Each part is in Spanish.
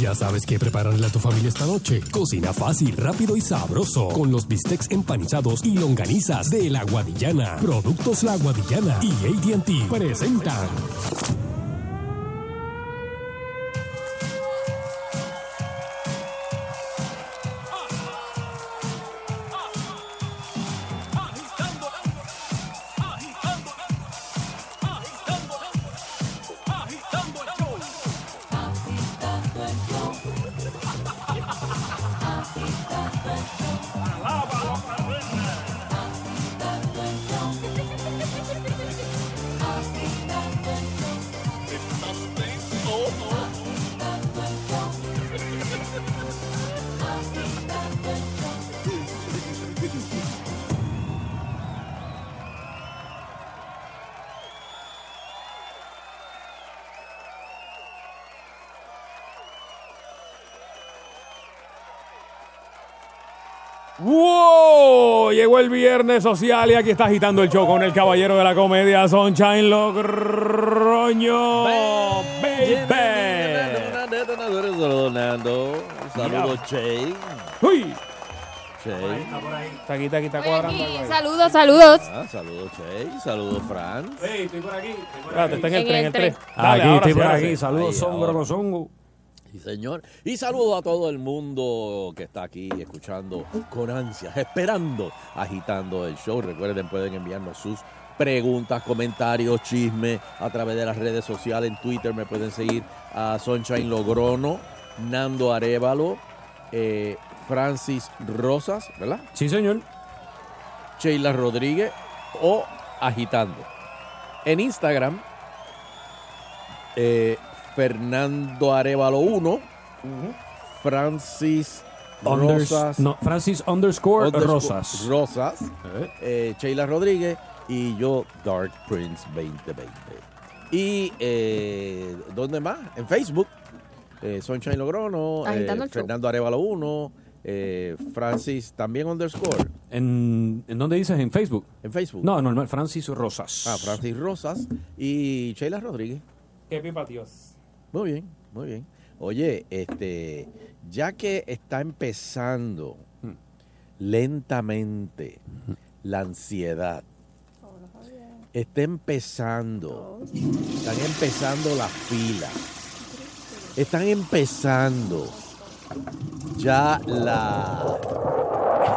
Ya sabes qué prepararle a tu familia esta noche. Cocina fácil, rápido y sabroso. Con los bistecs empanizados y longanizas de La Guadillana. Productos La Guadillana y ATT presentan. Viernes social y aquí está agitando el show con el caballero de la comedia, Sunshine Logroño. Baby. Saludos, Nando. Saludos, Che. Uy. Che. Está aquí, está aquí, está Estoy cuadrando. aquí. algo ahí. Saludos, saludos. Ah, saludos, Che. Saludos, Fran. estoy por aquí. Espérate, está en el En tren, el el tren. tren. Dale, aquí ahora estoy sí, por ahora aquí. Saludos, Ahí, Songo, ahora. Sí, señor. Y saludos a todo el mundo que está aquí escuchando con ansias, esperando, agitando el show. Recuerden, pueden enviarnos sus preguntas, comentarios, chisme a través de las redes sociales. En Twitter me pueden seguir a Sunshine Logrono, Nando Arevalo, eh, Francis Rosas, ¿verdad? Sí, señor. Sheila Rodríguez o Agitando. En Instagram, eh, Fernando Arevalo 1, Francis Unders- Rosas, no, Francis underscore, underscore Rosas. Rosas, Eh. eh, Sheila Rodríguez y yo, Dark Prince 2020. Y, eh, ¿dónde más? En Facebook, eh, Sunshine Logrono, eh. Fernando Arevalo 1, eh, Francis también underscore ¿En, ¿En dónde dices? ¿En Facebook? en Facebook. No, normal. Francis Rosas. Ah, Francis Rosas y Sheila Rodríguez. Qué pipa, Dios. Muy bien, muy bien. Oye, este, ya que está empezando lentamente la ansiedad, está empezando, están empezando las filas, están empezando ya la,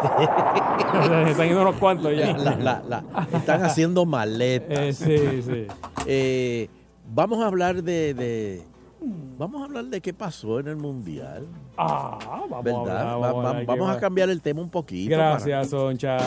están yendo unos cuantos ya. la- la- la- están haciendo maletas. Eh, sí, sí. Eh, vamos a hablar de, de- vamos a hablar de qué pasó en el mundial, Ah, vamos ¿verdad? a hablar, Va- vamos, va- a hablar, vamos ¿qué a más? cambiar el tema un poquito. Gracias, Soncha.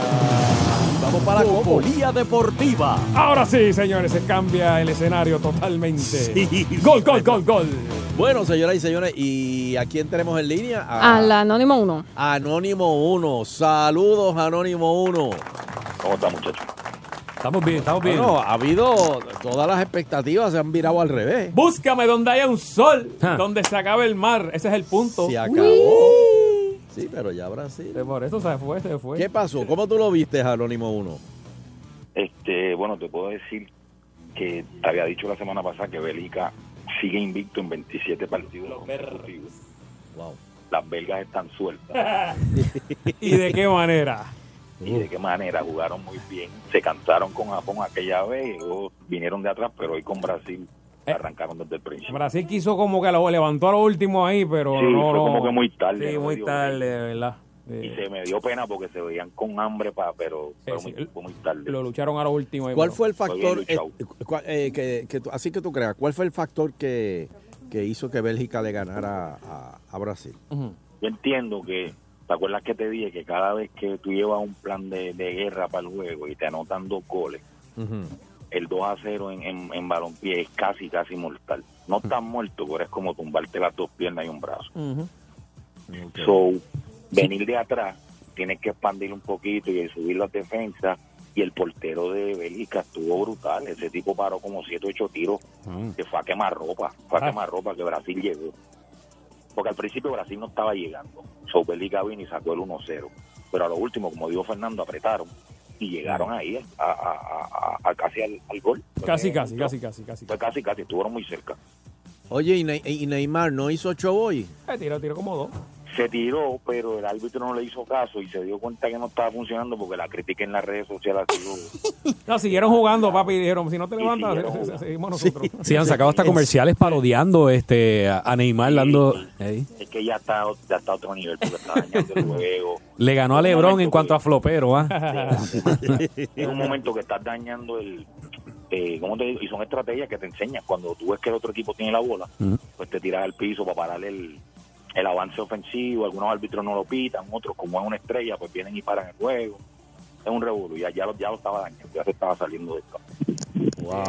vamos para la Copo. Copoliía Deportiva. Ahora sí, señores, se cambia el escenario totalmente. Sí, Gol, sí, gol, gol, gol. Bueno, señoras y señores, ¿y a quién tenemos en línea? A- Al Anónimo 1. Anónimo 1. Saludos, Anónimo 1. ¿Cómo está, muchachos? Estamos bien, estamos bien. Bueno, ha habido, todas las expectativas se han virado al revés. Búscame donde haya un sol, Ja. donde se acabe el mar. Ese es el punto. Se acabó. Sí, pero ya Brasil. Eh, Por eso se fue, se fue. ¿Qué pasó? ¿Cómo tú lo viste, Anónimo 1? Este, bueno, te puedo decir que te había dicho la semana pasada que Bélgica sigue invicto en 27 partidos Los consecutivos. Wow. Las belgas están sueltas. ¿Y de qué manera? ¿Y de qué manera? Jugaron muy bien. Se cansaron con Japón aquella vez, y luego vinieron de atrás, pero hoy con Brasil Eh. arrancaron desde el principio. Brasil quiso como que lo levantó a lo último ahí, pero Sí, no, fue no. como que muy tarde, Sí, muy tarde, de verdad. Y se me dio pena porque se veían con hambre, pa, pero Sí, fue, sí. muy, fue muy tarde. lo lucharon a lo último. ahí, ¿Cuál fue el factor, eh, eh, que, que así que tú creas, cuál fue el factor que, que hizo que Bélgica le ganara a, a Brasil? Yo entiendo que, ¿te acuerdas que te dije que cada vez que tú llevas un plan de, de guerra para el juego y te anotan dos goles, el 2 a 0 en, en, en balompié es casi, casi mortal. No estás muerto, pero es como tumbarte las dos piernas y un brazo. So, venir de atrás, tienes que expandir un poquito y subir las defensas. Y el portero de Bélgica estuvo brutal. Ese tipo paró como 7 8 tiros. Mm. Que fue a quemar ropa. Fue a Ah. quemar ropa que Brasil llegó. Porque al principio Brasil no estaba llegando. So, Bélgica vino y sacó el 1-0. Pero a lo último, como dijo Fernando, apretaron y llegaron ahí a, a- a- a- a casi al, al gol. Casi, casi, casi, casi, casi. Fue casi, casi, estuvieron muy cerca. Oye, ¿y, Ne- y Neymar no hizo show hoy? Eh, tiró, tiró como dos. Se tiró, pero el árbitro no le hizo caso y se dio cuenta que no estaba funcionando porque la crítica en las redes sociales ha sido... No, siguieron jugando, papi, dijeron, si no te levantas, se- se- seguimos nosotros. Sí, han sacado hasta comerciales parodiando este a Neymar dando... Es que ya está, ya está a otro nivel porque está dañando el juego. Le ganó a LeBron en cuanto a flopero, ¿ah? Es un momento que estás dañando el... Eh, ¿Cómo te digo? Y son estrategias que te enseñan. Cuando tú ves que el otro equipo tiene la bola, pues te tiras al piso para parar el, el avance ofensivo. Algunos árbitros no lo pitan, otros, como es una estrella, pues vienen y paran el juego. Es un revuelo. Ya, ya, lo, ya lo estaba dañando, ya se estaba saliendo de esto.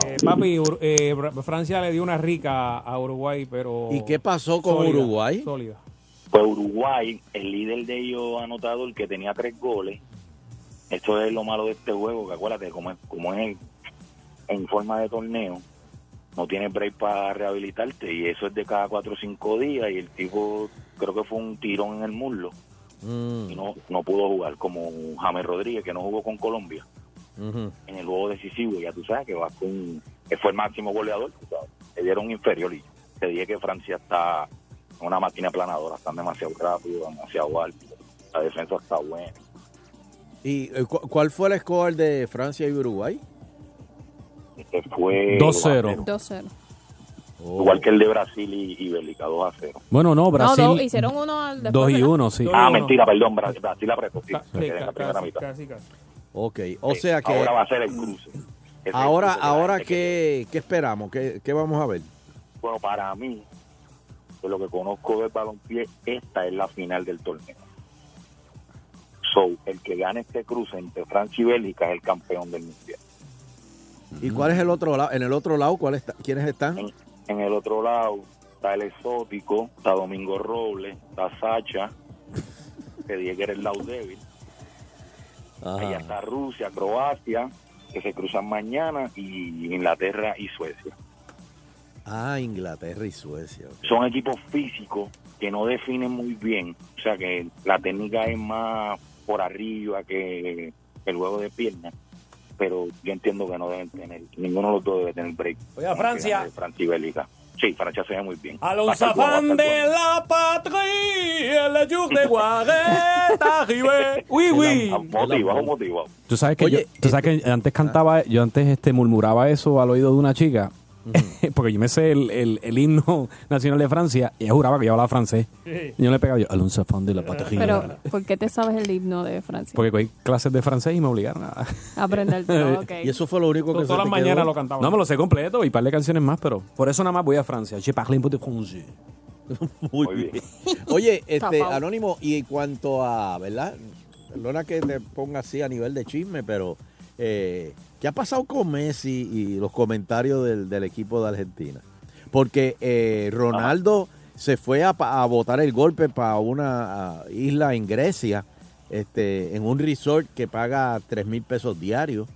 Eh, papi, eh, Francia le dio una rica a Uruguay, pero... ¿Y qué pasó con sólida, Uruguay? Sólida. Pues Uruguay, el líder de ellos anotado, el que tenía tres goles. Esto es lo malo de este juego, que acuérdate, como es, como es en forma de torneo, no tienes break para rehabilitarte y eso es de cada cuatro o cinco días y el tipo creo que fue un tirón en el muslo Mm, y no, no pudo jugar como James Rodríguez que no jugó con Colombia en el juego decisivo, ya tú sabes que va con, que fue el máximo goleador, tú sabes, le dieron inferior y te dije que Francia está una máquina planadora, están demasiado rápido, demasiado alto, la defensa está buena. ¿Y eh, cu- cuál fue el score de Francia y Uruguay? Este fue 2-0. 2-0. Oh. Igual que el de Brasil y, y Bélgica, 2 a 0. Bueno, no, No, Brasil... dos, hicieron uno al después, 2 y ¿verdad? 1, sí. Ah, mentira, perdón, Brasil, Brasil apretó, sí, sí, queda en la primera casi, mitad. casi, casi. Ok, o sea que Ahora va a ser el cruce. Ese es el ahora, cruce de ahora gente que- ¿qué, ¿qué esperamos? ¿Qué, ¿Qué vamos a ver? Bueno, para mí, de lo que conozco del balompié, esta es la final del torneo. So, el que gane este cruce entre Francia y Bélgica es el campeón del mundial. ¿Y cuál es el otro lado? En el otro lado, ¿cuál está? ¿quiénes están? En, en el otro lado está el exótico, está Domingo Robles, está Sacha, que dije que era el lado débil. Allá está Rusia, Croacia, que se cruzan mañana, y Inglaterra y Suecia. Ah, Inglaterra y Suecia. Son equipos físicos que no definen muy bien, o sea que la técnica es más por arriba que el juego de piernas, pero yo entiendo que no deben tener, ninguno de los dos debe tener break. Oye, a Francia. Francia y Bélgica. Sí, Francia se ve muy bien. A Va a los estar bueno, va a afán estar de la patria, el de Guareta, oui. Ah, Motivado, motivado. Tú sabes que, Oye, yo, tú sabes que antes cantaba, yo antes este murmuraba eso al oído de una chica, porque yo me sé el, el, el himno nacional de Francia y ella juraba que yo hablaba francés. Y yo le pegaba yo, a los afán de la patria. Pero, ¿por qué te sabes el himno de Francia? porque cogí clases de francés y me obligaron a... Aprender todo, ok. Y eso fue lo único que Todas las mañanas lo cantaba. No, me lo sé completo y un par de canciones más, pero por eso nada más voy a Francia. Je parle un peu de français. Muy Muy bien. bien. Oye, este. Anónimo, y en cuanto a, ¿verdad? Perdona que te ponga así a nivel de chisme, pero eh, ¿qué ha pasado con Messi y los comentarios del, del equipo de Argentina? Porque eh, Ronaldo se fue a, a botar el golpe para una ah, isla en Grecia, este, en un resort que paga 3 mil pesos diarios.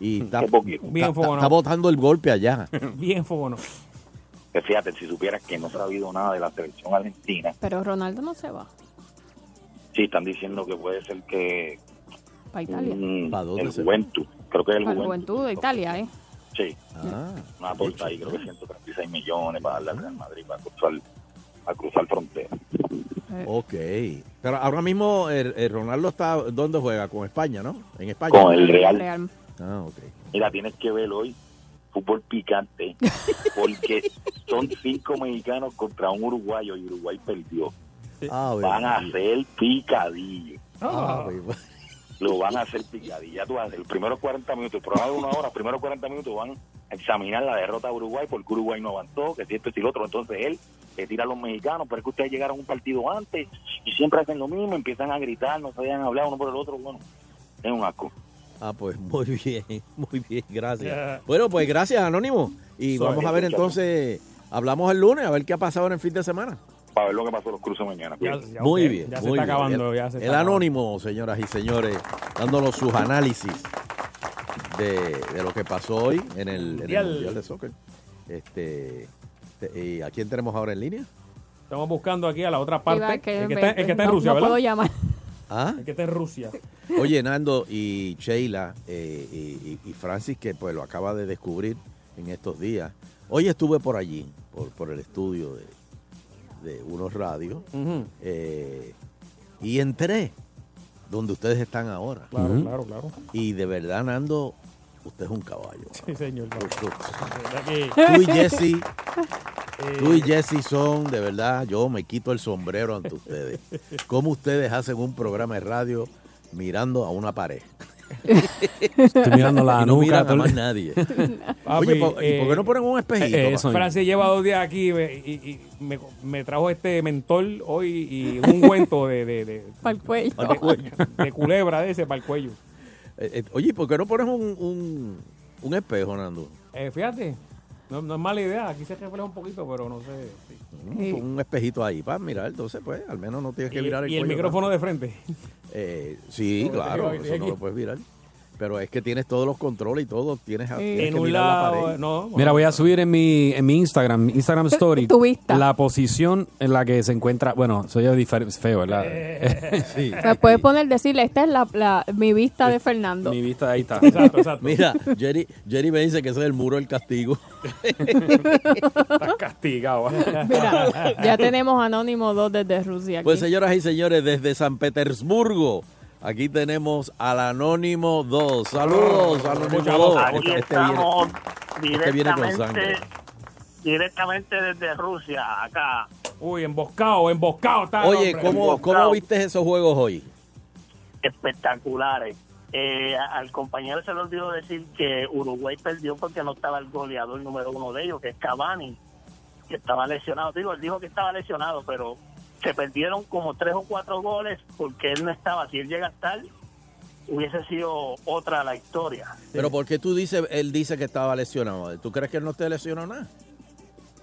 Y está, Qué poquito. Bien está- está botando el golpe allá. Bien fogono. Que fíjate, si supieras que no se ha sabido nada de la selección argentina, Pero Ronaldo no se va sí están diciendo que puede ser que para Italia. mm, ¿Pa' dónde el se va? Creo que es el Juventus. Juventud de Italia, ¿eh? Sí, Ah, una torta ahí, creo que 136 millones para darle al Real Madrid para cruzar, para cruzar frontera. Eh, ok. Pero ahora mismo el, el Ronaldo está, ¿dónde juega? Con España, ¿no? En España. Con el Real. Real. Ah, ok. Mira, tienes que ver hoy fútbol picante, porque son cinco mexicanos contra un uruguayo y Uruguay perdió. Ah, Van a hacer picadillo. Ah, verdad. Lo van a hacer picadillo. Ya tú hacer los primeros 40 minutos, el programa de una hora, los primeros 40 minutos van a examinar la derrota de Uruguay porque Uruguay no avanzó, que si esto y si lo otro. Entonces él le tira a los mexicanos, pero es que ustedes llegaron a un partido antes y siempre hacen lo mismo, empiezan a gritar, no se dejan hablar uno por el otro. Bueno, es un asco. Ah, pues muy bien, muy bien, gracias. Bueno, pues gracias, Anónimo. Y vamos a ver entonces, hablamos el lunes, a ver qué ha pasado en el fin de semana. Para ver lo que pasó en los cruces mañana. Ya- Cuídate. ya, muy bien. Ya se está bien. acabando. El, ya se el está acabando. Anónimo, señoras y señores, dándonos sus análisis de, de lo que pasó hoy en el, en el Mundial. De Soccer. Este, te- ¿Y a quién tenemos ahora en línea? Estamos buscando aquí a la otra Iba parte. El que está, el que está en Rusia, no ¿verdad? puedo llamar. ¿Ah? El que está en Rusia. Oye, Nando y Sheila eh, y, y- y Francis, que pues lo acaba de descubrir en estos días. Hoy estuve por allí, por, por el estudio de, de unos radios, eh, y entré donde ustedes están ahora. Claro, claro, claro. Y de verdad, Nando, usted es un caballo. Sí, señor. Tú, tú y Jesse, eh, tú y Jesse son, de verdad, yo me quito el sombrero ante ustedes. ¿Cómo ustedes hacen un programa de radio mirando a una pared? Estoy mirando la y no nuca. el- más nadie. papi, Oye, po- ¿y eh, por qué no ponen un espejito? eh, pa? eso. Francia lleva dos días aquí y, me- y- y me, me trajo este mentol hoy y un ungüento de, de, de, Para el cuello. de- de culebra de ese para el cuello. Eh, eh, oye, ¿por qué no pones un, un, un espejo, Nando? Eh, fíjate, no, no es mala idea. Aquí se refleja un poquito, pero no sé. sí. Un espejito ahí para mirar, entonces pues al menos no tienes que Y, virar el y el cuello micrófono de frente. Eh, sí, claro, eso no lo puedes virar. Pero es que tienes todos los controles y todo, tienes, a- tienes en que un mirar la lado, pared. no. Mira, voy a subir en mi, en mi Instagram, Instagram Story, tu vista. la posición en la que se encuentra. Bueno, soy feo, ¿verdad? Sí. O sea, puedes poner, decirle, esta es la, la- mi vista de Fernando. mi vista ahí está. Exacto, exacto. Mira, Jerry, Jerry me dice que ese es el muro del castigo. Estás castigado. Mira, ya tenemos Anónimo 2 desde Rusia. Aquí. Pues señoras y señores, desde San Petersburgo, aquí tenemos al Anónimo 2. Saludos, Anónimo 2. Aquí Este viene- estamos este viene con sangre. directamente, directamente desde Rusia, acá. Uy, emboscado, emboscado está. Oye. ¿cómo, ¿cómo viste esos juegos hoy? espectaculares. Eh, al compañero se le olvidó decir que Uruguay perdió porque no estaba el goleador número uno de ellos, que es Cavani, que estaba lesionado. Digo, él dijo que estaba lesionado, pero se perdieron como tres o cuatro goles porque él no estaba. Si él llega a estar, hubiese sido otra la historia. Pero ¿por qué tú dices, él dice que estaba lesionado? ¿Tú crees que él no te lesionó nada?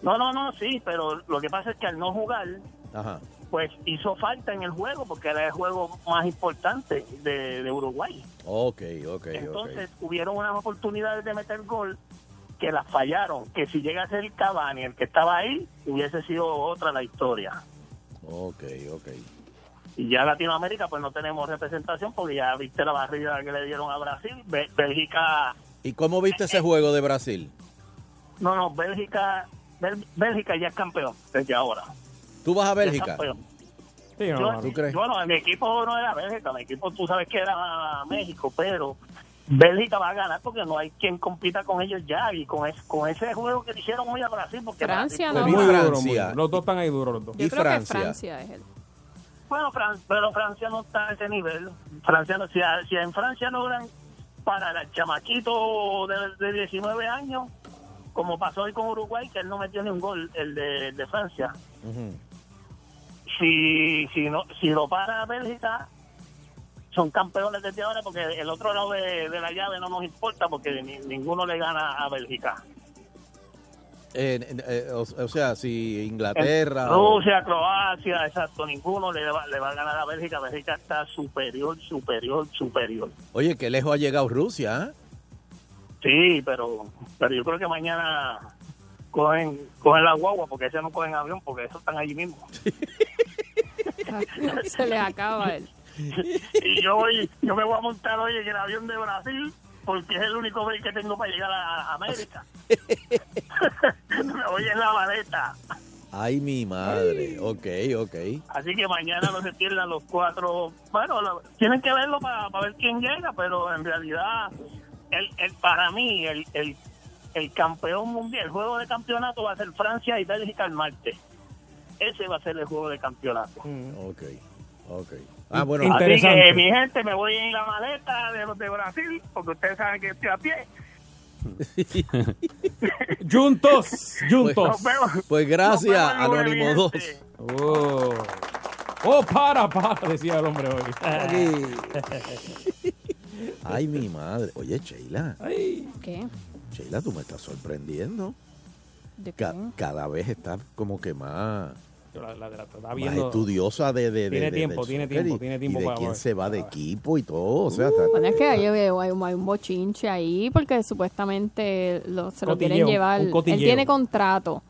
No, no, no, sí, pero lo que pasa es que al no jugar, Ajá. pues hizo falta en el juego porque era el juego más importante de, de Uruguay. Ok, ok, Entonces hubieron unas oportunidades de meter gol que las fallaron, que si llega a ser el Cavani el que estaba ahí, hubiese sido otra la historia. Ok. Ok. Y ya Latinoamérica pues no tenemos representación porque ya viste la barrida que le dieron a Brasil, Bé- Bélgica, ¿Y cómo viste ese juego de Brasil? no, no, Bélgica, Bel- Bélgica ya es campeón desde ahora. ¿Tú vas a Bélgica? Sí, no, Yo- no, ¿Tú crees? Bueno, mi equipo no era Bélgica, mi equipo tú sabes que era México, pero Bélgica va a ganar porque no hay quien compita con ellos ya y con, es- con ese juego que le hicieron hoy a Brasil. Porque Francia Brasil- no. Muy Francia. duro, muy duro. Los dos están ahí duros, los dos. Yo y creo Francia. que Francia es el. Bueno, Fran- pero Francia no está a ese nivel. Francia no, si, si en Francia logran para el chamaquito de, de 19 años, como pasó hoy con Uruguay, que él no metió ni un gol, el de, el de Francia. Si, si, no, si lo para Bélgica, son campeones desde ahora porque el otro lado de, de la llave no nos importa porque ni- ninguno le gana a Bélgica. Eh, eh, o, o sea, si Inglaterra... En o- Rusia, Croacia, exacto, ninguno le va, le va a ganar a Bélgica. Bélgica está superior, superior, superior. Oye, qué lejos ha llegado Rusia, ¿eh? Sí, pero, pero yo creo que mañana cogen, cogen la guagua porque ese no cogen avión porque esos están allí mismo. Se les acaba el. Y yo voy, yo me voy a montar hoy en el avión de Brasil porque es el único break que tengo para llegar a América. me voy en la maleta. Ay, mi madre. Ok, ok. Así que mañana no se pierdan los cuatro. Bueno, lo- tienen que verlo para, ver quién llega, pero en realidad, el, el, para mí, el, el, el campeón mundial, el juego de campeonato va a ser Francia y Bélgica el martes. Ese va a ser el juego de campeonato. Ok, ok. Ah, bueno, Inter- Así Interesante. que, mi gente, me voy en la maleta de los de Brasil, porque ustedes saben que estoy a pie. Juntos, juntos. Nos vemos. pues gracias, Anónimo lunes, 2. mi gente. Oh. Oh, para, para, decía el hombre hoy. Ay, mi madre. Oye, Sheila, Ay. ¿Qué? Sheila, tú me estás sorprendiendo. ¿De qué? Ca- cada vez estás como que más, Yo la, la- la estaba más viendo. estudiosa de, de, de- Tiene de- tiempo, tiene tiempo, y- tiene tiempo y de para quién ver. se va de equipo y todo. O sea, está- Bueno, es que hay, hay- hay un hay un bochinche ahí porque supuestamente lo, se lo quieren llevar. Él tiene contrato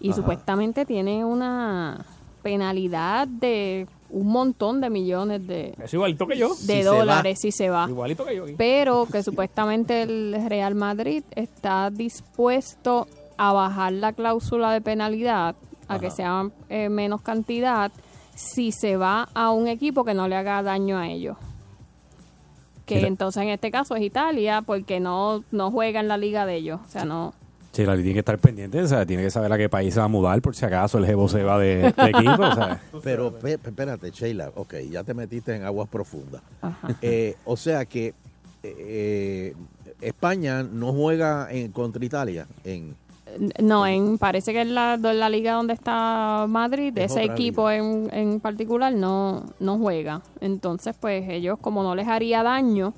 y Ajá. supuestamente tiene una penalidad de un montón de millones de, Es igualito que yo. de Si dólares si se va. Igualito que yo. Pero que supuestamente el Real Madrid está dispuesto a bajar la cláusula de penalidad, a que sea eh, menos cantidad, si se va a un equipo que no le haga daño a ellos. Que Mira. entonces en este caso es Italia, porque no, no juega en la liga de ellos. O sea, no. Sí, la tiene que estar pendiente, o sea, tiene que saber a qué país se va a mudar por si acaso el jevo se va de, de equipo, o sea. Pero pe- pe- espérate, Sheila, ok, ya te metiste en aguas profundas. Eh, o sea que eh, España no juega en, contra Italia en No, en, parece que en la, en la liga donde está Madrid, Es ese equipo en, en particular no, no juega. Entonces, pues ellos, como no les haría daño,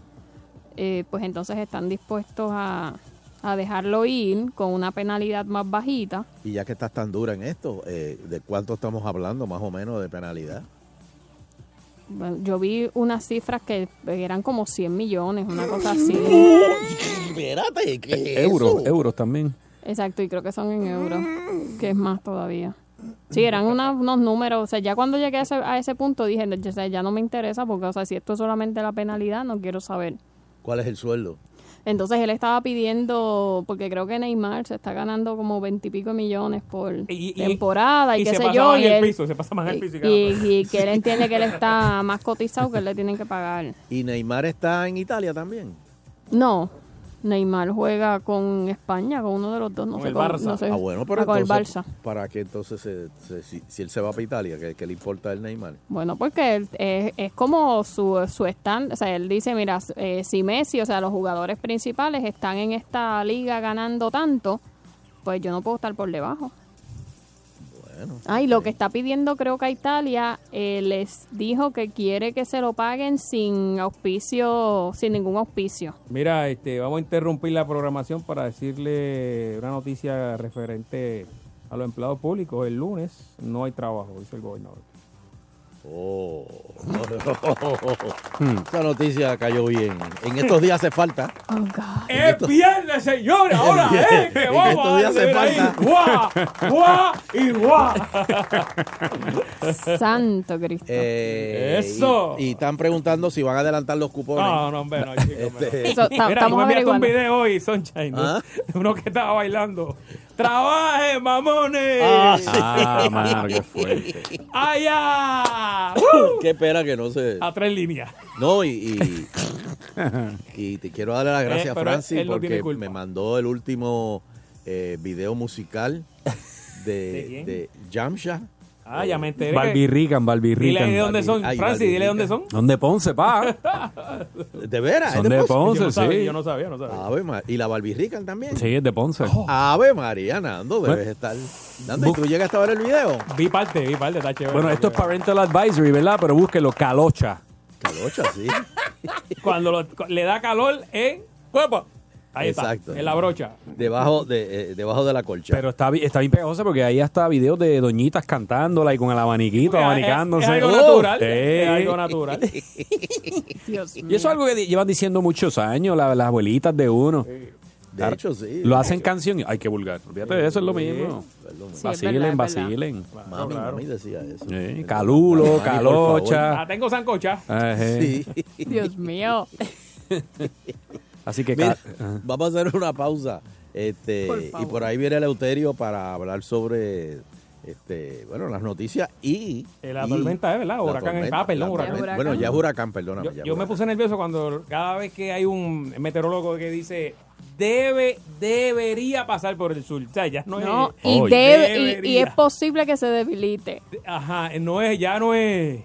eh, pues entonces están dispuestos a, a dejarlo ir con una penalidad más bajita. y ya que estás tan dura en esto, eh, ¿de cuánto estamos hablando más o menos de penalidad? Bueno, Yo vi unas cifras que eran como 100 millones, una cosa así. Espérate, ¿qué es Euros, eso? euros también. Exacto, y creo que son en euros, que es más todavía. Sí, eran una- unos números, o sea, ya cuando llegué a ese, a ese punto dije, o sea, ya no me interesa porque, o sea, si esto es solamente la penalidad, no quiero saber. ¿Cuál es el sueldo? Entonces él estaba pidiendo, porque creo que Neymar se está ganando como veintipico millones por Y- y- temporada y, y qué se sé pasa yo. Y, él- piso, se pasa más en el piso y y- cada y- y que él entiende que él está más cotizado, que él le tienen que pagar. ¿Y Neymar está en Italia también? No, Neymar juega con España, con uno de los dos, no Con sé el Barça. no sé. Ah, bueno, pero Ah, con el entonces, Barça. ¿para qué entonces se- se- si, si él se va para Italia? ¿Qué, qué le importa el Neymar? Bueno, porque él- es, es como su, su stand, o sea, él dice, mira, eh, si Messi, o sea, los jugadores principales están en esta liga ganando tanto, pues yo no puedo estar por debajo. Bueno. Ah, y lo que está pidiendo creo que a Italia, eh, les dijo que quiere que se lo paguen sin auspicio, sin ningún auspicio. Mira, este, vamos a interrumpir la programación para decirle una noticia referente a los empleados públicos. El lunes no hay trabajo, dice el gobernador. Oh. Esa noticia cayó bien. En estos días hace falta. Oh, God. ¡Es viernes, señores! ¡Ahora, eh! ¡Que en estos días hace falta. ¡Guau! ¡Guau! ¡Y guau! Santo Cristo. Eh, Eso. Y, y están preguntando si van a adelantar los cupones. No, no, hombre, no, chicos. Este, Mira, estamos tú me enviaste un video hoy, Sunshine, ¿no? ¿Ah? de uno que estaba bailando. ¡Trabaje, mamones! Ah, sí. Ah, mano, qué fuerte. ¡Allá! Qué pena que no se. A tres líneas. No, y, y, y te quiero darle las gracias Eh, a Francis él porque me mandó el último eh, video musical ¿De de, quién? de Jamsha. Ah, ya me enteré. que- Balbirrican, Dile Balbirrican. de dónde son. Ay, Francis, dile dónde son. Son de Ponce, pa. De veras, Son es de Ponce? Ponce, yo, no sabía, sí. yo no sabía, no sabía. Ave María. Y la Barbirrican también. Sí, es de Ponce. Ave María, Nando, debes estar. Nando, ¿y tú llegaste a ver el video? Vi parte, vi parte, está chévere. Bueno, esto es. Parental Advisory, ¿verdad? Pero búsquelo, calocha. Calocha, sí. Cuando lo- le da calor en cuerpo. Ahí Exacto. está, en la brocha. Debajo de, eh, debajo de la colcha. Pero está, bi- está bien pegajosa porque ahí hasta videos de doñitas cantándola y con el abaniquito, Es- abanicándose. Es, algo Oh, natural. sí. Algo natural. Dios Y eso es algo que di- llevan diciendo muchos años la- las abuelitas de uno. de hecho, sí. Lo hacen canción. Ay, qué vulgar. Olvídate de eso, es lo mismo. Sí, es Vacilen, verdad, vacilen. Mami, mami decía eso. Sí, Calulo, Mami, por calocha. La tengo sancocha. Ajá. Sí. Dios mío. Así que... Mira, vamos a hacer una pausa. Este, Por y por ahí viene Eleuterio para hablar sobre este, bueno, las noticias y. La y tormenta, ¿eh? ¿verdad? Huracán, tormenta, ah, perdón, huracán. Bueno, ya es huracán, perdóname. Yo, ya yo me puse nervioso cuando cada vez que hay un meteorólogo que dice debe, debería pasar por el sur. O sea, ya no, No, es. y, debe, y, y es posible que se debilite. Ajá, no es, ya no es.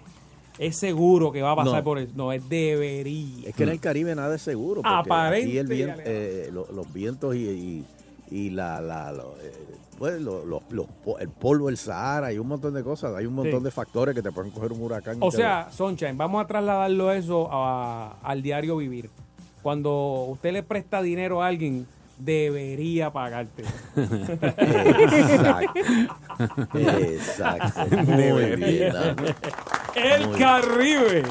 Es seguro que va a pasar No. por el. No, es debería. Es que en el Caribe nada es seguro. Porque Aparente aquí el y vien- alejado. eh, lo- los vientos y, y, y la, la- lo- eh, pues, lo- lo- los po- el polvo del Sahara y un montón de cosas. Hay un montón Sí. de factores que te pueden coger un huracán. O sea, Sunshine, vamos a trasladarlo eso a- al diario vivir. Cuando usted le presta dinero a alguien, debería pagarte. Exacto. Exacto. Muy bien. Nando. El Muy- Caribe.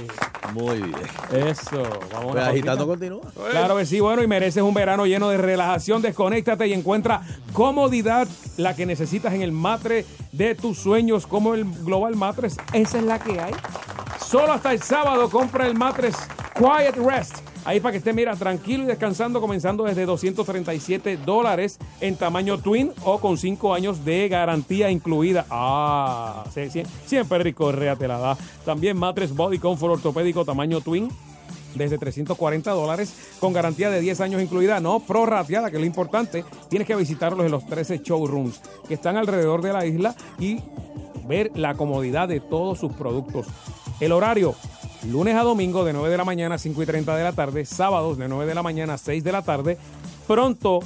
Muy bien. Eso. Vamos Pues a agitando continúa. Claro que sí, bueno, y mereces un verano lleno de relajación. Desconéctate y encuentra comodidad, la que necesitas en el matre de tus sueños, como el Global Matres. Esa es la que hay. Solo hasta el sábado compra el matres Quiet Rest Ahí para que esté, mira, tranquilo y descansando, comenzando desde 237 dólares en tamaño twin o con 5 años de garantía incluida. Ah, siempre rico, rea te la da. También Matres Body Comfort ortopédico tamaño twin desde 340 dólares con garantía de 10 años incluida, no prorrateada, que es lo importante. Tienes que visitarlos en los 13 showrooms que están alrededor de la isla y ver la comodidad de todos sus productos. El horario, lunes a domingo de 9 de la mañana a 5 y 30 de la tarde, sábados de 9 de la mañana a 6 de la tarde. Pronto,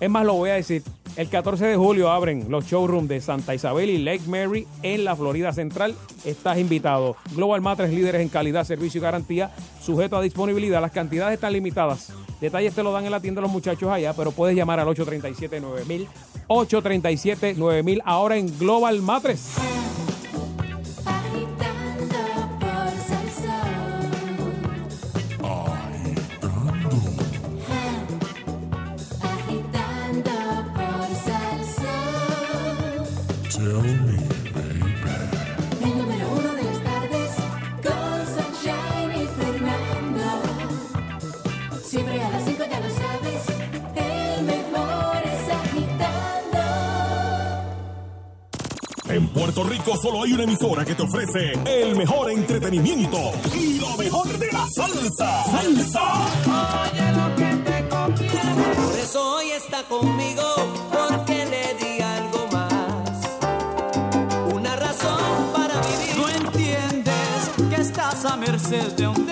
es más, lo voy a decir, el 14 de julio abren los showrooms de Santa Isabel y Lake Mary en la Florida Central. Estás invitado. Global Matres, líderes en calidad, servicio y garantía, sujeto a disponibilidad. Las cantidades están limitadas. Detalles te lo dan en la tienda los muchachos allá, pero puedes llamar al 837-9000. 837-9000 ahora en Global Matres. Puerto Rico solo hay una emisora que te ofrece el mejor entretenimiento y lo mejor de la salsa. Salsa. Por eso hoy está conmigo, porque le di algo más. Una razón para vivir. No entiendes que estás a merced de un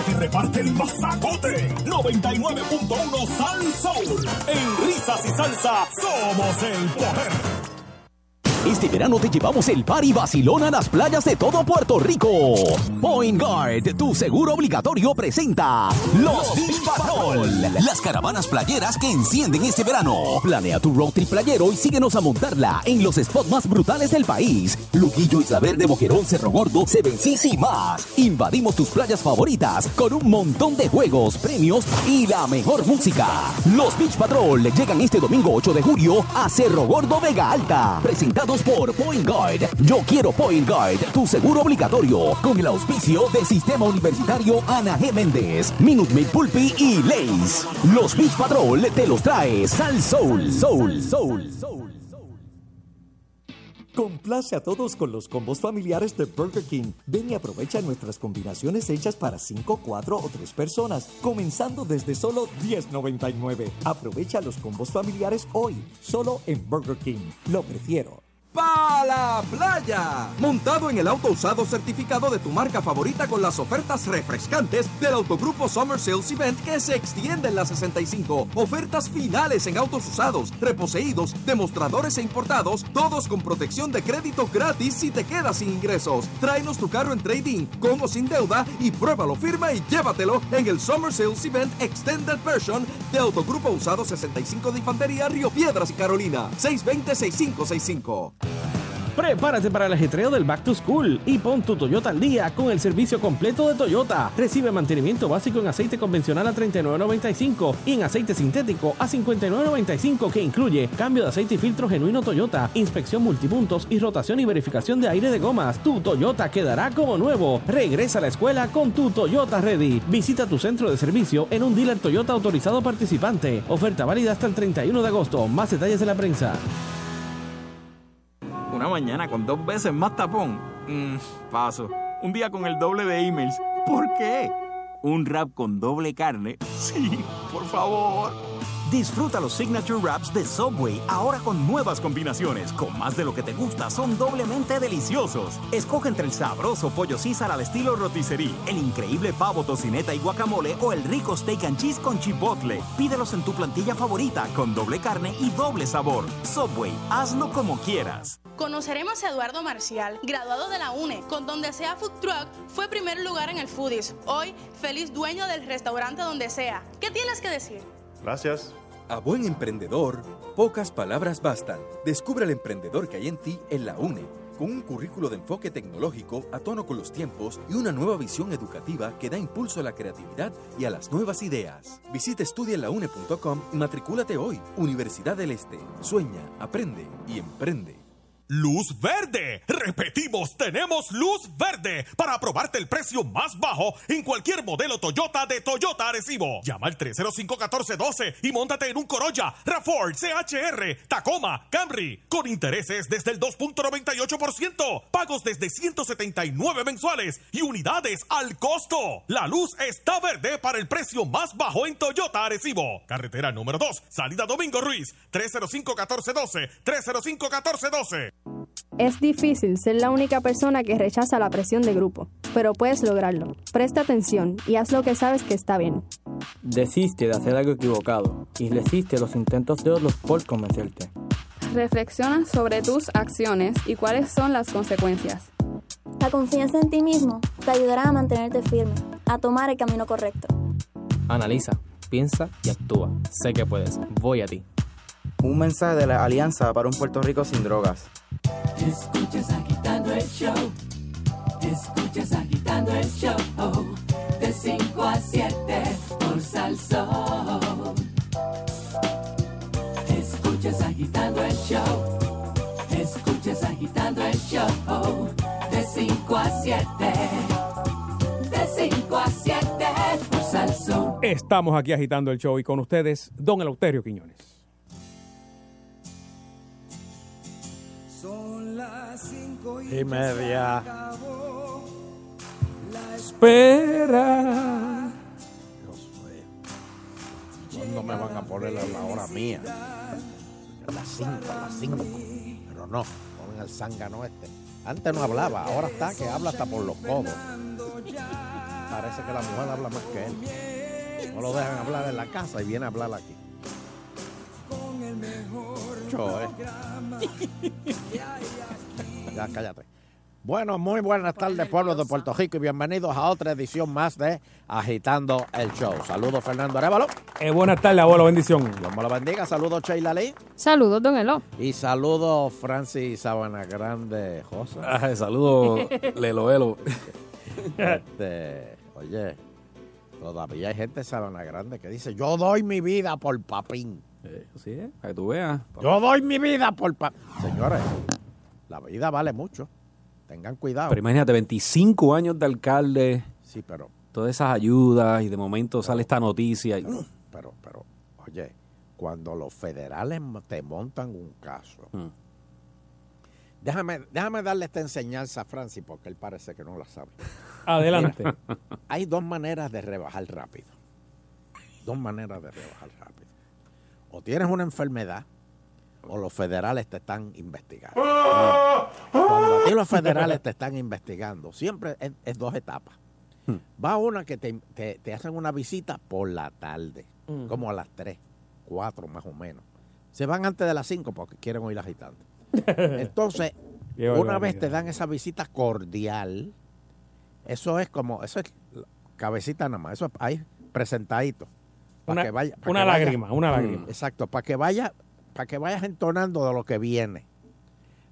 Emisora que reparte el mazacote. 99.1 Sal Soul. En risas y salsa somos el poder. Este verano te llevamos el party vacilón a las playas de todo Puerto Rico. Point Guard, tu seguro obligatorio, presenta Los Beach Patrol. Las caravanas playeras que encienden este verano. Planea tu road trip playero y síguenos a montarla en los spots más brutales del país. Luquillo, Isla Verde, Boquerón, Cerro Gordo, Seven Seas y más. Invadimos tus playas favoritas con un montón de juegos, premios y la mejor música. Los Beach Patrol llegan este domingo 8 de julio a Cerro Gordo Vega Alta. Presentados por Point Guard. Yo quiero Point Guard, tu seguro obligatorio. Con el auspicio de Sistema Universitario Ana G. Méndez, Minute Pulpi y Lace. Los Beach Patrol te los trae Sal Soul, Soul, Soul. Complace a todos con los combos familiares de Burger King. Ven y aprovecha nuestras combinaciones hechas para 5, 4 o 3 personas, comenzando desde solo $10.99. Aprovecha los combos familiares hoy, solo en Burger King. Lo prefiero. ¡Pa la playa! Montado en el auto usado certificado de tu marca favorita con las ofertas refrescantes del Autogrupo Summer Sales Event que se extiende en la 65. Ofertas finales en autos usados, reposeídos, demostradores e importados, todos con protección de crédito gratis si te quedas sin ingresos. Tráenos tu carro en trading, con o sin deuda y pruébalo, firma y llévatelo en el Summer Sales Event Extended Version de Autogrupo Usado 65 de Infantería, Río Piedras y Carolina. 620-6565. Prepárate para el ajetreo del Back to School y pon tu Toyota al día con el servicio completo de Toyota. Recibe mantenimiento básico en aceite convencional a $39.95 y en aceite sintético a $59.95 que incluye cambio de aceite y filtro genuino Toyota, inspección multipuntos y rotación y verificación de aire de gomas. Tu Toyota quedará como nuevo. Regresa a la escuela con tu Toyota Ready. Visita tu centro de servicio en un dealer Toyota autorizado participante. Oferta válida hasta el 31 de agosto. Más detalles en la prensa. Una mañana con dos veces más tapón. Mm, paso. Un día con el doble de emails. ¿Por qué? Un rap con doble carne. Sí, por favor. Disfruta los Signature Wraps de Subway ahora con nuevas combinaciones. Con más de lo que te gusta, son doblemente deliciosos. Escoge entre el sabroso pollo César al estilo rotisserie, el increíble pavo tocineta y guacamole o el rico steak and cheese con chipotle. Pídelos en tu plantilla favorita con doble carne y doble sabor. Subway, hazlo como quieras. Conoceremos a Eduardo Marcial, graduado de la UNE, con donde sea Food Truck, fue primer lugar en el Foodies. Hoy, feliz dueño del restaurante donde sea. ¿Qué tienes que decir? Gracias. A buen emprendedor, pocas palabras bastan. Descubre el emprendedor que hay en ti en la UNE, con un currículo de enfoque tecnológico a tono con los tiempos y una nueva visión educativa que da impulso a la creatividad y a las nuevas ideas. Visita estudienlaune.com y matricúlate hoy. Universidad del Este. Sueña, aprende y emprende. Luz verde. Repetimos, tenemos luz verde para aprobarte el precio más bajo en cualquier modelo Toyota de Toyota Arecibo. Llama al 305-1412 y móntate en un Corolla, Rafford, CHR, Tacoma, Camry, con intereses desde el 2.98%, pagos desde 179 mensuales y unidades al costo. La luz está verde para el precio más bajo en Toyota Arecibo. Carretera número 2, salida Domingo Ruiz, 305-1412, 305-1412. Es difícil ser la única persona que rechaza la presión de grupo, pero puedes lograrlo. Presta atención y haz lo que sabes que está bien. Desiste de hacer algo equivocado y resiste los intentos de otros por convencerte. Reflexiona sobre tus acciones y cuáles son las consecuencias. La confianza en ti mismo te ayudará a mantenerte firme, a tomar el camino correcto. Analiza, piensa y actúa. Sé que puedes. Voy a ti. Un mensaje de la Alianza para un Puerto Rico sin drogas. Escuchas agitando el show. Escuchas agitando el show. De 5 a 7 por Salsón. Escuchas agitando el show. Escuchas agitando el show. De 5 a 7. De 5 a 7 por Salsón. Estamos aquí agitando el show y con ustedes, Don Eleuterio Quiñones. Y media. Espera. ¿Cuándo me van a poner a la hora mía? A las 5, a las 5. Pero no, ponen al zángano este. Antes no hablaba, ahora está que habla hasta por los codos. Parece que la mujer habla más que él. No lo dejan hablar en la casa y viene a hablar aquí. Mucho, ¿eh? Ya, cállate. Bueno, muy buenas tardes, pueblo de Puerto Rico, y bienvenidos a otra edición más de Agitando el Show. Saludos, Fernando Arevalo. Eh, buenas tardes, abuelo, bendición. Dios me lo bendiga. Saludos, Sheila Lee. Saludos, don Elo. Y saludos, Francis Sabana Grande Josa. Ay, saludos, Lelo Elo. Este, oye, todavía hay gente de Sabana Grande que dice, yo doy mi vida por papín. sí, para que tú veas. Yo doy mi vida por papín. Señores, la vida vale mucho. Tengan cuidado. Pero imagínate, 25 años de alcalde. Sí, pero. Todas esas ayudas y de momento sale esta noticia. y- Pero, pero, oye, cuando los federales te montan un caso, Hmm. déjame, déjame darle esta enseñanza a Francis porque él parece que no la sabe. Adelante. Mira, hay dos maneras de rebajar rápido. Dos maneras de rebajar rápido. O tienes una enfermedad o los federales te están investigando. Cuando a ti los federales te están investigando, siempre es, es dos etapas. Va una que te, te- te hacen una visita por la tarde, Mm. como a las 3, 4 más o menos. Se van antes de las 5 porque quieren oír agitando. Entonces, una vez te dan esa visita cordial, eso es como, eso es cabecita nada más, eso es ahí presentadito. Una- que vaya- pa' una que vaya- lágrima, una lágrima. Exacto, para que vaya, para que vayas entonando de lo que viene.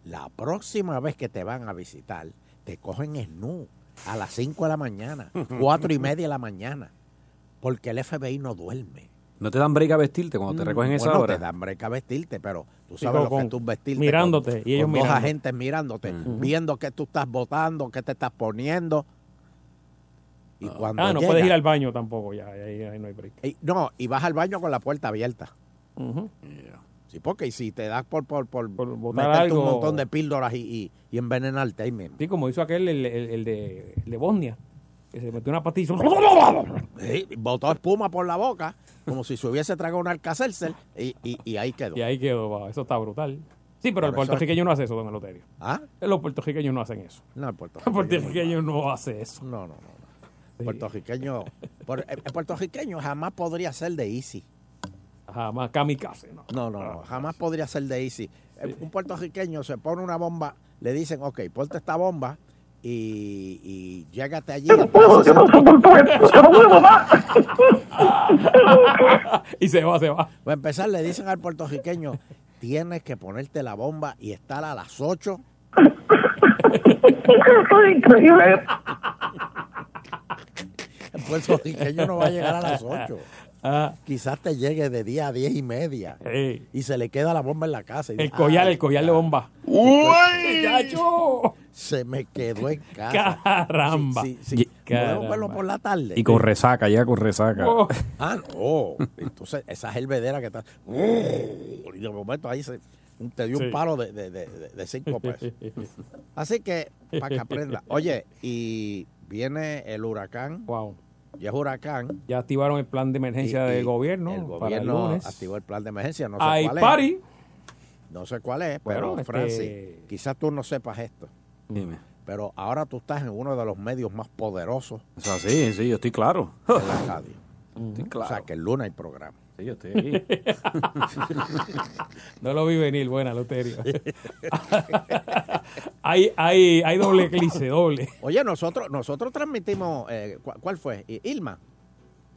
La próxima vez que te van a visitar, te cogen snú a las 5 de la mañana, cuatro y media de la mañana, porque el FBI no duerme. No te dan break a vestirte cuando te recogen esa Mm, Bueno, hora. te dan break a vestirte, pero tú sabes lo que con- tú vestirte. mirándote, con- y ellos con dos mirando. agentes mirándote, viendo que tú estás votando, que te estás poniendo. Y cuando Ah, no llega- puedes ir al baño tampoco, ya, ahí, ahí no hay break. y- no, y vas al baño con la puerta abierta. Ujú. Sí, porque si te das por, por, por, botar meterte algo. un montón de píldoras y, y, y envenenarte ahí mismo. Sí, como hizo aquel, el, el- el de, el de Bosnia, que se metió una pastilla. Sí, botó espuma por la boca, como si se hubiese tragado un alcacelser, y, y, y ahí quedó. Y ahí quedó, eso está brutal. Sí, pero el puertorriqueño no hace eso, don Eloterio. ¿Ah? Los puertorriqueños no hacen eso. No, el El puertorriqueño. puertorriqueño no hace eso. No, no, no. Puertorriqueño, el puertorriqueño jamás podría ser de easy. Jamás kamikaze, ¿no? No, no, no, jamás podría ser de easy. Eh, Un puertorriqueño se pone una bomba, le dicen, ok, ponte esta bomba y, y llégate allí. Yo no puedo, yo no soporto esto, yo no puedo más. y se va, se va. Para empezar, le dicen al puertorriqueño, tienes que ponerte la bomba y estar a las 8. Esto es increíble. El puertorriqueño no va a llegar a las 8. Ah. Quizás te llegue de día a 10 y media. Y se le queda la bomba en la casa. y El dice, collar, "Ay, el collar de bomba. ¡Uy! Se me quedó en casa. Caramba. Sí, sí, sí. Caramba. ¿Podemos verlo por la tarde? Y con resaca, llega con resaca. Oh. Ah, no. Entonces, esa gelvedera que está. Y de momento ahí se, te dio Sí. un palo de, de, de, de- de cinco pesos. Así que, para que aprenda. Oye, y viene el huracán. Wow. Ya es huracán. Ya activaron el plan de emergencia Y- y del gobierno El para el gobierno lunes. activó el plan de emergencia. No sé Hay cuál party. es. No sé cuál es, pero Bueno, este- Francis, quizás tú no sepas esto. Dime. Pero ahora tú estás en uno de los medios más poderosos O sea, sí, sí, yo estoy claro. de la radio. Estoy claro. O sea, que el lunes hay programa. Sí, yo estoy. No lo vi venir, buena lotería. hay, hay, hay doble eclipse, doble. Oye, nosotros nosotros transmitimos, eh, ¿cu- ¿cuál fue? Ilma.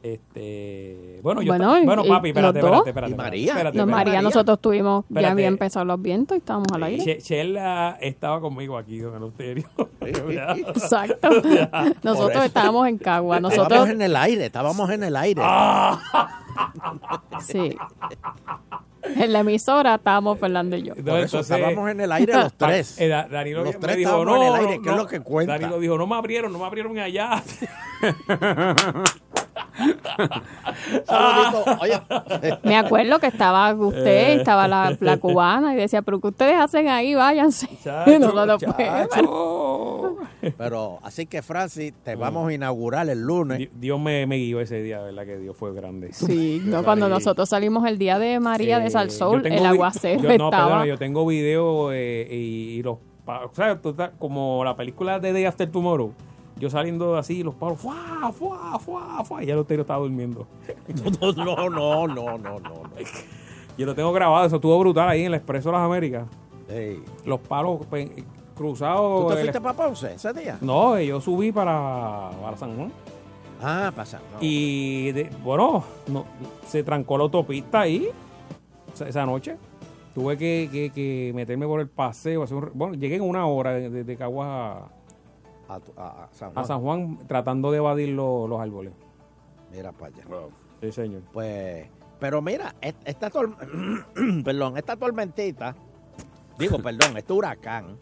Este, bueno, yo Bueno, y- bueno, y papi, espérate, los dos. espérate, espérate. Y María. espérate, No. María, nosotros tuvimos, ya había empezado los vientos y estábamos al aire. Che- Chela estaba conmigo aquí, don Eleuterio. Exacto. Nosotros estábamos en Cagua. Nosotros, Estábamos en el aire, estábamos en el aire. sí. En la emisora estábamos Fernando y yo. Por eso estábamos en el aire los tres. Eh, Da- Danilo Los me tres dijo, estábamos no, en el aire, no, que es lo que cuenta. Danilo dijo, no me abrieron, no me abrieron allá. Oye, Me acuerdo que estaba usted, estaba la, la cubana y decía, pero ¿qué ustedes hacen ahí? Váyanse. Y nosotros, pues, bueno. pero así que Francis, te vamos a inaugurar el lunes. Di- Dios me, me guió ese día, ¿verdad? Que Dios fue grande. Sí, no, cuando nosotros salimos el día de María de Eh, Salsol, el aguacero yo- no, estaba. perdona, yo tengo video eh, y, y los o sea, como la película de Day After Tomorrow. Yo saliendo así, los palos, ¡fua, fua, fua, fua! Y ya el hotel estaba durmiendo. No, no, no, no, no, no. Yo lo tengo grabado, eso estuvo brutal ahí en el Expreso de las Américas. Ey. Los palos pe- cruzados. ¿Tú te el- fuiste para Ponce ese día? No, yo subí para, para San Juan. Ah, pasa. no. Y de- bueno, no, se trancó la autopista ahí esa, noche. Tuve que, que- que meterme por el paseo. hacer un re- bueno, llegué en una hora de, de- de Caguas a, A, tu- a- a San a Juan. San Juan tratando de evadir lo- los árboles. Mira para allá. Sí, señor. Pues, pero mira, esta, tor- perdón, esta tormentita, digo, perdón, este huracán,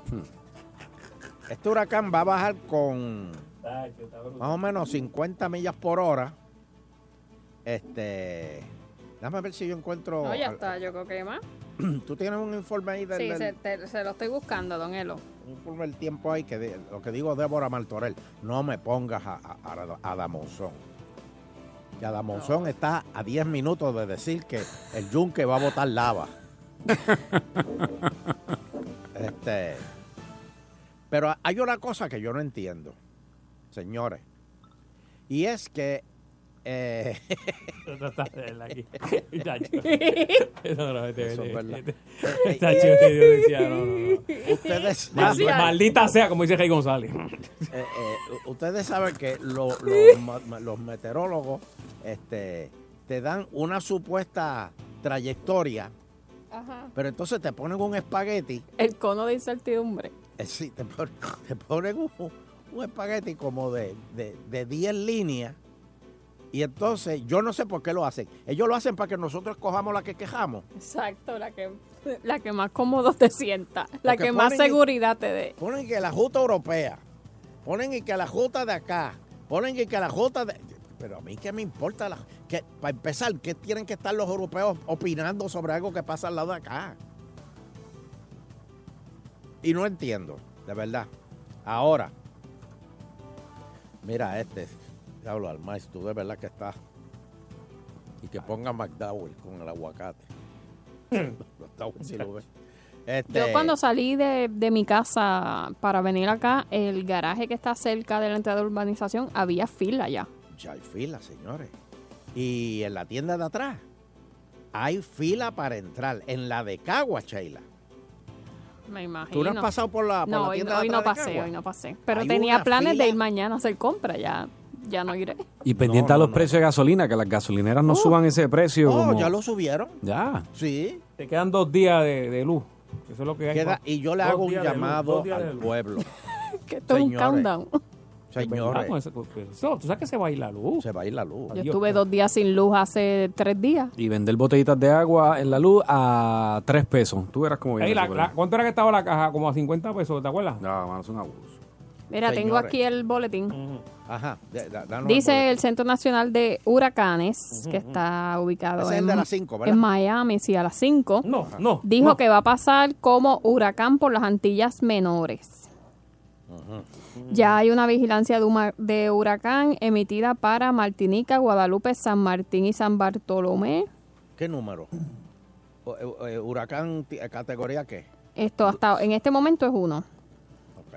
este huracán va a bajar con más o menos 50 millas por hora. Este, déjame ver si yo encuentro. No, ya está, yo creo que más. Tú tienes un informe ahí del, Sí, del- se, te- se lo estoy buscando, don Elo. un informe del tiempo ahí que de- lo que digo Débora Martorell, no me pongas a, a, a Adamonzón. Que Adamonzón está a 10 minutos de decir que el yunque va a botar lava. este, pero hay una cosa que yo no entiendo, señores, y es que eh, ustedes, Mal- maldita sea, como dice Rey González. Eh, eh, ustedes saben que lo- lo- ma- ma- los meteorólogos este, te dan una supuesta trayectoria, Ajá. pero entonces te ponen un espagueti, El cono de incertidumbre. eh, sí, te, pon- te ponen un, un espagueti como de, de, de 10 líneas, y entonces yo no sé por qué lo hacen. Ellos lo hacen para que nosotros cojamos la que quejamos. Exacto, la que, la que más cómodo te sienta, la Porque que más seguridad te dé. Ponen que la Junta Europea, ponen y que la Junta de acá, ponen y que la Junta de... Pero a mí qué me importa, la, que, para empezar, ¿qué tienen que estar los europeos opinando sobre algo que pasa al lado de acá? Y no entiendo, de verdad. Ahora, mira este, diablo al maestro, tú de verdad que está. Y que ponga McDowell con el aguacate. McDowell lo. Este, Yo cuando salí de, de mi casa para venir acá, el garaje que está cerca de la entrada de urbanización, había fila ya. Ya hay fila, señores. Y en la tienda de atrás hay fila para entrar. En la de Cagua, Sheila. Me imagino. ¿Tú no has pasado por la, por no, la hoy, tienda de hoy no atrás de pasé, Cagua? hoy no pasé. Pero Hay tenía planes fila. de ir mañana a hacer compra, ya, ya no iré. Y pendiente a los precios de gasolina, que las gasolineras no suban ese precio. Oh, como- ya lo subieron. Ya. Sí. Te quedan dos días de, de luz. Eso es lo que hay. Queda- y yo le hago un luz, llamado al pueblo. que esto es un countdown. Señores. Pues, eso, tú sabes que se va a ir la luz. Se va a ir la luz. Yo estuve dos días sin luz hace tres días. Y vender botellitas de agua en la luz a 3 pesos. Tú verás cómo Ey, la-. ¿Cuánto era que estaba la caja? Como a 50 pesos, ¿te acuerdas? No, mano, es un abuso. Mira, tengo aquí el boletín. Ajá. de- da- danos el Dice el Centro Nacional de Huracanes, que está ubicado es en, de las cinco, en Miami, sí, a las 5. No, no. Dijo no. que va a pasar como huracán por las Antillas Menores. Ya hay una vigilancia de, huma- de huracán emitida para Martinica, Guadalupe, San Martín y San Bartolomé. ¿Qué número? O- eh, eh, ¿Huracán categoría qué? Esto hasta en este momento es uno.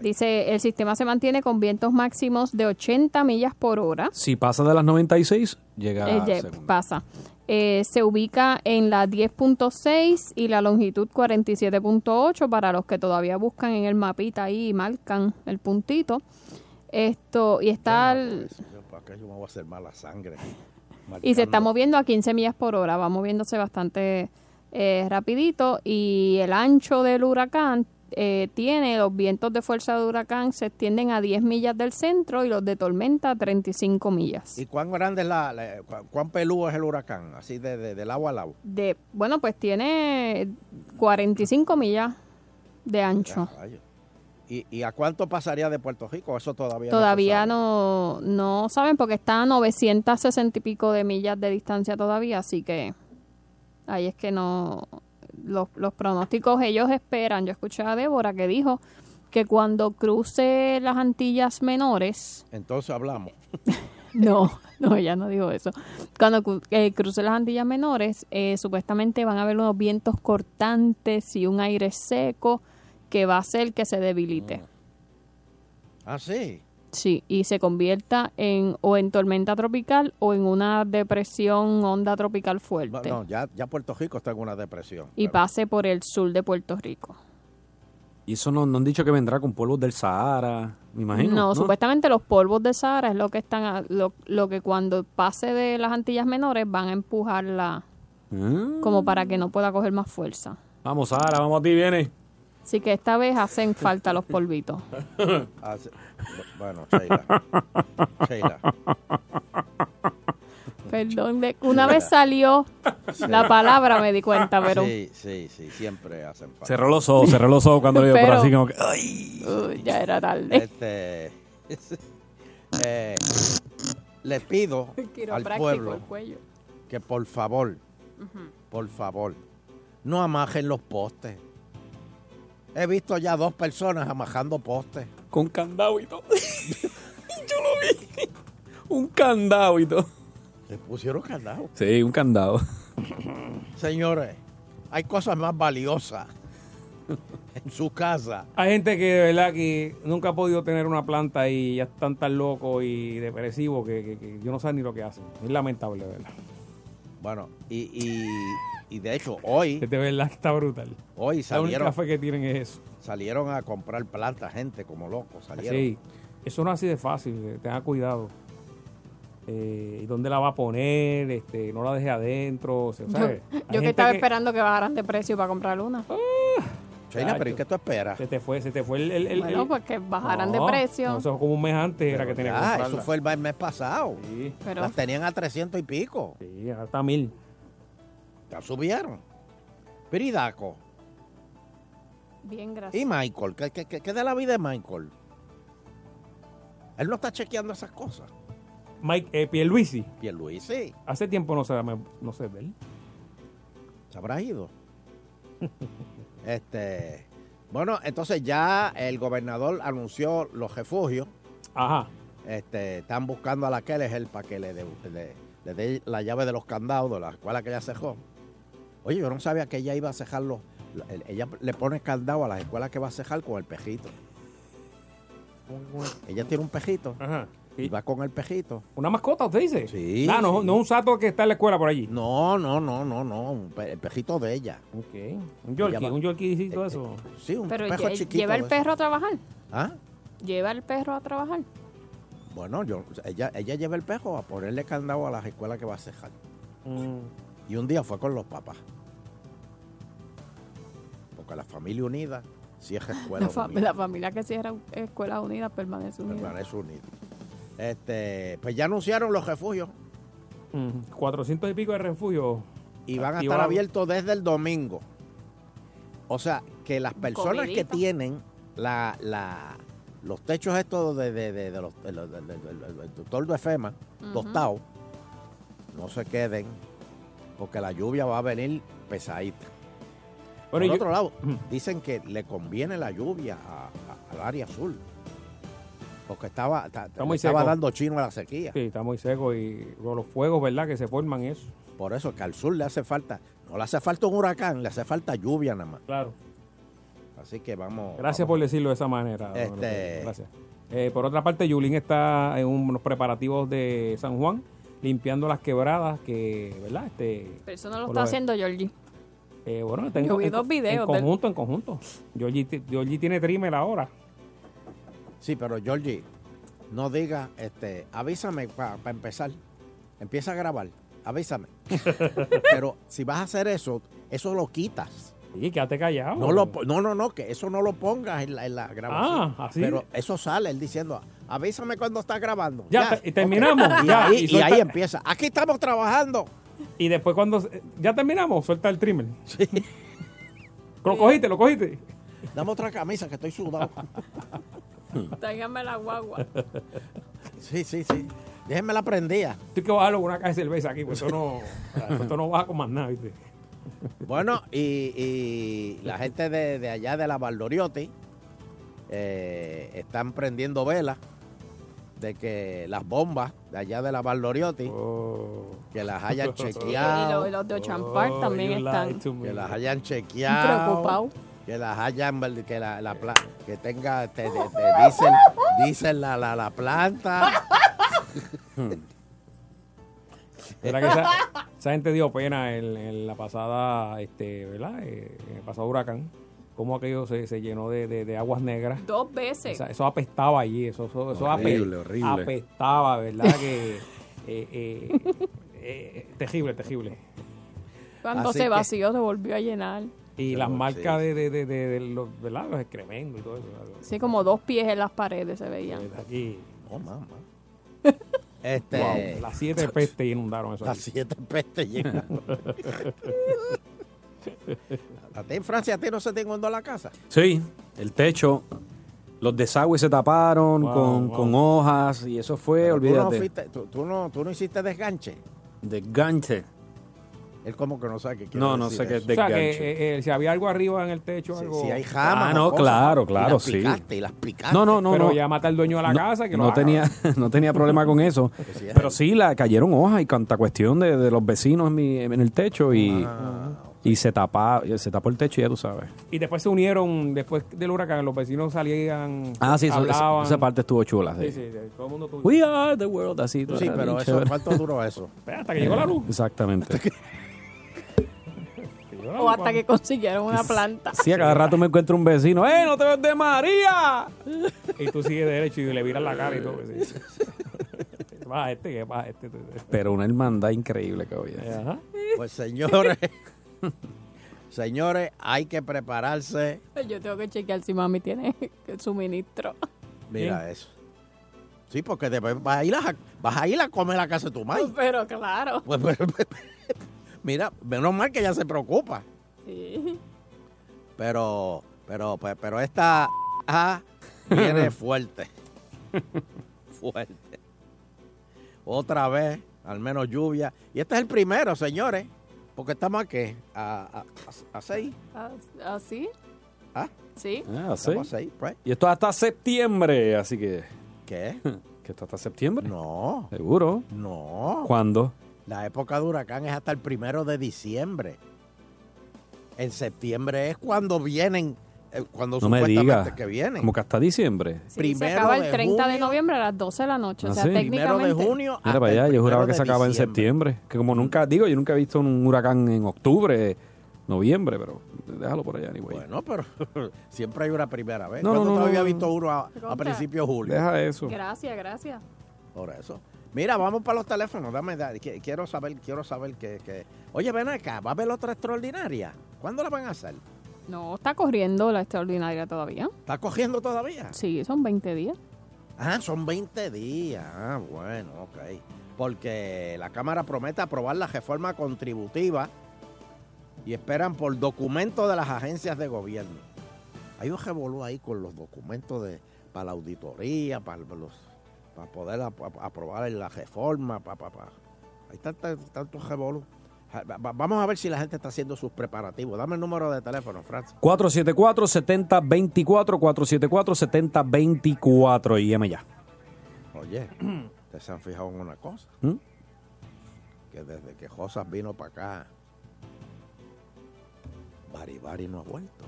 Dice, el sistema se mantiene con vientos máximos de 80 millas por hora. Si pasa de las 96, llega Eh, a ye- segunda. pasa. Eh, se ubica en la 10.6 y la longitud 47.8 para los que todavía buscan en el mapita ahí y marcan el puntito. Esto, y está al- ¿Para qué yo me voy a hacer mala sangre? y se está moviendo a 15 millas por hora, va moviéndose bastante eh, rapidito y el ancho del huracán eh, tiene los vientos de fuerza de huracán se extienden a 10 millas del centro y los de tormenta a 35 millas. ¿Y cuán grande es la, la- cu- cuán peludo es el huracán? Así de, de- del agua al agua. De, bueno, pues tiene 45 millas de ancho. ¿Y, y a cuánto pasaría de Puerto Rico? Eso todavía, no Todavía sabe. no, no saben porque está a 960 y pico de millas de distancia todavía, así que ahí es que no, los, los pronósticos ellos esperan. Yo escuché a Débora que dijo que cuando cruce las Antillas Menores, Entonces hablamos. no, no, ella no dijo eso. Cuando cu- eh, cruce las Antillas Menores, eh, supuestamente van a haber unos vientos cortantes y un aire seco que va a hacer que se debilite. Ah, sí. Sí, y se convierta en o en tormenta tropical o en una depresión onda tropical fuerte no, ya, ya Puerto Rico está en una depresión. y pase por el sur de Puerto Rico. Y eso no, no han dicho que vendrá con polvos del Sahara, me imagino. no, supuestamente los polvos de Sahara es lo que están a- lo, lo que cuando pase de las Antillas Menores van a empujarla Ah. como para que no pueda coger más fuerza. Vamos, Sahara, vamos a ti, viene. Así que esta vez hacen falta los polvitos. Bueno, Sheila. Sheila. Perdón, de- una vez salió la palabra me di cuenta, pero Sí, sí, sí, siempre hacen falta. Cerró los ojos, cerró los ojos cuando le dio por Pero- así como que... ¡Ay! Ya era tarde. Este, eh, le pido al pueblo que por favor, por favor, no amajen los postes. He visto ya dos personas amajando postes. Con candado y todo. Yo lo vi. Un candado y todo. Le pusieron candado. Sí, un candado. Señores, hay cosas más valiosas en su casa. Hay gente que de verdad que nunca ha podido tener una planta y ya están tan locos y depresivos que, que- que yo no sé ni lo que hacen. Es lamentable, de verdad. Bueno, y, y, y de hecho hoy, De verdad que está brutal. hoy La única salieron, fe que tienen es eso. salieron a comprar plantas, gente como locos. Salieron. Sí, eso no es así de fácil, eh, tenga cuidado. Eh, ¿Y dónde la va a poner? Este, no la deje adentro. o sea, Yo, ¿sabes? Hay yo que estaba esperando que bajaran de precio para comprar una. Sheila, pero ¿y qué tú esperas? Se te fue, se te fue el... el- el- Bueno, pues que bajaran de precio. no, eso como un mes antes era que tenía que Ah, eso fue el mes pasado. Pero- Las tenían a 300 y pico. Sí, ahora está a mil. Ya subieron. Pero y Daco? Bien, gracias. ¿Y Michael? ¿Qué, qué, qué- qué de la vida de Michael? Él no está chequeando esas cosas. Mike, eh, Pierluisi. Pierluisi. Hace tiempo no sé, no sé de él. ¿Se habrá ido? este. Bueno, entonces ya el gobernador anunció los refugios. Ajá. Este, están buscando a la Kelleher para que le dé le, le dé la llave de los candados de la escuela que ella cejó. Oye, yo no sabía que ella iba a cejar los. Ella le pone candado a las escuelas que va a cejar con el pejito. Ella tiene un pejito. Ajá. Y va con el pejito. ¿Una mascota, usted dice? Sí. Ah, no, no un sato que está en la escuela por allí. No, no, no, no, no. un pe- El pejito de ella. Ok. Un yorkie, un yorkiecito eso. Sí, un Pero pejo lle- chiquito. lleva el perro a trabajar. ¿Ah? Lleva el perro a trabajar. Bueno, yo, ella, ella lleva el pejo a ponerle candado a las escuelas que va a cejar. Y un día fue con los papás. Porque la familia unida cierra escuela La, fa- unida. la familia que cierra Escuelas Unidas permanece unida. Permanece unida. Este, pues ya anunciaron los refugios. Mm, 400 y pico de refugios. y van a estar abiertos desde el domingo. O sea, que las personas que tienen la, la- los techos estos de, de, de- de los, de de FEMA, Ujú. tostados, no se queden, porque la lluvia va a venir pesadita. Por Bueno, yo- otro lado, dicen que le conviene la lluvia a- a- al área azul. Porque estaba, ta- Está muy estaba seco. dando chino a la sequía. Sí, está muy seco y con los fuegos, ¿verdad? Que se forman eso. Por eso que al sur le hace falta, no le hace falta un huracán, le hace falta lluvia nada más. Claro. Así que vamos. Gracias por decirlo de esa manera. Este-. Gracias. Eh, por otra parte, Yulín está en unos preparativos de San Juan, limpiando las quebradas que, ¿verdad? Este, Pero eso no lo está lo- haciendo Georgie. eh, bueno, en- Yo vi en- dos videos En del- conjunto, en conjunto. Georgie, Georgie tiene trimmer ahora. Sí, pero Georgie, no diga, este, avísame para empezar. Empieza a grabar, avísame. pero si vas a hacer eso, eso lo quitas. Sí, quédate callado. No, lo, no, no, no, que eso no lo pongas en la, en la grabación. Ah, ¿así? Pero eso sale, él diciendo, avísame cuando estás grabando. Ya, te- y terminamos. Y, ahí, y y suelta- ahí empieza. Aquí estamos trabajando. Y después cuando... Ya terminamos, suelta el trimmer. Sí. Lo cogiste, lo cogiste. Dame otra camisa que estoy sudado. Tráigame la guagua. Sí, sí, sí. Déjenme la prendida. Tienes que bajarlo con una caja de cerveza aquí, pues esto no, esto no baja con más nada, ¿viste? Bueno, y, y la gente de, de allá de la Valdoriotti eh, están prendiendo velas de que las bombas de allá de la Valdoriotti que las hayan chequeado. los de también Oh, están. que las hayan chequeado. Preocupado. Que las hayan, que la, que tenga, te, te- te dicen, dicen la, la, la planta. ¿Verdad que esa, esa gente dio pena en, en la pasada, este, ¿verdad? Eh, en el pasado huracán. Cómo aquello se, se llenó de, de- de aguas negras. Dos veces. O sea, eso apestaba allí, eso, eso, eso Horrible, ape- horrible. apestaba, ¿verdad? que eh, eh, eh, terrible, terrible. Cuando Así se que- vació, se volvió a llenar. Y las marcas de, de, de, de- de los, ¿verdad? los excrementos y todo eso. Sí, como dos pies en las paredes se veían. Aquí. Oh, mamá. Este, Wow, las siete pestes inundaron eso. Las siete pestes llegaron. ¿A ti en Francia a ti no se te inundó la casa? Sí, el techo, los desagües se taparon Wow, con, wow. con hojas y eso fue, Pero tú no, olvídate. fuiste- tú, tú no, tú no hiciste desganche. Desganche. Él como que no sabe qué quiere No, no decir sé qué es O sea, que desganche. eh, eh, si había algo arriba en el techo, algo... Si hay jamas. Ah, no, cosas, claro, y claro, las sí. picaste, y las picaste. No, no, no. Pero no. ya mata al dueño de la No, casa que no haga. tenía no tenía problema con eso pero sí la cayeron hojas y canta cuestión de, de los vecinos en, mi- en el techo y, Ah, y se tapa se tapó el techo ya tú sabes Y después se unieron, después del huracán, los vecinos salían, ah sí eso- hablaban. esa parte estuvo chula sí. Sí, sí, sí, todo el mundo tuvo. we are the world así Sí, pero eso. ¿cuánto duró eso? Hasta que llegó la luz. exactamente O hasta que consiguieron una planta. sí a cada rato me encuentro un vecino ¡eh no te ves de María! Y tú sigues derecho y le viras la cara y todo. sí. Baja este, que baja este. pero una hermandad increíble que Ajá. Pues señores, señores, hay que prepararse. Yo tengo que chequear si mami tiene el suministro. Mira eso. Sí, porque después vas a ir a, vas a, ir a comer a casa de tu madre. Pero claro. Pues, pues, pues, mira, menos mal que ella se preocupa. Sí. Pero, pero, pero esta ah, viene fuerte. fuerte. Otra vez, al menos lluvia. Y este es el primero, señores. Porque estamos aquí, a, a, a, a seis. ¿Ah, ¿Así? ¿Ah? Sí. Ah, sí. Estamos a seis, right? y esto hasta septiembre así que ¿Qué? que esto hasta septiembre No, seguro no. ¿cuándo? La época de huracán es hasta el primero de diciembre. En septiembre es cuando vienen cuando No me supuestamente digas. que viene. Como que hasta diciembre. Sí, se acaba el 30 de noviembre a las 12 de la noche. ¿Ah, o sea, sí? técnicamente. Mira para allá, yo juraba que se acaba en septiembre. Que como nunca, digo, yo nunca he visto un huracán en octubre, noviembre, pero déjalo por allá, anyway. Bueno, pero siempre hay una primera vez. No, ¿Cuándo no, no, había visto uno a, a principios de julio? Deja eso. Gracias, gracias. Por eso. Mira, vamos para los teléfonos. Dame, da- qui- quiero saber, quiero saber que, que- Oye, ven acá, ¿va a haber otra extraordinaria? ¿Cuándo la van a hacer? No, está corriendo la extraordinaria todavía. ¿Está cogiendo todavía? Sí, son 20 días. Ah, son 20 días. Ah, bueno, ok. Porque la Cámara promete aprobar la reforma contributiva y esperan por documento de las agencias de gobierno. Hay un revolú ahí con los documentos de para la auditoría, para los para poder ap- ap- aprobar la reforma, pa, pa, pa. Hay tantos tanto revolú. Vamos a ver si la gente está haciendo sus preparativos. Dame el número de teléfono, Francis. 474-7024, 474-7024 y llame ya. Oye, ¿ustedes se han fijado en una cosa? ¿Mm? Que desde que Josas vino para acá, Bari Bari no ha vuelto.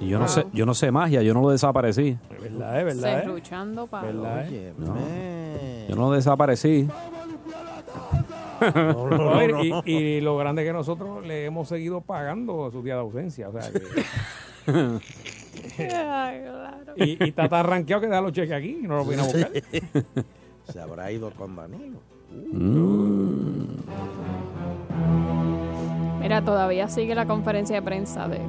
Y yo no sé, yo no sé magia, yo no lo desaparecí. Es verdad, es verdad. ¿eh? Serruchando para. ¿Verdad, eh? Oye, No. Yo no desaparecí. No, y, y- y lo grande es que nosotros le hemos seguido pagando su día de ausencia. O sea, que- Ay, claro. y, y está tan rankeado que deja los cheques aquí y no los viene a buscar. Se habrá ido con Danilo. Mira, todavía sigue la conferencia de prensa de,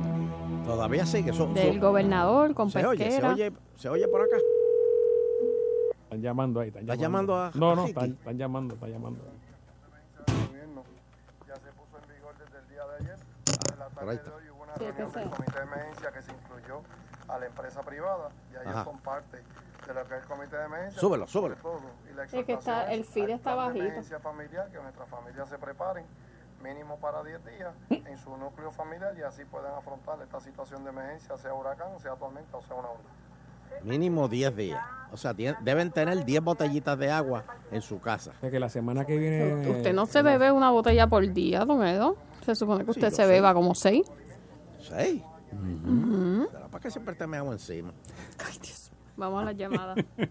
Todavía sigue. Del gobernador con se oye, se oye, se oye por acá. Están llamando ahí. Están ¿Estás llamando, llamando a- No, no, están llamando, están llamando. Por ahí está. reunión del comité de emergencia que se incluyó a la empresa privada y ellos Ajá. son parte de lo que es el comité de emergencia. Súbelo, súbelo. todo, y la Sí, que está- el es feed al está de bajito. emergencia familiar, que nuestras familias se preparen mínimo para 10 días en su núcleo familiar y así puedan afrontar esta situación de emergencia, sea huracán, sea tormenta o sea una onda. Mínimo 10 días. O sea, tien- deben tener 10 botellitas de agua en su casa. O sea, que la semana que viene... Usted no se bebe una botella por día, don Edo. Se supone que Sí, usted yo se sé. beba como seis. ¿Seis? Ujú. ¿Será para qué siempre te me hago encima? Vamos a las llamadas.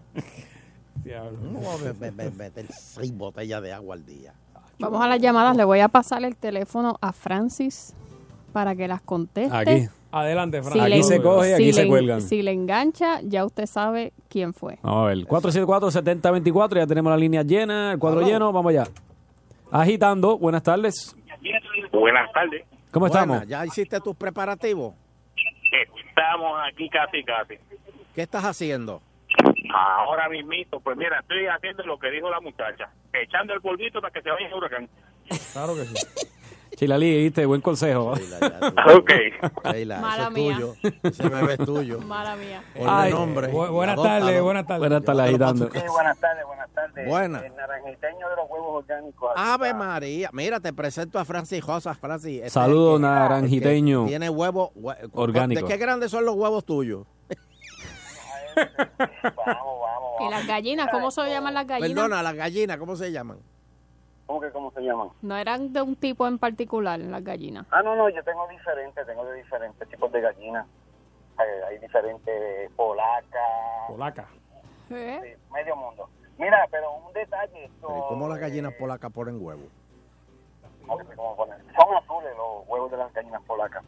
No voy a be- be- meter 6 botellas de agua al día. Vamos a las llamadas. Le voy a pasar el teléfono a Francis para que las conteste. Aquí. Adelante, Si Fran. Aquí le- se coge y aquí si se le- cuelgan. Si le engancha, ya usted sabe quién fue. Vamos a ver. 474-7024, ya tenemos la línea llena, el cuadro lleno, vamos allá. Agitando, buenas tardes. Buenas tardes. ¿Cómo Buena, estamos? ¿Ya hiciste tus preparativos? Estamos aquí casi, casi. ¿Qué estás haciendo? Ahora mismito, pues mira, estoy haciendo lo que dijo la muchacha, echando el polvito para que se vaya el huracán. Claro que sí. Chilali, viste, buen consejo. Ok. Sheila, Mala eso es mía. tuyo. Ese bebé es tuyo. Mala mía. Ay, nombre. bu- buenas tardes, buenas tardes. Buenas tardes, agitando. Sí, buenas tardes, buenas tardes. Buena. El naranjiteño de los huevos orgánicos. Ave María. Mira, te presento a Francis Rosas. Francis. este Saludos, es naranjiteño. Tiene huevos hue- Orgánico. ¿De qué grandes son los huevos tuyos? ¿Y las gallinas? ¿Cómo se llaman las gallinas? Perdona, las gallinas, ¿cómo se llaman? ¿Cómo que cómo se llaman? No eran de un tipo en particular, las gallinas. Ah, no, no, yo tengo diferentes, tengo de diferentes tipos de gallinas. Hay, hay diferentes polacas, Polaca. ¿Eh? sí, medio mundo. Mira, pero un detalle. ¿y ¿Cómo las gallinas polacas ponen huevos? no sé cómo poner. Son azules los huevos de las gallinas polacas.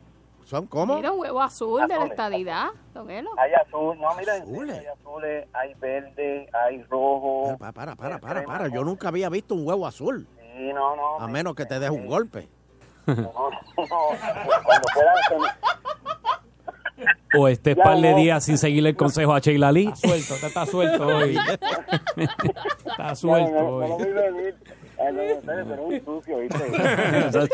¿Son cómo? Mira, un huevo azul de la estadidad, don Elo. Hay azul, no, mira, Azules. hay azules, hay verde, hay rojo. Para, para, para, para, para. Yo nunca había visto un huevo azul. Sí, no, no. A menos que te des un golpe. No, no, cuando puedan O este Ya, par de no. días sin seguirle el consejo a Sheila Lee. Está suelto, está, está suelto hoy. está suelto No, no, no, hoy. no pero es un sucio, ¿viste?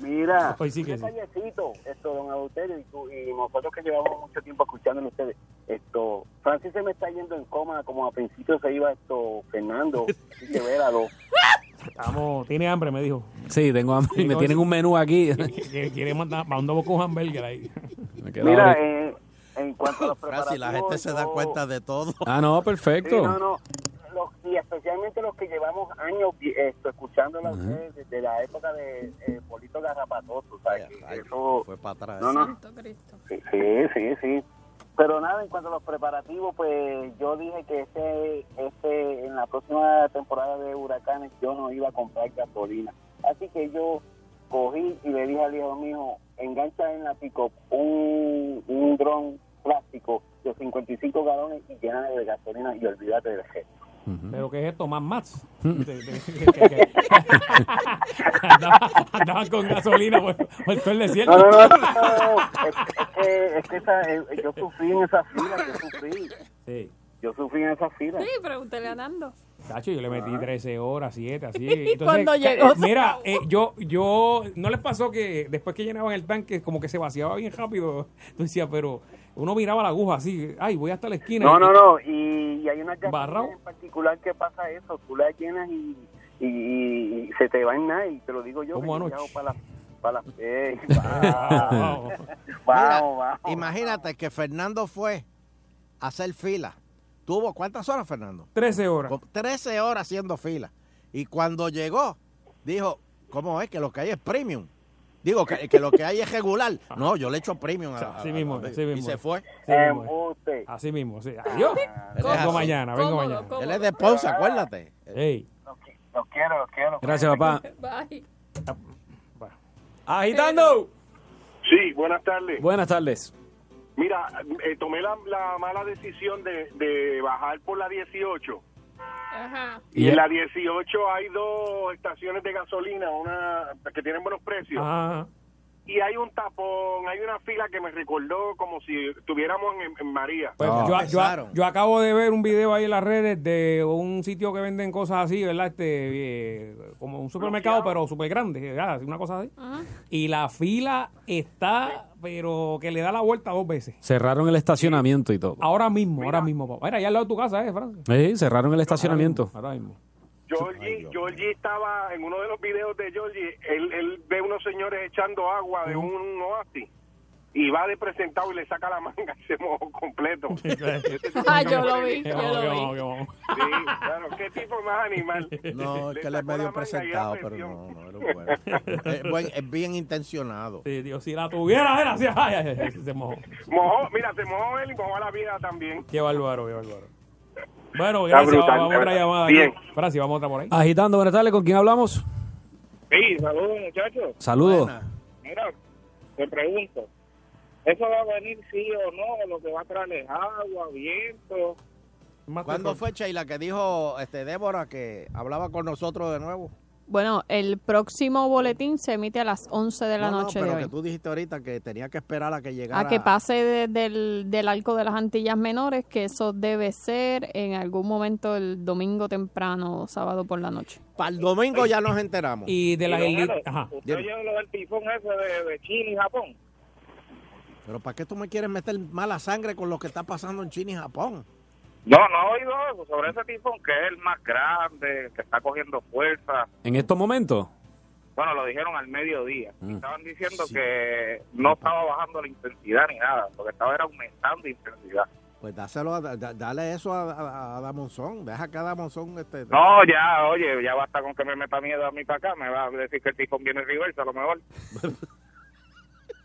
Mira, Hoy sí que un sí. detallecito, esto, don Adulterio, y, tú- y nosotros que llevamos mucho tiempo escuchándolo a ustedes, esto, Francis se me está yendo en coma, como a principio se iba esto, Fernando, así que véralo. Estamos, tiene hambre, me dijo. Sí, tengo hambre. Sí, Me no, tienen sí. un menú aquí. Quiere, mandar, mandamos con un hamburger ahí. Mira, eh, en cuanto a los Francis, la gente se da preparativos, cuenta de todo. Ah, no, perfecto. Sí, no, no. Especialmente los que llevamos años esto, escuchándola a ustedes desde la época de eh, Polito Garrapatoso, o sea, que eso fue para atrás. No, no. Santo Cristo. Sí, sí, sí, sí. Pero nada, en cuanto a los preparativos, pues yo dije que este, este, en la próxima temporada de huracanes yo no iba a comprar gasolina. Así que yo cogí y le dije al hijo mío, engancha en la pick un, un dron plástico de 55 galones y llena de gasolina y olvídate del resto. ¿Pero qué es esto? ¿Más Andaba- Andaban con gasolina por, por todo el desierto. No, no, no, no, es, que, es que esa- eh, yo sufrí en esa fila, yo sufrí. Sí. Yo sufrí en esa fila. Sí, pregúntale a Nando. Tacho, yo le metí 13 horas, 7, así. ¿Y cuando llegó, se Mira, eh, yo, yo, ¿no les pasó que después que llenaban el tanque, como que se vaciaba bien rápido? Tú decías, pero uno miraba la aguja así, ay, voy hasta la esquina. No, y- no, no. Y, y hay una gasolinas en particular que pasa eso. Tú la llenas y, y, y se te va en nada. Y te lo digo yo. Como que para la... Para. Imagínate que Fernando fue a hacer fila. ¿Tuvo cuántas horas, Fernando? 13 horas. 13 horas haciendo fila. Y cuando llegó, dijo, ¿cómo es? Que lo que hay es premium. Digo, que, que lo que hay es regular. No, yo le echo premium a, Así a- mismo, a- así Y se fue. Así mismo, así mismo, sí. Adiós. Es Vengo mañana, vengo mañana. Él es de Ponce, acuérdate. Ey. Los quiero, los quiero. Gracias, papá. Bye. Agitando. Sí, buenas tardes. Buenas tardes. Mira, eh, tomé la, la mala decisión de, de bajar por la 18. Ajá. Y en la 18 hay dos estaciones de gasolina, una que tienen buenos precios. Ajá. Y hay un tapón, hay una fila que me recordó como si estuviéramos en, en María. Pues yo, yo, yo acabo de ver un video ahí en las redes de un sitio que venden cosas así, ¿verdad? Este, eh, como un supermercado, pero súper grande, ¿verdad? Una cosa así. Y la fila está, pero que le da la vuelta dos veces. Cerraron el estacionamiento y todo. Ahora mismo, ahora mismo. papá. Mira, allá al lado de tu casa, ¿eh, Fran? Sí, cerraron el estacionamiento. Ahora mismo. Georgie, Georgie estaba en uno de los videos de Georgie, él, él ve unos señores echando agua de un oasis y va de presentado y le saca la manga y se mojó completo. Ah, yo lo vi, yo lo vi. Sí, claro, qué tipo más animal. No, es que él es medio presentado, pero no, no, era bueno. es, buen- es bien intencionado. Sí, Dios, si la tuviera, era así. Ay, ay, ay, se mojó. Mojó, mira, se mojó él y mojó a la vida también. Qué bárbaro, qué bárbaro. Bueno, Está gracias. brutal, vamos a otra llamada. Bien. Francis, vamos a otra por ahí. Agitando, buenas tardes. ¿Con quién hablamos? Sí, saludos muchachos. Saludos. Mira, te pregunto, ¿eso va a venir sí o no? Lo que va a traer es agua, viento. ¿Cuándo fue Sheila que dijo este Débora que hablaba con nosotros de nuevo? Bueno, el próximo boletín se emite a las 11 de la No, no, noche pero de que tú dijiste ahorita que tenía que esperar a que llegara. A que pase de- del, del arco de las Antillas Menores, que eso debe ser en algún momento el domingo temprano o sábado por la noche. Para el domingo ya nos enteramos. Y de las Ajá. ¿Usted oyó lo del tifón ese de, de China y Japón? Pero ¿para qué tú me quieres meter mala sangre con lo que está pasando en China y Japón? No, no he oído eso sobre ese tifón que es el más grande, que está cogiendo fuerza. En estos momentos. Bueno, lo dijeron al mediodía. Mm. Estaban diciendo que no estaba bajando la intensidad ni nada, lo que estaba era aumentando intensidad. Pues dáselo a- da- dale eso a, a, a Damonzón. Deja que a Damonzón este, No, ya, oye, ya basta con que me meta miedo a mí para acá, me va a decir que el tifón viene en reversa a lo mejor.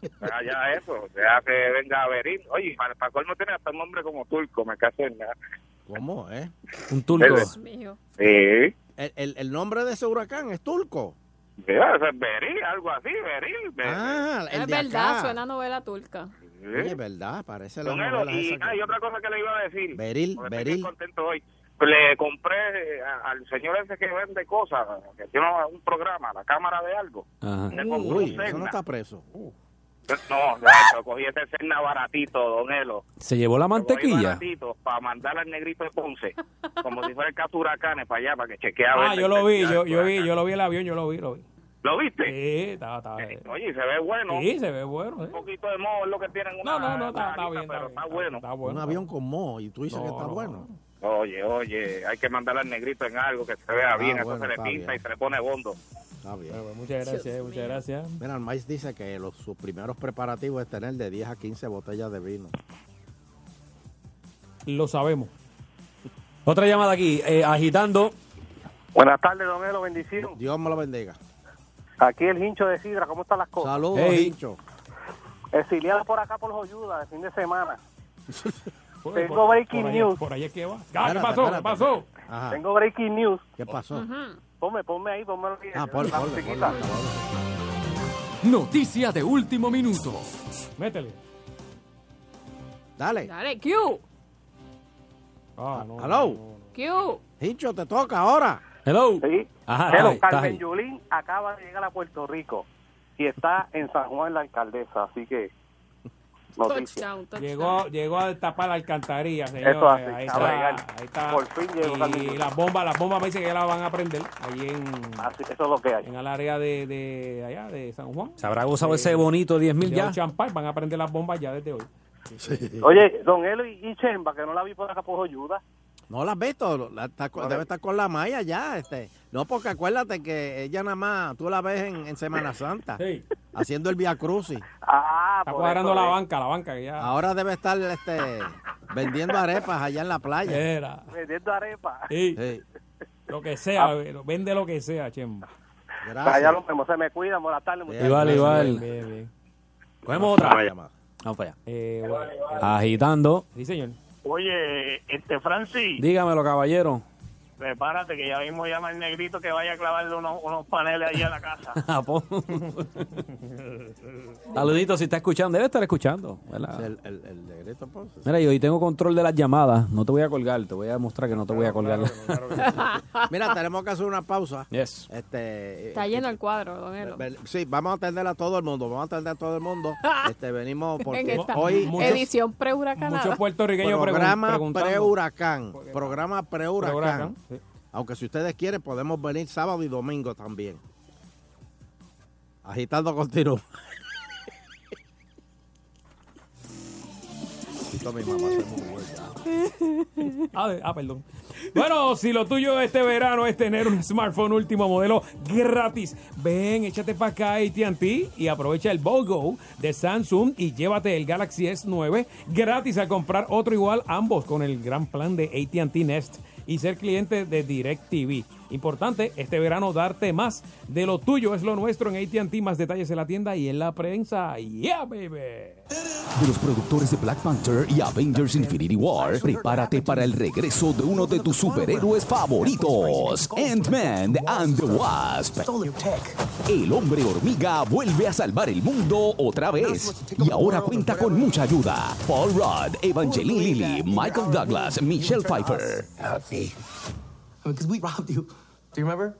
Ya, ya eso, ya que venga a venir. Oye, para, para colmo tiene hasta un nombre como turco, me caso en nada. ¿Cómo, eh? Un turco. Dios Sí. El, el, el nombre de ese huracán es turco. Mira, es Beril, algo así, Beril. Beril. Ah, el es de verdad, acá. suena a novela turca. Oye, verdad, parece la novela y esa que- hay otra cosa que le iba a decir. Beril, porque estoy Beril. bien contento hoy. Le compré eh, al señor ese que vende cosas, que tiene un programa, la cámara de algo. Ajá. Le compré un Uy, eso no está preso. No, no, cogí ese Cerna baratito, don Elo. Se llevó la mantequilla. para mandar al negrito de Ponce, como si fuera el caso huracanes para allá, para que chequea. a ver Ah, yo lo vi, yo, yo vi, yo lo vi el avión, yo lo vi, lo vi. ¿Lo viste? Sí, estaba, estaba. Oye, se ve bueno. Sí, se ve bueno. Un poquito de moho es lo que tienen una No, no, no, está, bien, pero está está, bien, bueno. Está bueno. Un avión con moho y tú dices No, que está no, bueno. Oye, oye, hay que mandar al negrito en algo que se vea Ah, bien, bueno, eso se le pinta bien. y se le pone bondo. Está bien. Bueno, muchas gracias, muchas gracias. Mira, el maíz dice que los, sus primeros preparativos es tener de 10 a 15 botellas de vino. Lo sabemos. Otra llamada aquí. eh, agitando. Buenas tardes, don Elo, bendición. Dios me lo bendiga. Aquí el hincho de Sidra, ¿cómo están las cosas? Saludos, Hey. hincho. Exiliado por acá por Joyuda, de fin de semana. Tengo por- breaking por allá- news. Por ahí es que va. Ah, ¿Qué Espérate, pasó? ¿Qué pasó? Ajá. Tengo breaking news. ¿Qué pasó? Ponme, ponme ahí, ponme Ah, ponle. Noticia de último minuto. Métele. Dale. Dale, Q. Ah, no. Hello. Q. Hincho, te toca ahora. Hello. Sí. Ajá, Hello, está ahí, está Carmen ahí. Yulín acaba de llegar a Puerto Rico y está en San Juan la alcaldesa, así que. Touchdown, touchdown. Llegó, llegó a tapar la alcantarilla, señor. Eso así, ahí, está, ahí está. Por fin llegó Y las bombas, las bombas me dicen que ya las van a prender allí en, Así, eso es lo que hay. en el área de, de allá, de San Juan. ¿Se habrá gozado Eh, ese bonito 10 mil ya? Park, van a prender las bombas ya desde hoy. Oye, don Elo y, y Chemba, que no la vi por acá por Joyuda. ¿No la has visto? La- está con- debe estar con la Maya ya. Este. No, porque acuérdate que ella nada más, tú la ves en, en Semana Santa, Sí. haciendo el Via Crucis. Ah, Está cuadrando la banca, la banca que ya. Ahora debe estar este, vendiendo arepas allá en la playa. Era. Vendiendo arepa. Sí. Sí. Lo que sea, vende lo que sea, Chemba. Allá nos vemos, se me cuidan, buenas tardes, muchachos. Igual, igual. Bien, bien. Cogemos otra. Vamos para allá. Eh, bueno, Agitando. sí, señor. Oye, este Francis, Dígamelo, caballero. Prepárate que ya mismo llama el negrito que vaya a clavarle unos, unos paneles allí a la casa. Apo. Saludito, si está escuchando. Debe estar escuchando. ¿verdad? El, el, el negrito, pues. Mira, y hoy tengo control de las llamadas. No te voy a colgar. Te voy a mostrar que no te voy a colgar. Mira, tenemos que hacer una pausa. Yes. Este, Está lleno el cuadro, don Elo. Ven- Sí, vamos a atender a todo el mundo, vamos a atender a todo el mundo. Este, venimos En porque hoy edición pre-huracanada. Muchos puertorriqueños programa pre-huracán, programa pre-huracán. Aunque si ustedes quieren podemos venir sábado y domingo también. Agitando continuo. Esto mi. Ah, ah, perdón. Bueno, si lo tuyo este verano es tener un smartphone último modelo gratis, ven, échate para acá AT&T y aprovecha el BOGO de Samsung y llévate el Galaxy S9 gratis al comprar otro igual, ambos con el gran plan de AT&T Nest y ser cliente de DirecTV. Importante, este verano darte más de lo tuyo es lo nuestro en AT&T. Más detalles en la tienda y en la prensa. Yeah, baby. De los productores de Black Panther y Avengers Infinity War, prepárate para el regreso de uno de tus superhéroes favoritos, Ant-Man and the Wasp. El hombre hormiga vuelve a salvar el mundo otra vez y ahora cuenta con mucha ayuda. Paul Rudd, Evangeline Lilly, Michael Douglas, Michelle Pfeiffer. Do you remember?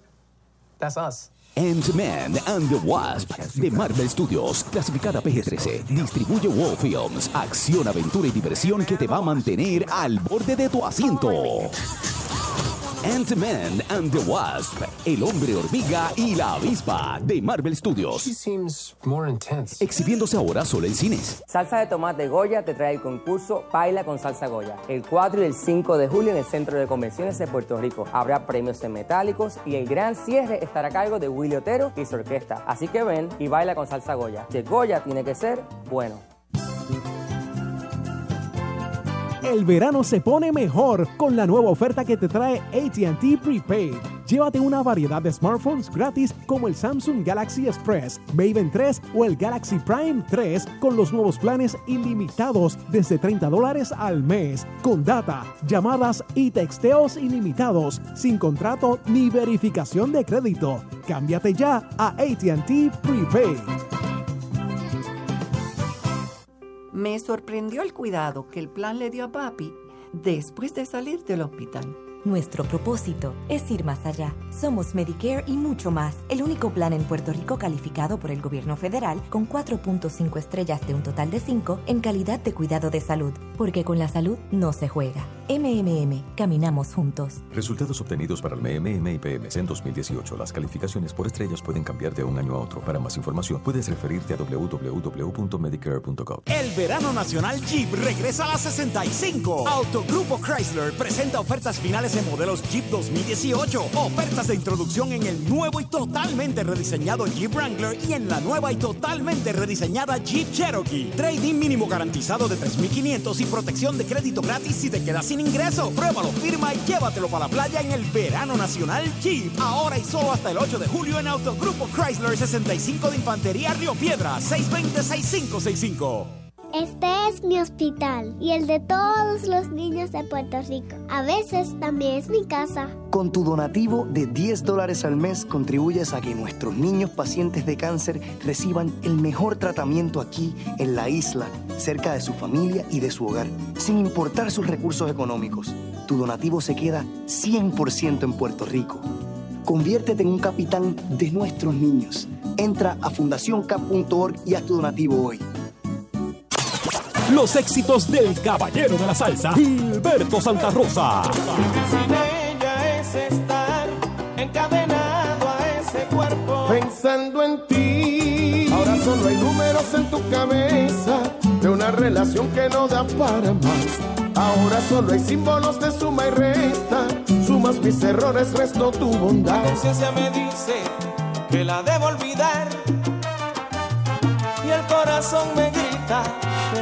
That's us. Ant-Man and the Wasp de Marvel Studios, clasificada PG-13, distribuye Wow Films, acción, aventura y diversión que te va a mantener al borde de tu asiento. Ant-Man and the Wasp, el hombre hormiga y la avispa de Marvel Studios. Exhibiéndose ahora solo en cines. Salsa de tomate Goya te trae el concurso Baila con Salsa Goya. El 4 y el 5 de julio en el Centro de Convenciones de Puerto Rico. Habrá premios en metálicos y el gran cierre estará a cargo de Willy Otero y su orquesta. Así que ven y baila con Salsa Goya. De Goya tiene que ser bueno. El verano se pone mejor con la nueva oferta que te trae ATT Prepaid. Llévate una variedad de smartphones gratis como el Samsung Galaxy Express, Maven 3 o el Galaxy Prime 3 con los nuevos planes ilimitados desde 30 dólares al mes, con data, llamadas y texteos ilimitados, sin contrato ni verificación de crédito. Cámbiate ya a ATT Prepaid. Me sorprendió el cuidado que el plan le dio a papi después de salir del hospital. Nuestro propósito es ir más allá. Somos Medicare y mucho más. El único plan en Puerto Rico calificado por el gobierno federal con 4.5 estrellas de un total de 5 en calidad de cuidado de salud. Porque con la salud no se juega. MMM, caminamos juntos. Resultados obtenidos para el MMM y PMS en 2018. Las calificaciones por estrellas pueden cambiar de un año a otro. Para más información, puedes referirte a www.medicare.gov. El verano nacional Jeep regresa a las 65. Autogrupo Chrysler presenta ofertas finales 13 modelos Jeep 2018. Ofertas de introducción en el nuevo y totalmente rediseñado Jeep Wrangler y en la nueva y totalmente rediseñada Jeep Cherokee. Trading mínimo garantizado de 3.500 y protección de crédito gratis si te quedas sin ingreso. Pruébalo, firma y llévatelo para la playa en el verano nacional Jeep. Ahora y solo hasta el 8 de julio en Autogrupo Chrysler 65 de Infantería Río Piedra 620-6565. Este es mi hospital y el de todos los niños de Puerto Rico. A veces también es mi casa. Con tu donativo de 10 dólares al mes contribuyes a que nuestros niños pacientes de cáncer reciban el mejor tratamiento aquí en la isla, cerca de su familia y de su hogar, sin importar sus recursos económicos. Tu donativo se queda 100% en Puerto Rico. Conviértete en un capitán de nuestros niños. Entra a fundacioncap.org y haz tu donativo hoy. Los éxitos del caballero de la salsa, Gilberto Santa Rosa. Sin ella es estar encadenado a ese cuerpo. Pensando en ti. Ahora solo hay números en tu cabeza de una relación que no da para más. Ahora solo hay símbolos de suma y resta. Sumas mis errores, resto tu La bondad. conciencia me dice que la debo olvidar. Y el corazón me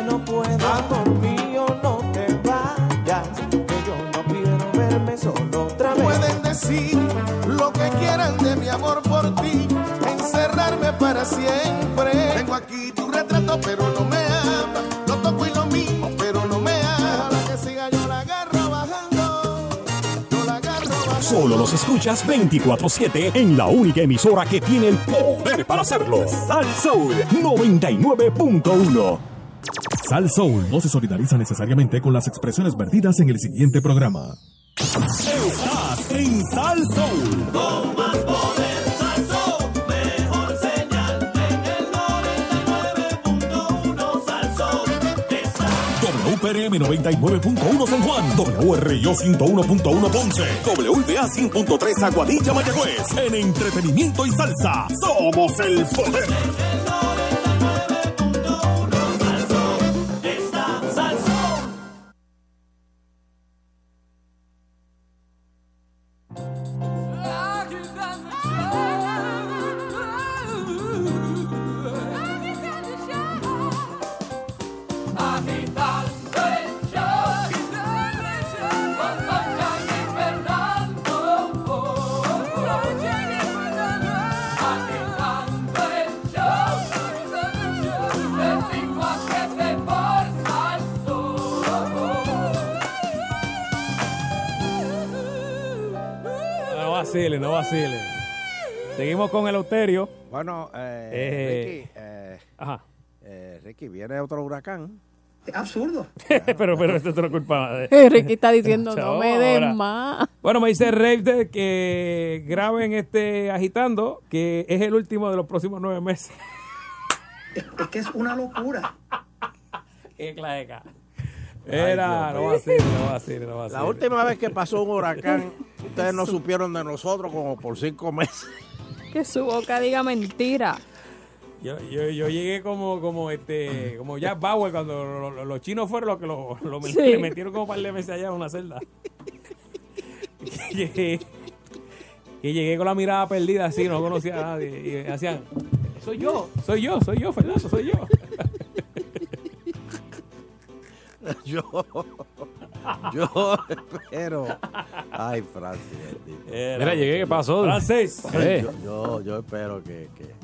no puedo. Amor mío, no te vayas. Que yo no quiero verme solo otra vez. Pueden decir lo que quieran de mi amor por ti, encerrarme para siempre. Tengo aquí tu retrato, pero no me ama. Lo toco y lo mismo, pero no me ama. Para que siga yo la agarro bajando. Yo la agarro bajando. Solo los escuchas 24-7 en la única emisora que tiene el poder para hacerlo. Sal Soul 99.1. Sal Soul no se solidariza necesariamente con las expresiones vertidas en el siguiente programa. Estás en Sal Soul. Con más poder, mejor señal en el 99.1 Salsón. WPRM 99.1 San Juan, WRIO 101.1 Ponce, WBA 100.3 Aguadilla Mayagüez. En entretenimiento y salsa, somos el poder. Seguimos con el Euterio. Bueno, eh, Eh, Ricky, eh, Ajá. eh, Ricky, viene otro huracán. Absurdo. pero, pero esto es otra culpa de... Eh, Ricky está diciendo, no me des Ahora. más. Bueno, me dice Rave que graben este agitando, que es el último de los próximos nueve meses. Es que es una locura. Qué. Era, no va a ser, no va a ser, no va a ser. La última vez que pasó un huracán, ustedes no supieron de nosotros como por cinco meses. Que su boca diga mentira. Yo, yo, yo llegué como, como este, como Jack Bauer cuando lo- lo- los chinos fueron los que lo, lo met- Sí. le metieron como un par de meses allá en una celda. que, que llegué con la mirada perdida así, no conocía a nadie. Y hacían, soy yo, soy yo, soy yo, Fernando, soy yo. yo, yo espero. Ay, Francis. Mira, llegué, ¿qué pasó? Francés. Eh. Yo, yo, yo espero que. que-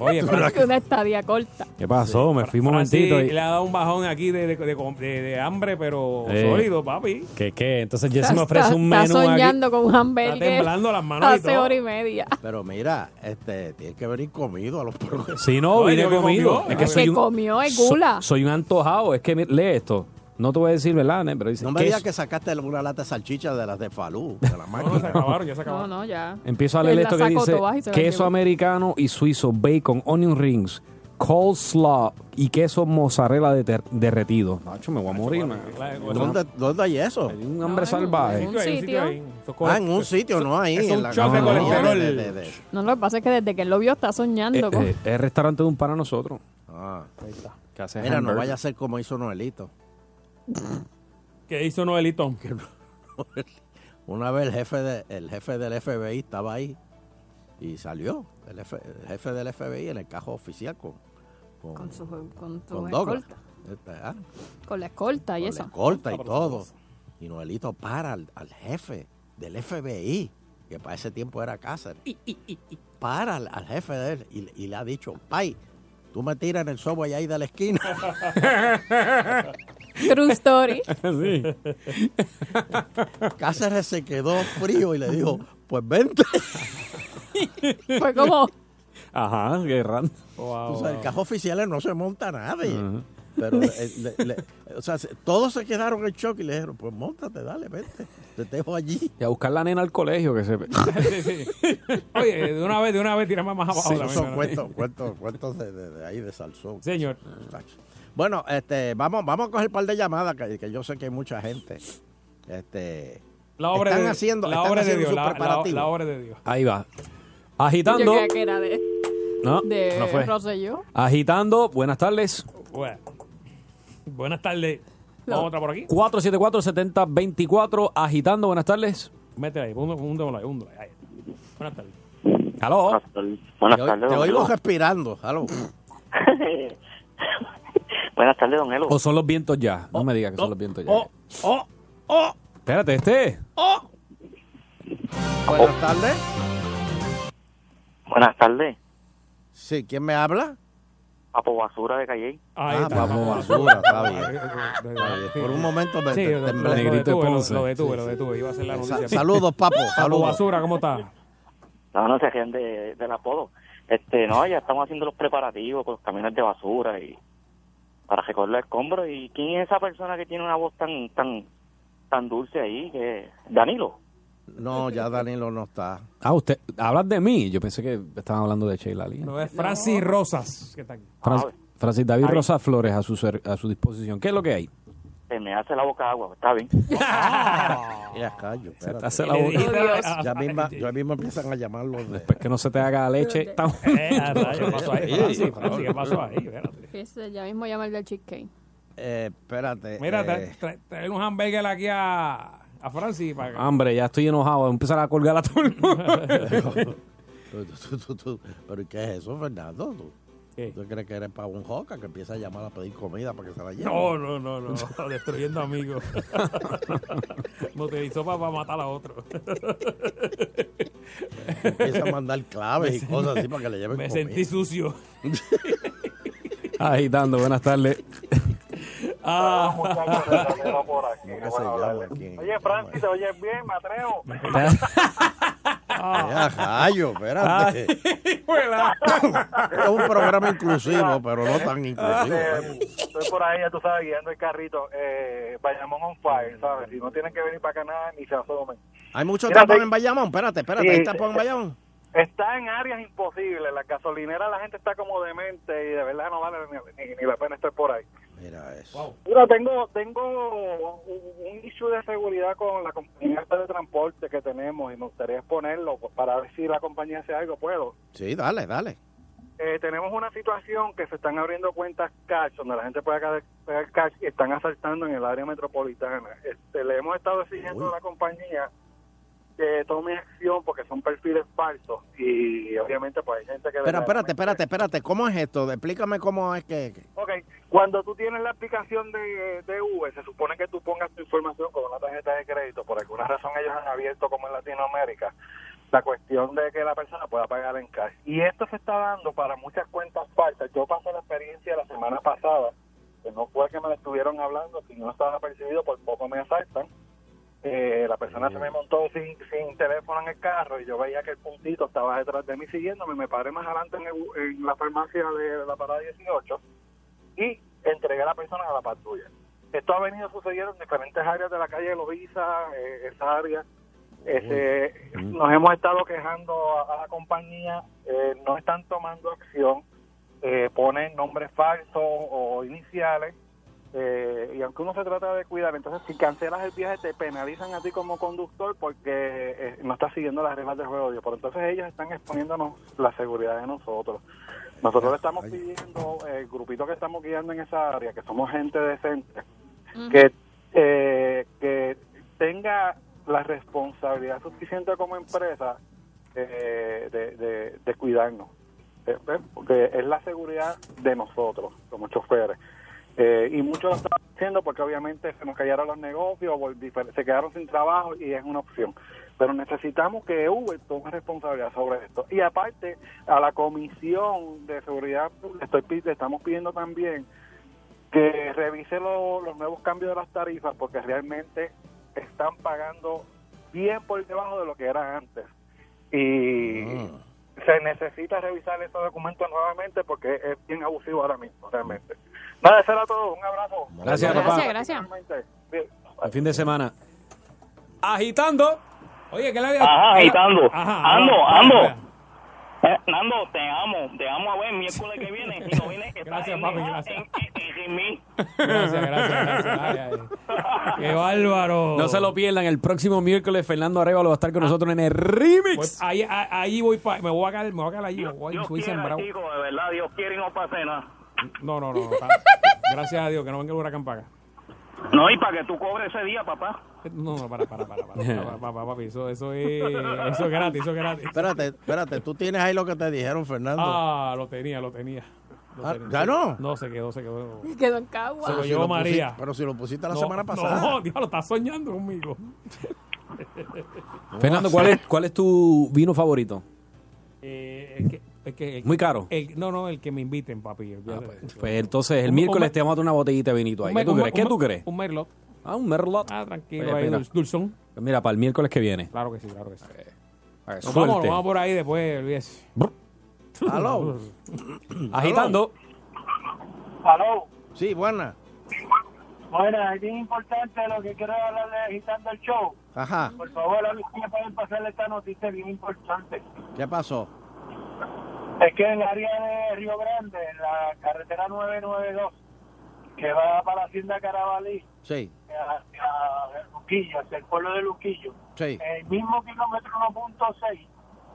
Oye, Francis. Una estadía corta. ¿Qué pasó? Me fui un momentito. Y... le ha dado un bajón aquí de, de, de- de- de hambre, pero Eh. sólido, papi. ¿Qué, qué? Entonces Jesse Está- me ofrece un está menú aquí. soñando con un hamburger. Está temblando las manos y Hace todo. hora y media. Pero mira, este, tiene que venir comido a los programas. Si no, No, vine comido. comió. Es que El soy que un, comió es so- gula. soy un antojado. Es que lee esto. No te voy a decir, ¿verdad? Pero dice, No me digas que sacaste una lata de salchicha de las de Falú, de la No, máquina. no, se acabaron, ya se No, acabaron. no, ya. Empiezo a leer esto que dice queso americano y suizo, bacon, onion rings, coleslaw y queso mozzarella de- derretido. Nacho, me voy a morir. man. ¿Dónde, ¿Dónde hay eso? Hay un hambre No, en- salvaje. en un sitio. Ah, en un sitio, no ahí. Es en un de no, no, No, lo que pasa es que desde que él lo vio está soñando. Eh, con- eh, es el restaurante de un para nosotros. Ah, Que hace Mira, no vaya a ser como hizo Noelito. ¿Qué hizo Noelito? Una vez el jefe, de, el jefe del FBI estaba ahí y salió. El, F- el jefe del FBI en el cajo oficial con, con, Con su, con su con Douglas. escolta. Este, ah, Con la escolta y con eso. la escolta y todo. Y Noelito para al, al jefe del FBI, que para ese tiempo era Cáceres. Para al, al jefe de él y, y le ha dicho, Pai, tú me tiras en el subway ahí de la esquina. True story. Sí. Cáceres se quedó frío y le dijo, pues vente. Fue como, Ajá, guerra. Tú sabes, el cajo oficiales no se monta nadie. Pero eh, le- le- o sea, se- todos se quedaron en shock y le dijeron, pues montate, dale, vente. Te dejo allí. Y a buscar la nena al colegio que se... Sí, sí. Oye, de una vez, de una vez, tiramos más abajo. Sí, la son cuentos, cuentos, cuentos de, de- de ahí de Salsón. Señor. Bueno, este, vamos, vamos a coger un par de llamadas que, que yo sé que hay mucha gente. Este, La obra están de, haciendo, la están obra de haciendo Dios. sus La, la- preparativos. la obra de Dios. Ahí va. yo Agitando. creía que era de, No, de no fue. Rosselló. Agitando. Buenas tardes. Bueno. Buenas tardes. Vamos otra por aquí. 474-7024. Agitando. Buenas tardes. Métele ahí, húndemelo ahí, húndemelo ahí. Buenas tardes. Aló. Buenas te, tardes, te oigo respirando. Aló. Buenas tardes, don Elo. O son los vientos ya. No me digas que son los vientos ya. Oh, oh, oh, Espérate, este. oh. Buenas tardes. Buenas tardes. Sí, ¿quién me habla? Papo Basura de Calle. Ahí ah, está. vamos, basura, está bien. Por un momento me Sí, te- lo, detuve, lo, detuve, lo detuve. Iba a hacer la Sa- noticia. saludos, papo. Papo Saludos. Basura, ¿cómo está? No, no se rían de, del apodo. Este, no, ya estamos haciendo los preparativos con los camiones de basura y para recoger los escombros. ¿Y quién es esa persona que tiene una voz tan tan tan dulce ahí? que Danilo. No, ya Danilo no está. Ah, usted. Hablas de mí. Yo pensé que estaban hablando de Sheila Lee. No, es Francis Rosas. ¿Qué tal? Fran- Francis David Ahí. Rosa Flores a su, ser- a su disposición. ¿Qué es lo que hay? Se me hace la boca agua, está bien. Ya callo, Se te espérate. hace la boca. dijiste- Ya misma, ya mismo empiezan a llamarlo. de- Después que no se te haga leche. Eh, ¿Qué pasó ahí, Francis? Francis, ¿Qué pasó ahí? Espérate. Ese, ya mismo llama el del cheesecake. Eh, espérate. Mira, eh, trae, trae- un hamburger aquí a, a Francis para que... Hombre, ya estoy enojado. Empezar a colgar a todo el mundo. ¿Pero qué es eso, Fernando? ¿Tú, ¿Qué? tú crees que eres para un joca que empieza a llamar a pedir comida para que se la lleve? No, no, no, no, destruyendo amigos. Me utilizó para, matar a otro. Empieza a mandar claves y cosas así para que le lleven Me comida. sentí sucio. Agitando. Buenas tardes. Ah, por aquí. ¿Cómo que se llama aquí? Oye, Francis, ¿te oyes bien? Me atrevo. Ya, rayo, espérate. Esto es un programa inclusivo, pero no tan inclusivo. Eh, Estoy por ahí, ya tú sabes, guiando el carrito. Eh, Bayamón on fire, ¿sabes? Si no tienen que venir para acá nada, ni se asomen. Hay mucho Mira, tapón en Bayamón. Espérate, espérate. Sí, ¿Hay tapón en Bayamón? Está en áreas imposibles. La gasolinera, la gente está como demente y de verdad no vale ni, ni- ni la pena estar por ahí. Mira eso. Mira, tengo, tengo un, issue de seguridad con la compañía de transporte que tenemos y me gustaría exponerlo para ver si la compañía hace algo. ¿Puedo? Sí, dale, dale. Eh, tenemos una situación que se están abriendo cuentas cash, donde la gente puede pagar- pagar cash y están asaltando en el área metropolitana. Este, le hemos estado exigiendo a la compañía que tome acción porque son perfiles falsos y obviamente pues hay gente que... Verdaderamente- espérate, espérate, espérate. ¿Cómo es esto? Explícame cómo es que... que- Ok, cuando tú tienes la aplicación de, de Uber, se supone que tú pongas tu información con una tarjeta de crédito. Por alguna razón ellos han abierto, como en Latinoamérica, la cuestión de que la persona pueda pagar en cash. Y esto se está dando para muchas cuentas falsas. Yo pasé la experiencia la semana pasada, que no fue que me la estuvieron hablando, si no estaba percibido, por poco me asaltan. Eh, la persona se me montó sin, sin teléfono en el carro y yo veía que el puntito estaba detrás de mí siguiéndome. Me paré más adelante en, el- en la farmacia de la parada 18 y entregué a la persona a la patrulla. Esto ha venido sucediendo en diferentes áreas de la calle Loiza, eh, esa área. Ese, nos hemos estado quejando a, a la compañía, eh, no están tomando acción, eh, ponen nombres falsos o iniciales, eh, y aunque uno se trata de cuidar, entonces si cancelas el viaje te penalizan a ti como conductor porque eh, no estás siguiendo las reglas del juego. Pero entonces ellos están exponiéndonos la seguridad de nosotros. Nosotros le estamos pidiendo, el grupito que estamos guiando en esa área, que somos gente decente, que, eh, que tenga la responsabilidad suficiente como empresa eh, de, de, de cuidarnos. Eh, eh, Porque es la seguridad de nosotros, como choferes. Eh, y muchos lo están haciendo porque obviamente se nos cayeron los negocios, se quedaron sin trabajo y es una opción. Pero necesitamos que Uber tome responsabilidad sobre esto. Y aparte, a la Comisión de Seguridad le, estoy, le estamos pidiendo también que revise lo- los nuevos cambios de las tarifas porque realmente están pagando bien por debajo de lo que era antes. Y se necesita revisar esos documentos nuevamente porque es bien abusivo ahora mismo, realmente. Nada, eso era todo. Un abrazo. Gracias, papá. Gracias, Bien. El fin de semana. Agitando. Oye, ¿qué le había Ajá, agitando. Ajá, ando, ajá, ando. Eh, Nando, te amo, te amo a ver miércoles que viene. Si no viene, estás Gracias, en, papi, en- gracias. en- en- sin mí. Gracias, gracias, gracias. Ay, ay. Qué bárbaro. No se lo pierdan. El próximo miércoles Fernando Arevalo va a estar con nosotros en el remix. Pues ahí, ahí, ahí voy pa- me voy a caer, me voy a caer allí, me voy, Dios voy quiera, chico, de verdad, Dios quiere y no pase nada. No, no, no. está- Gracias a Dios que no venga el huracán para acá. No, y para que tú cobres ese día, papá. No, no, para, para, para, para, para, para, para, papi, eso, eso es, eso es gratis, eso es gratis. Espérate, espérate, tú tienes ahí lo que te dijeron, Fernando. Ah, lo tenía, lo tenía. Lo Ah, tenía. ¿ya no? No, se quedó, se quedó. Quedó en Cagua. Se lo si llevó lo María. pero si lo pusiste la No, semana pasada. No, diablo, estás soñando conmigo. Fernando, ¿cuál es, ¿cuál es tu vino favorito? Eh, es que, es que, el- Muy caro. el- no, no, el que me inviten, papi. Pues entonces el Un- miércoles un- te vamos a dar una botellita de vinito ahí. Un ¿Qué me- tú crees? ¿Qué un tú crees? Un merlot. Ah, un merlot. Ah, tranquilo, Oye, ahí, mira. dul- dulzón. Pues mira, para el miércoles que viene. Claro que sí, claro que sí. Para que Nos vamos, nos vamos por ahí después, olvídese. Aló. Agitando. Aló. Sí, buena. Bueno, es bien importante lo que quiero hablarle agitando el show. Ajá. Por favor, a mí me pueden pasarle esta noticia bien importante. ¿Qué pasó? Es que en el área de Río Grande, en la carretera 992, que va para la hacienda Carabalí, Sí, hacia Luquillo, hacia el pueblo de Luquillo, sí. en el mismo kilómetro 1.6,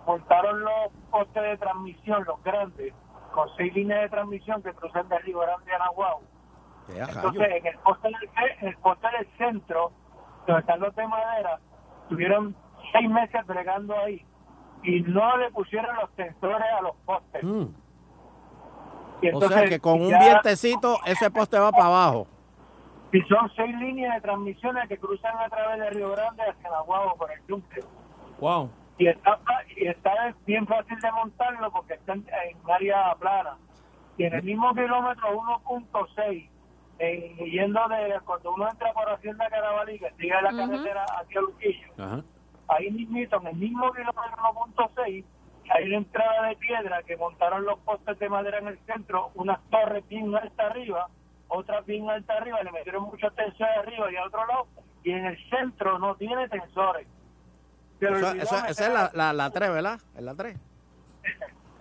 montaron los postes de transmisión, los grandes, con seis líneas de transmisión que cruzan de Río Grande a Nahuatl. Entonces, en el poste del, el poste del centro, donde están los de madera, tuvieron seis meses bregando ahí y no le pusieron los sensores a los postes. Mm. Y O sea entonces, que con un ya- vientecito ese poste va para abajo. Y son seis líneas de transmisiones que cruzan a través de Río Grande hacia Nahuatl por el yunque. Wow. Y está, y está bien fácil de montarlo porque está en, en área plana. Y en el mismo kilómetro 1.6, en- yendo de cuando uno entra por Hacienda Carabalí, que sigue la carretera hacia Luquillo, Ajá. Ahí mismito, en el mismo kilómetro 1.6, hay una entrada de piedra que montaron los postes de madera en el centro, unas torres bien altas arriba, otras bien altas arriba, le metieron muchos tensores arriba y al otro lado, y en el centro no tiene tensores. Meter esa es la, la, la 3, ¿verdad? Es la 3.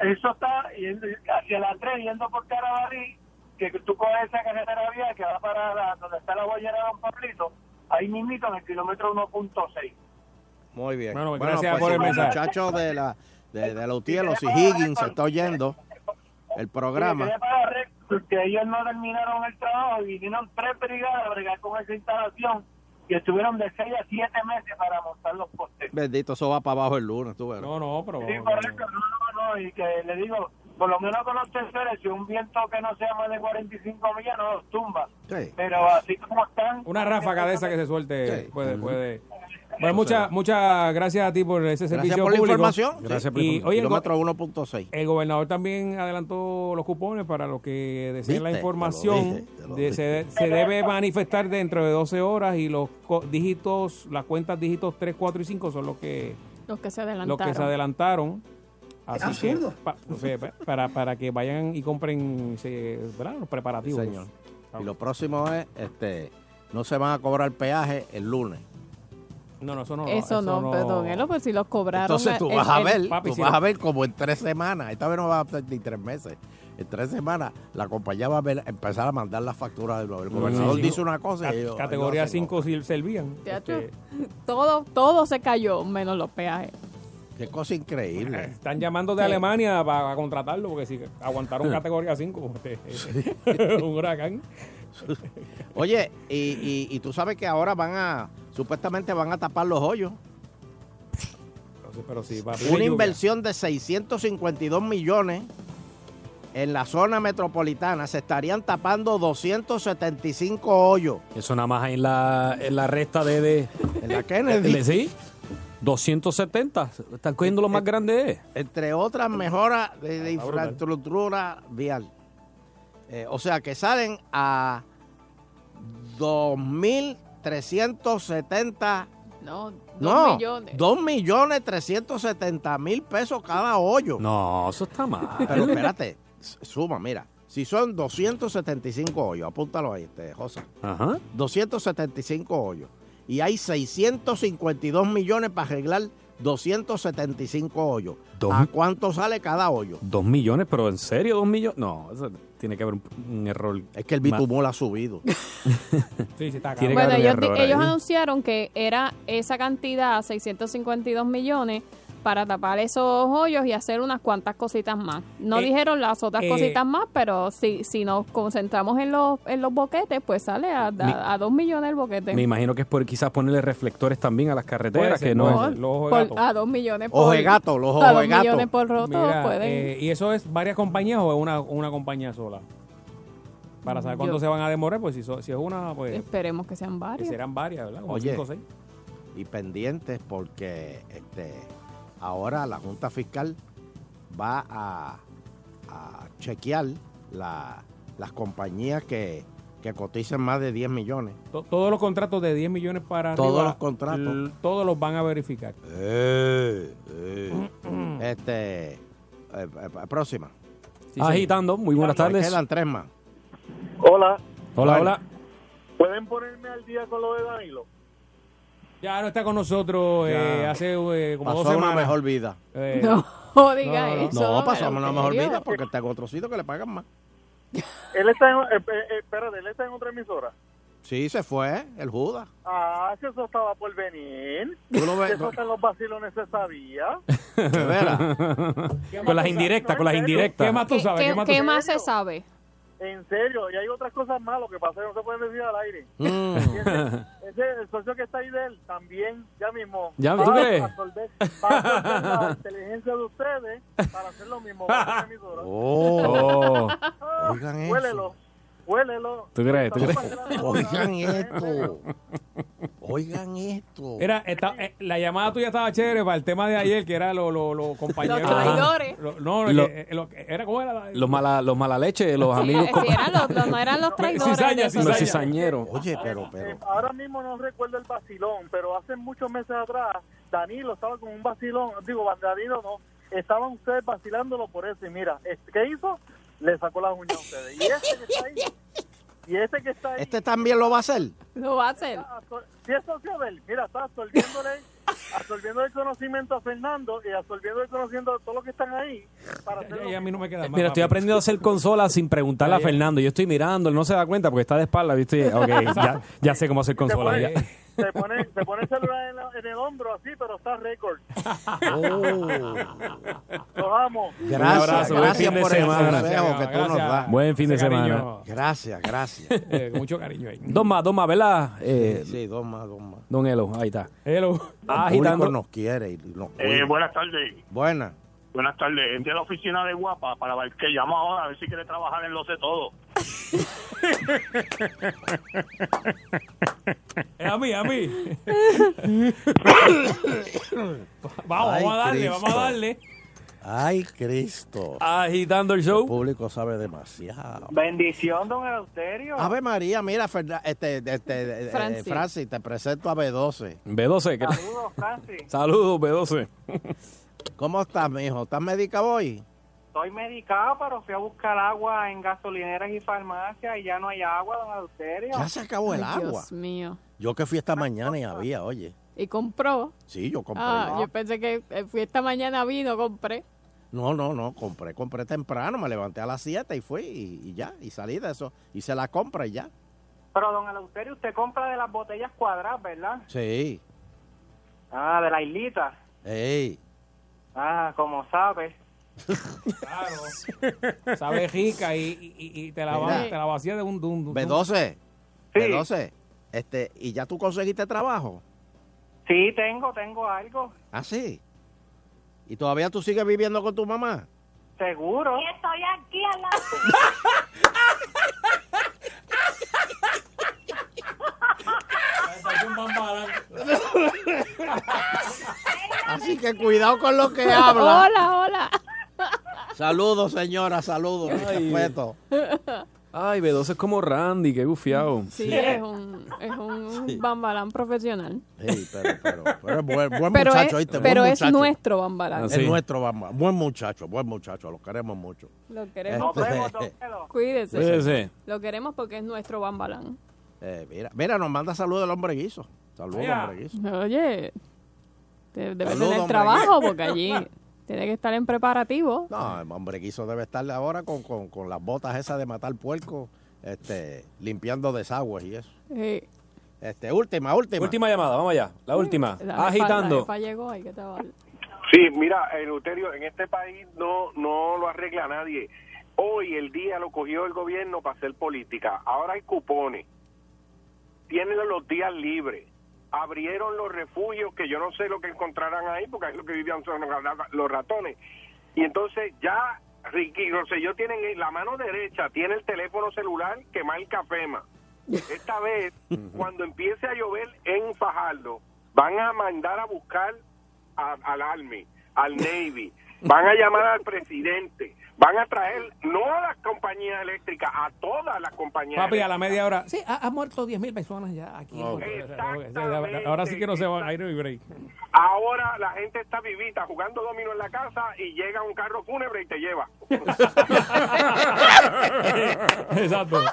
eso está yendo hacia la 3, yendo por Carabalí, que tú coges esa carretera vía que va para la- donde está la bollera de Don Pablito, ahí mismito en el kilómetro 1.6. Muy bien. Bueno, pues gracias por el los mensaje. muchachos de la de, de los Tielos y Higgins se está oyendo el programa. Porque ellos no terminaron el trabajo y vinieron tres brigadas a bregar con esa instalación y estuvieron de 6 a 7 meses para montar los postes. Bendito, eso va para abajo el lunes, tú verás. No, no, pero. Sí, correcto, no, no, no, y que le digo, por lo menos con los terceros, si un viento que no sea más de 45 millas no los tumba. Sí. Pero así como están... Una ráfaga de esa que se suelte Sí. puede, puede. Bueno, muchas, muchas gracias a ti por ese servicio Gracias por la público. información. Gracias por la Y, información. oye, el, go- Kilómetro 1.6. el gobernador también adelantó los cupones para los que deseen la información. Dije, de- se, se debe manifestar dentro de 12 horas y los co- dígitos, las cuentas dígitos 3, 4 y 5 son los que Los que se los adelantaron. que se adelantaron. Así que, absurdo. pa- o sea, pa- para, para que vayan y compren se- ¿verdad? los preparativos. Sí, señor. Y lo próximo es, este, no se van a cobrar peaje el lunes. No, no, eso no. Eso, no, perdón, Elo, pues si los cobraron. Entonces tú el- vas a el- ver, Papi, tú si vas no- a ver como en tres semanas, esta vez no va a ser ni tres meses, en tres semanas la compañía va a ver- empezar a mandar las facturas de nuevo. El gobernador Sí, sí. dice una cosa y ellos- Categoría ellos hacen 5 sí servían. Teatro, Este, todo, todo se cayó, menos los peajes. Qué cosa increíble. Están llamando de Sí. Alemania para contratarlo porque si aguantaron categoría 5, este, un huracán. Oye, y, y, y tú sabes que ahora van a, supuestamente van a tapar los hoyos. Pero sí, va a Una inversión de 652 millones en la zona metropolitana. Se estarían tapando 275 hoyos. Eso nada más en la, en la resta de... de En la Kennedy. de- sí, 270. Están cogiendo lo más grande. Entre otras mejoras de, de infraestructura vial. Eh, o sea que salen a 2.370 No, dos No, millones. 2 millones 370 mil pesos cada hoyo. No, eso está mal. Pero espérate, suma, mira. Si son 275 hoyos, apúntalo ahí, este, José. Ajá. 275 hoyos. Y hay 652 millones para arreglar 275 hoyos. Dos- ¿A cuánto sale cada hoyo? Dos millones, pero ¿en serio dos millones? No, eso tiene que haber un, un error. Es que el bitumol ha subido. Sí, sí, está Tiene que Bueno, ellos, anunciaron que era esa cantidad, 652 millones, para tapar esos hoyos y hacer unas cuantas cositas más. No Eh, dijeron las otras eh, cositas más, pero si, si nos concentramos en los, en los boquetes, pues sale a, Mi- a, a dos millones el boquete. Me imagino que es por quizás ponerle reflectores también a las carreteras, ser, que no es... los ojos de Por- gato. a dos millones Ojo por de gato, los a ojos dos de gato. millones por roto Mira, pueden. eh, ¿Y eso es varias compañías o es una, una compañía sola? Para saber cuánto Yo- se van a demorar, pues si, so- si es una, pues Esperemos que sean que varios. serán varias, ¿verdad? Como Oye. cinco o seis. y pendientes porque este ahora la Junta Fiscal va a, a chequear la- las compañías que, que coticen más de 10 millones. To- Todos los contratos de 10 millones para Todos arriba, los contratos. todos los van a verificar. Eh, eh. este eh, eh, próxima. Sí, Agitando, muy buenas tardes. Quedan tres más. Hola, Hola, hola. ¿pueden ponerme al día con lo de Danilo? Ya no está con nosotros eh, hace eh, como Pasó dos una semanas. mejor vida. Eh, No diga No, no, no. eso. No, ¿en pasó una mejor serio? vida porque está en otro sitio que le pagan más. Él está en, eh, eh, espérate, él está en otra emisora. Sí, se fue, el Judas. Ah, si eso estaba por venir. Tú lo ves- Eso hasta en los vacilones se sabía. De veras. con las indirectas, con las indirectas. ¿Qué más tú ¿Qué, sabes? qué- ¿Qué más tú qué sabes? más se sabe? En serio, y hay otras cosas más, lo que pasa que no se pueden decir al aire. Mm. Ese, el socio que está ahí de él también, ya mismo, ¿Ya, va tú a crees? absorber, va a absorber la inteligencia de ustedes para hacer lo mismo. con otra emisora. Oh. Oh, Ah, Oigan eso. huélelo, huélelo. ¿Tú crees? Oigan esto. Oigan esto. Era, esta- eh, la llamada tuya estaba chévere para el tema de ayer, que era los lo, lo compañeros. Los traidores. Lo- no, Lo- eh, lo que- era como era. los mala, los mala leche, los Sí, amigos... eh, sí, eran los, no eran los traidores. Cizaña, de esos- los cizaña. cizañeros. Oye, pero, Eh, pero. ahora mismo no recuerdo el vacilón, pero hace muchos meses atrás, Danilo estaba con un vacilón, digo, Danilo no, estaban ustedes vacilándolo por eso, y mira, ¿qué hizo? Le sacó las uñas a ustedes. Y este que está ahí, y este que está ahí, ¿Este también lo va a hacer? Lo va a hacer. absor- si es él, mira, está absorbiéndole, absorbiendo el conocimiento a Fernando y absorbiendo el conocimiento a todos los que están ahí para hacer Y a mí no me queda más. Mira, estoy papi. aprendiendo a hacer consolas sin preguntarle a. Fernando. Yo estoy mirando, él no se da cuenta porque está de espalda, ¿viste? Ok, ya, ya sé cómo hacer consolas. pone, ya. se pone, se pone el celular en, la- en el hombro así, pero está récord. Los amo. Gracias, abrazo, buen gracias fin de por el semana. consejo que tú nos Gracias. das. Buen fin de semana. Gracias, gracias. Eh, con mucho cariño ahí. Dos más, dos más, ¿verdad? Eh, Sí, dos más, dos más. Don Elo, ahí está. Hello. El Agitando. nos quiere y nos Eh, buenas tardes. Buenas. Buenas tardes. Entré a la oficina de Guapa para ver que llamo ahora a ver si quiere trabajar en Lo Sé Todo. Es a mí, a mí. vamos, Ay, vamos a darle, vamos a darle. Ay, Cristo. Agitando el El show. público sabe demasiado. Bendición, don Eleuterio. Ave María, mira, Ferna- este, este, eh, Francis. Francis, te presento a B12. B12. que- Saludos, Francis. Saludos, B12. ¿Cómo estás, mijo? ¿Estás medicado hoy? Estoy medicado, pero fui a buscar agua en gasolineras y farmacias y ya no hay agua, don Eleuterio. Ya se acabó el Ay, agua. Dios mío. Yo que fui esta mañana y había, oye. ¿Y compró? Sí, yo compré. Ah, yo pensé que eh, fui esta mañana vino, compré. No, no, no, compré, compré temprano, me levanté a las 7 y fui y, y ya, y salí de eso. Hice la compra y ya. Pero, don Eleuterio, usted compra de las botellas cuadradas, ¿verdad? Sí. Ah, de la islita. Ey. Ah, como sabe. Claro. Sabe rica y, y- y te la, va, Mira. te la vacía de un... De un- B12. B12. Este, ¿y ya tú conseguiste trabajo? Sí, tengo, tengo algo. ¿Ah, sí? ¿Y todavía tú sigues viviendo con tu mamá? Seguro. Y estoy aquí al lado. Así que cuidado con lo que habla. Hola, hola. Saludos, señora, saludos. respeto. Ay, B12 es como Randy, qué gufiado. Sí, es un, es un bambalán profesional. Sí, pero, pero, pero es buen, buen Pero muchacho, es- ¿oíste? pero buen es nuestro bambalán. Es Ah, sí. nuestro bambalán. Buen muchacho, buen muchacho. Lo queremos mucho. Lo queremos. Este, Cuídese. Cuídese. Lo queremos porque es nuestro bambalán. eh, mira, mira, nos manda saludos el hombre guiso. Saludos, hombre guiso. Oye, debe tener trabajo porque allí tiene que estar en preparativo. No, el hombre guiso debe estar ahora con, con, con las botas esas de matar puerco, este, limpiando desagües y eso. Sí. Este, última, última. Última llamada, vamos allá. La última. La jefa- Agitando. La jefa llegó, hay que trabajar. Sí, mira, Eleuterio, en este país no, no lo arregla nadie. Hoy el día lo cogió el gobierno para hacer política. Ahora hay cupones. Tienen los días libres. Abrieron los refugios que yo no sé lo que encontrarán ahí porque ahí lo que vivían son los ratones. Y entonces ya Ricky Rosselló tienen en la mano derecha, tiene el teléfono celular que marca FEMA. Esta vez, cuando empiece a llover en Fajardo, van a mandar a buscar a- al Army, al Navy, van a llamar al presidente, van a traer, no a las compañías eléctricas, a todas las compañías Papi, a la eléctricas. media hora. Sí, ha, ha muerto 10 mil personas ya aquí. Ahora sí que no se va a ir break. Ahora la gente está vivita jugando domino en la casa y llega un carro fúnebre y te lleva. Exacto. Eh,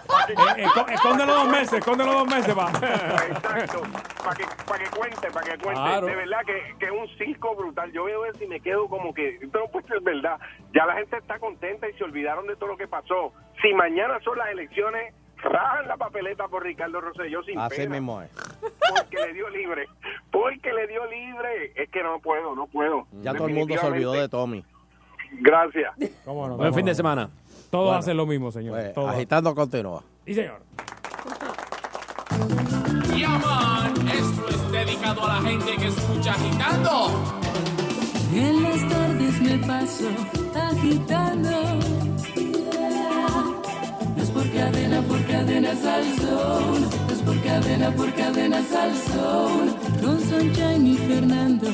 eh, esco- escóndelo dos meses, escóndelo dos meses, va. Exacto, para que, para que cuente, para que cuente. Claro. De verdad que, que es un circo brutal. Yo veo eso y me quedo como que, no puede ser verdad. Ya la gente está contenta y se olvidaron de todo lo que pasó. Si mañana son las elecciones, rajan la papeleta por Ricardo Rosselló sin Así pena. mismo es. Porque le dio libre. Porque le dio libre. Es que no puedo, no puedo. Ya todo el mundo se olvidó de Tommy. Gracias. ¿Cómo no? Buen cómo fin de no? semana. Todos Bueno, hacen lo mismo, señor. Pues, Todos. agitando continúa. Sí, señor. Yaman, esto es dedicado a la gente que escucha agitando. En las tardes me paso agitando. Cadena, por cadena salsón. No es por cadena, por cadena salsón. Con Sunshine y Fernando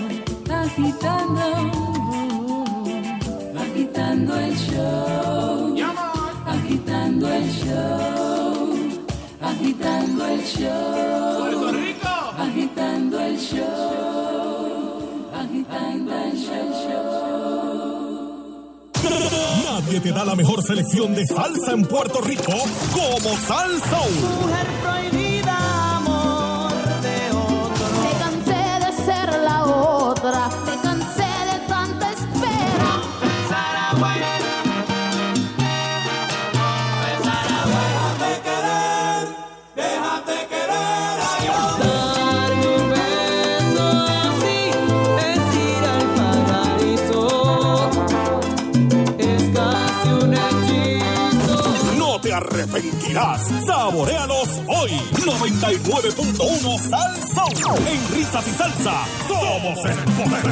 agitando. Agitando el show. Agitando el show. Agitando el show. Puerto Rico. Agitando el show. Nadie te da la mejor selección de salsa en Puerto Rico como Salsa. Mujer prohibida, amor de otro. Me cansé de ser la otra, 99.1 Salsa. En risas y salsa. Somos el poder.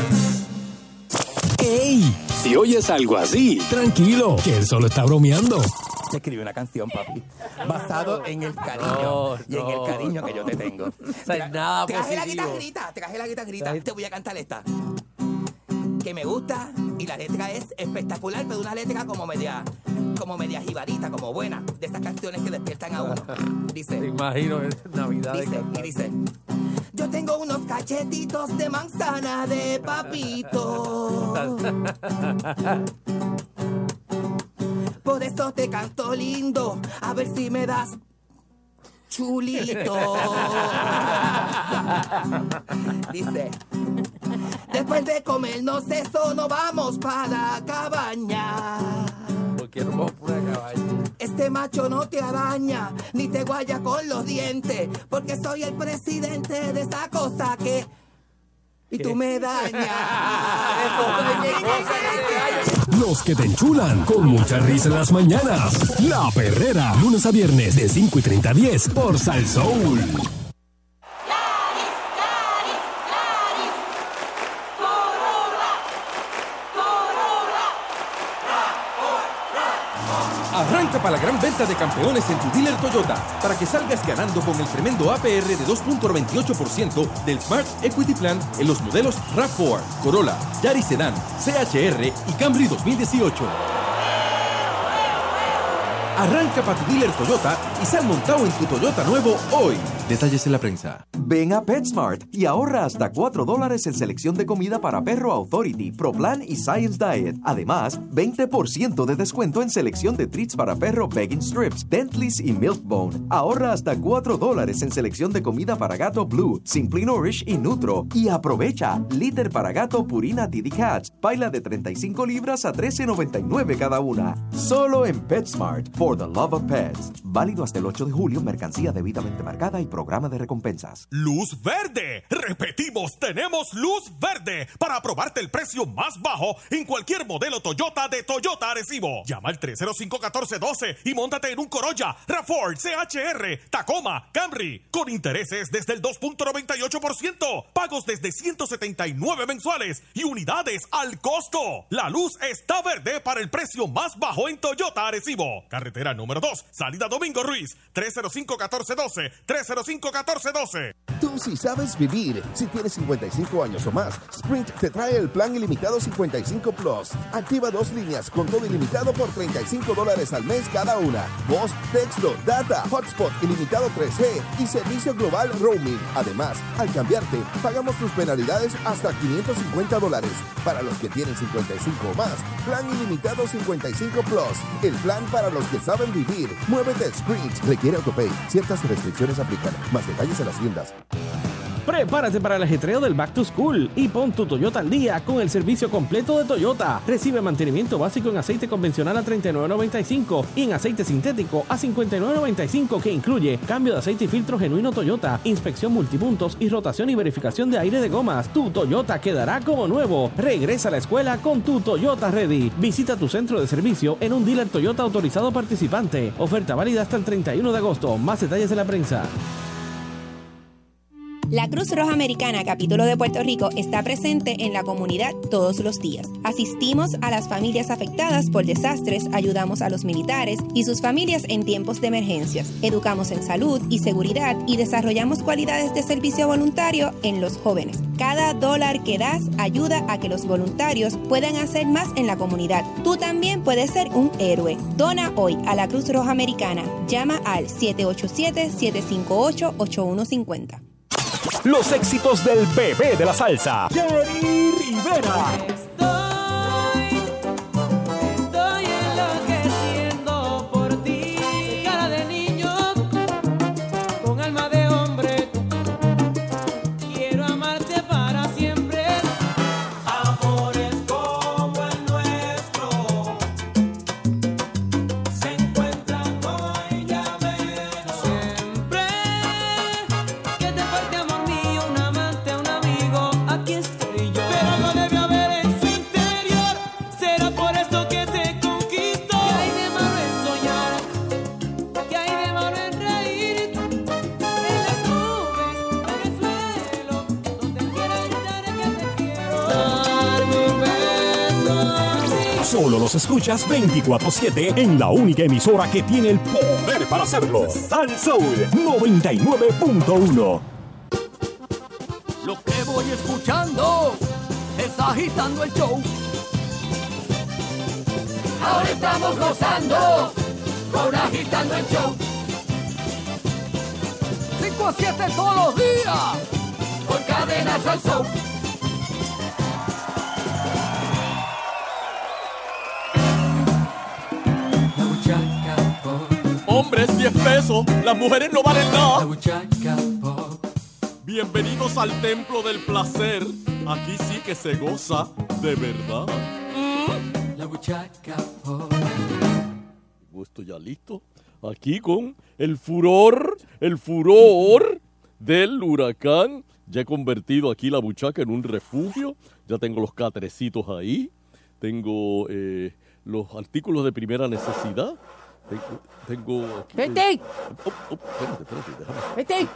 ¡Ey! Si oyes algo así, tranquilo, que él solo está bromeando. Te escribí una canción, papi, basado en el cariño y en el cariño que yo te tengo. sea, nada traje la guitarrita, traje la guitarrita. Te voy a cantar esta. Que me gusta y la letra es espectacular, pero una letra como media, como media jibarita, como buena, de estas canciones que despiertan a uno. Dice. Te imagino en Navidad. Dice, y dice, yo tengo unos cachetitos de manzana de papito. Por eso te canto lindo, a ver si me das chulito. Dice, después de comernos eso, nos vamos para la cabaña. Porque por una cabaña. Este macho no te araña, ni te guaya con los dientes, porque soy el presidente de esa cosa que... Y tú me dañas. Los que te enchulan con mucha risa en las mañanas. La Perrera, lunes a viernes de 5 y 30 a 10 por Salsoul. Arranca para la gran venta de campeones en tu dealer Toyota para que salgas ganando con el tremendo APR de 2.98% del Smart Equity Plan en los modelos RAV4, Corolla, Yaris Sedan, CHR y Camry 2018. Arranca para tu dealer Toyota y sal montado en tu Toyota nuevo hoy. Detalles en la prensa. Ven a PetSmart y ahorra hasta 4 dólares en selección de comida para perro Authority, ProPlan y Science Diet. Además, 20% de descuento en selección de treats para perro Begging Strips, Dentleys y Milkbone. Ahorra hasta 4 dólares en selección de comida para gato Blue, Simply Nourish y Nutro. Y aprovecha, liter para gato Purina Diddy Cats, paila de 35 libras a 13.99 cada una. Solo en PetSmart, for the love of pets. Válido hasta el 8 de julio, mercancía debidamente marcada y programa de recompensas. Luz verde. Repetimos, tenemos luz verde para aprobarte el precio más bajo en cualquier modelo Toyota de Toyota Arecibo. Llama al 305-1412 y móntate en un Corolla, Rafford, CHR, Tacoma, Camry, con intereses desde el 2.98%, pagos desde 179 mensuales y unidades al costo. La luz está verde para el precio más bajo en Toyota Arecibo. Carretera número 2, salida Domingo Ruiz, 305-1412, 305-1412. Tú sí sabes vivir. Si tienes 55 años o más, Sprint te trae el plan ilimitado 55 Plus. Activa dos líneas con todo ilimitado por 35 dólares al mes cada una. Voz, texto, data, hotspot ilimitado 3G y servicio global roaming. Además, al cambiarte, pagamos tus penalidades hasta 550 dólares. Para los que tienen 55 o más, plan ilimitado 55 Plus. El plan para los que saben vivir. Muévete Sprint. Requiere autopay. Ciertas restricciones aplican. Más detalles en las tiendas. Prepárate para el ajetreo del Back to School y pon tu Toyota al día con el servicio completo de Toyota. Recibe mantenimiento básico en aceite convencional a $39.95 y en aceite sintético a $59.95 que incluye cambio de aceite y filtro genuino Toyota, inspección multipuntos y rotación y verificación de aire de gomas. Tu Toyota quedará como nuevo. Regresa a la escuela con tu Toyota Ready. Visita tu centro de servicio en un dealer Toyota autorizado participante. Oferta válida hasta el 31 de agosto. Más detalles en la prensa. La Cruz Roja Americana, capítulo de Puerto Rico, está presente en la comunidad todos los días. Asistimos a las familias afectadas por desastres, ayudamos a los militares y sus familias en tiempos de emergencias, educamos en salud y seguridad y desarrollamos cualidades de servicio voluntario en los jóvenes. Cada dólar que das ayuda a que los voluntarios puedan hacer más en la comunidad. Tú también puedes ser un héroe. Dona hoy a la Cruz Roja Americana. Llama al 787-758-8150. Los éxitos del bebé de la salsa, Jerry Rivera. Los escuchas 24-7 en la única emisora que tiene el poder para hacerlo. Sal Soul 99.1. Lo que voy escuchando es agitando el show. Ahora estamos gozando con agitando el show. 5 a 7 todos los días por cadenas al show. Hombres 10 pesos, las mujeres no valen nada. Bienvenidos al templo del placer. Aquí sí que se goza de verdad. La buchaca Estoy ya listo. Aquí con el furor, el furor del huracán. Ya he convertido aquí la buchaca en un refugio. Ya tengo los catrecitos ahí. tengo eh, los artículos de primera necesidad. Tengo. tengo aquí- ¡Vete! Oh, oh, espérate, espérate, déjame. ¡Vete!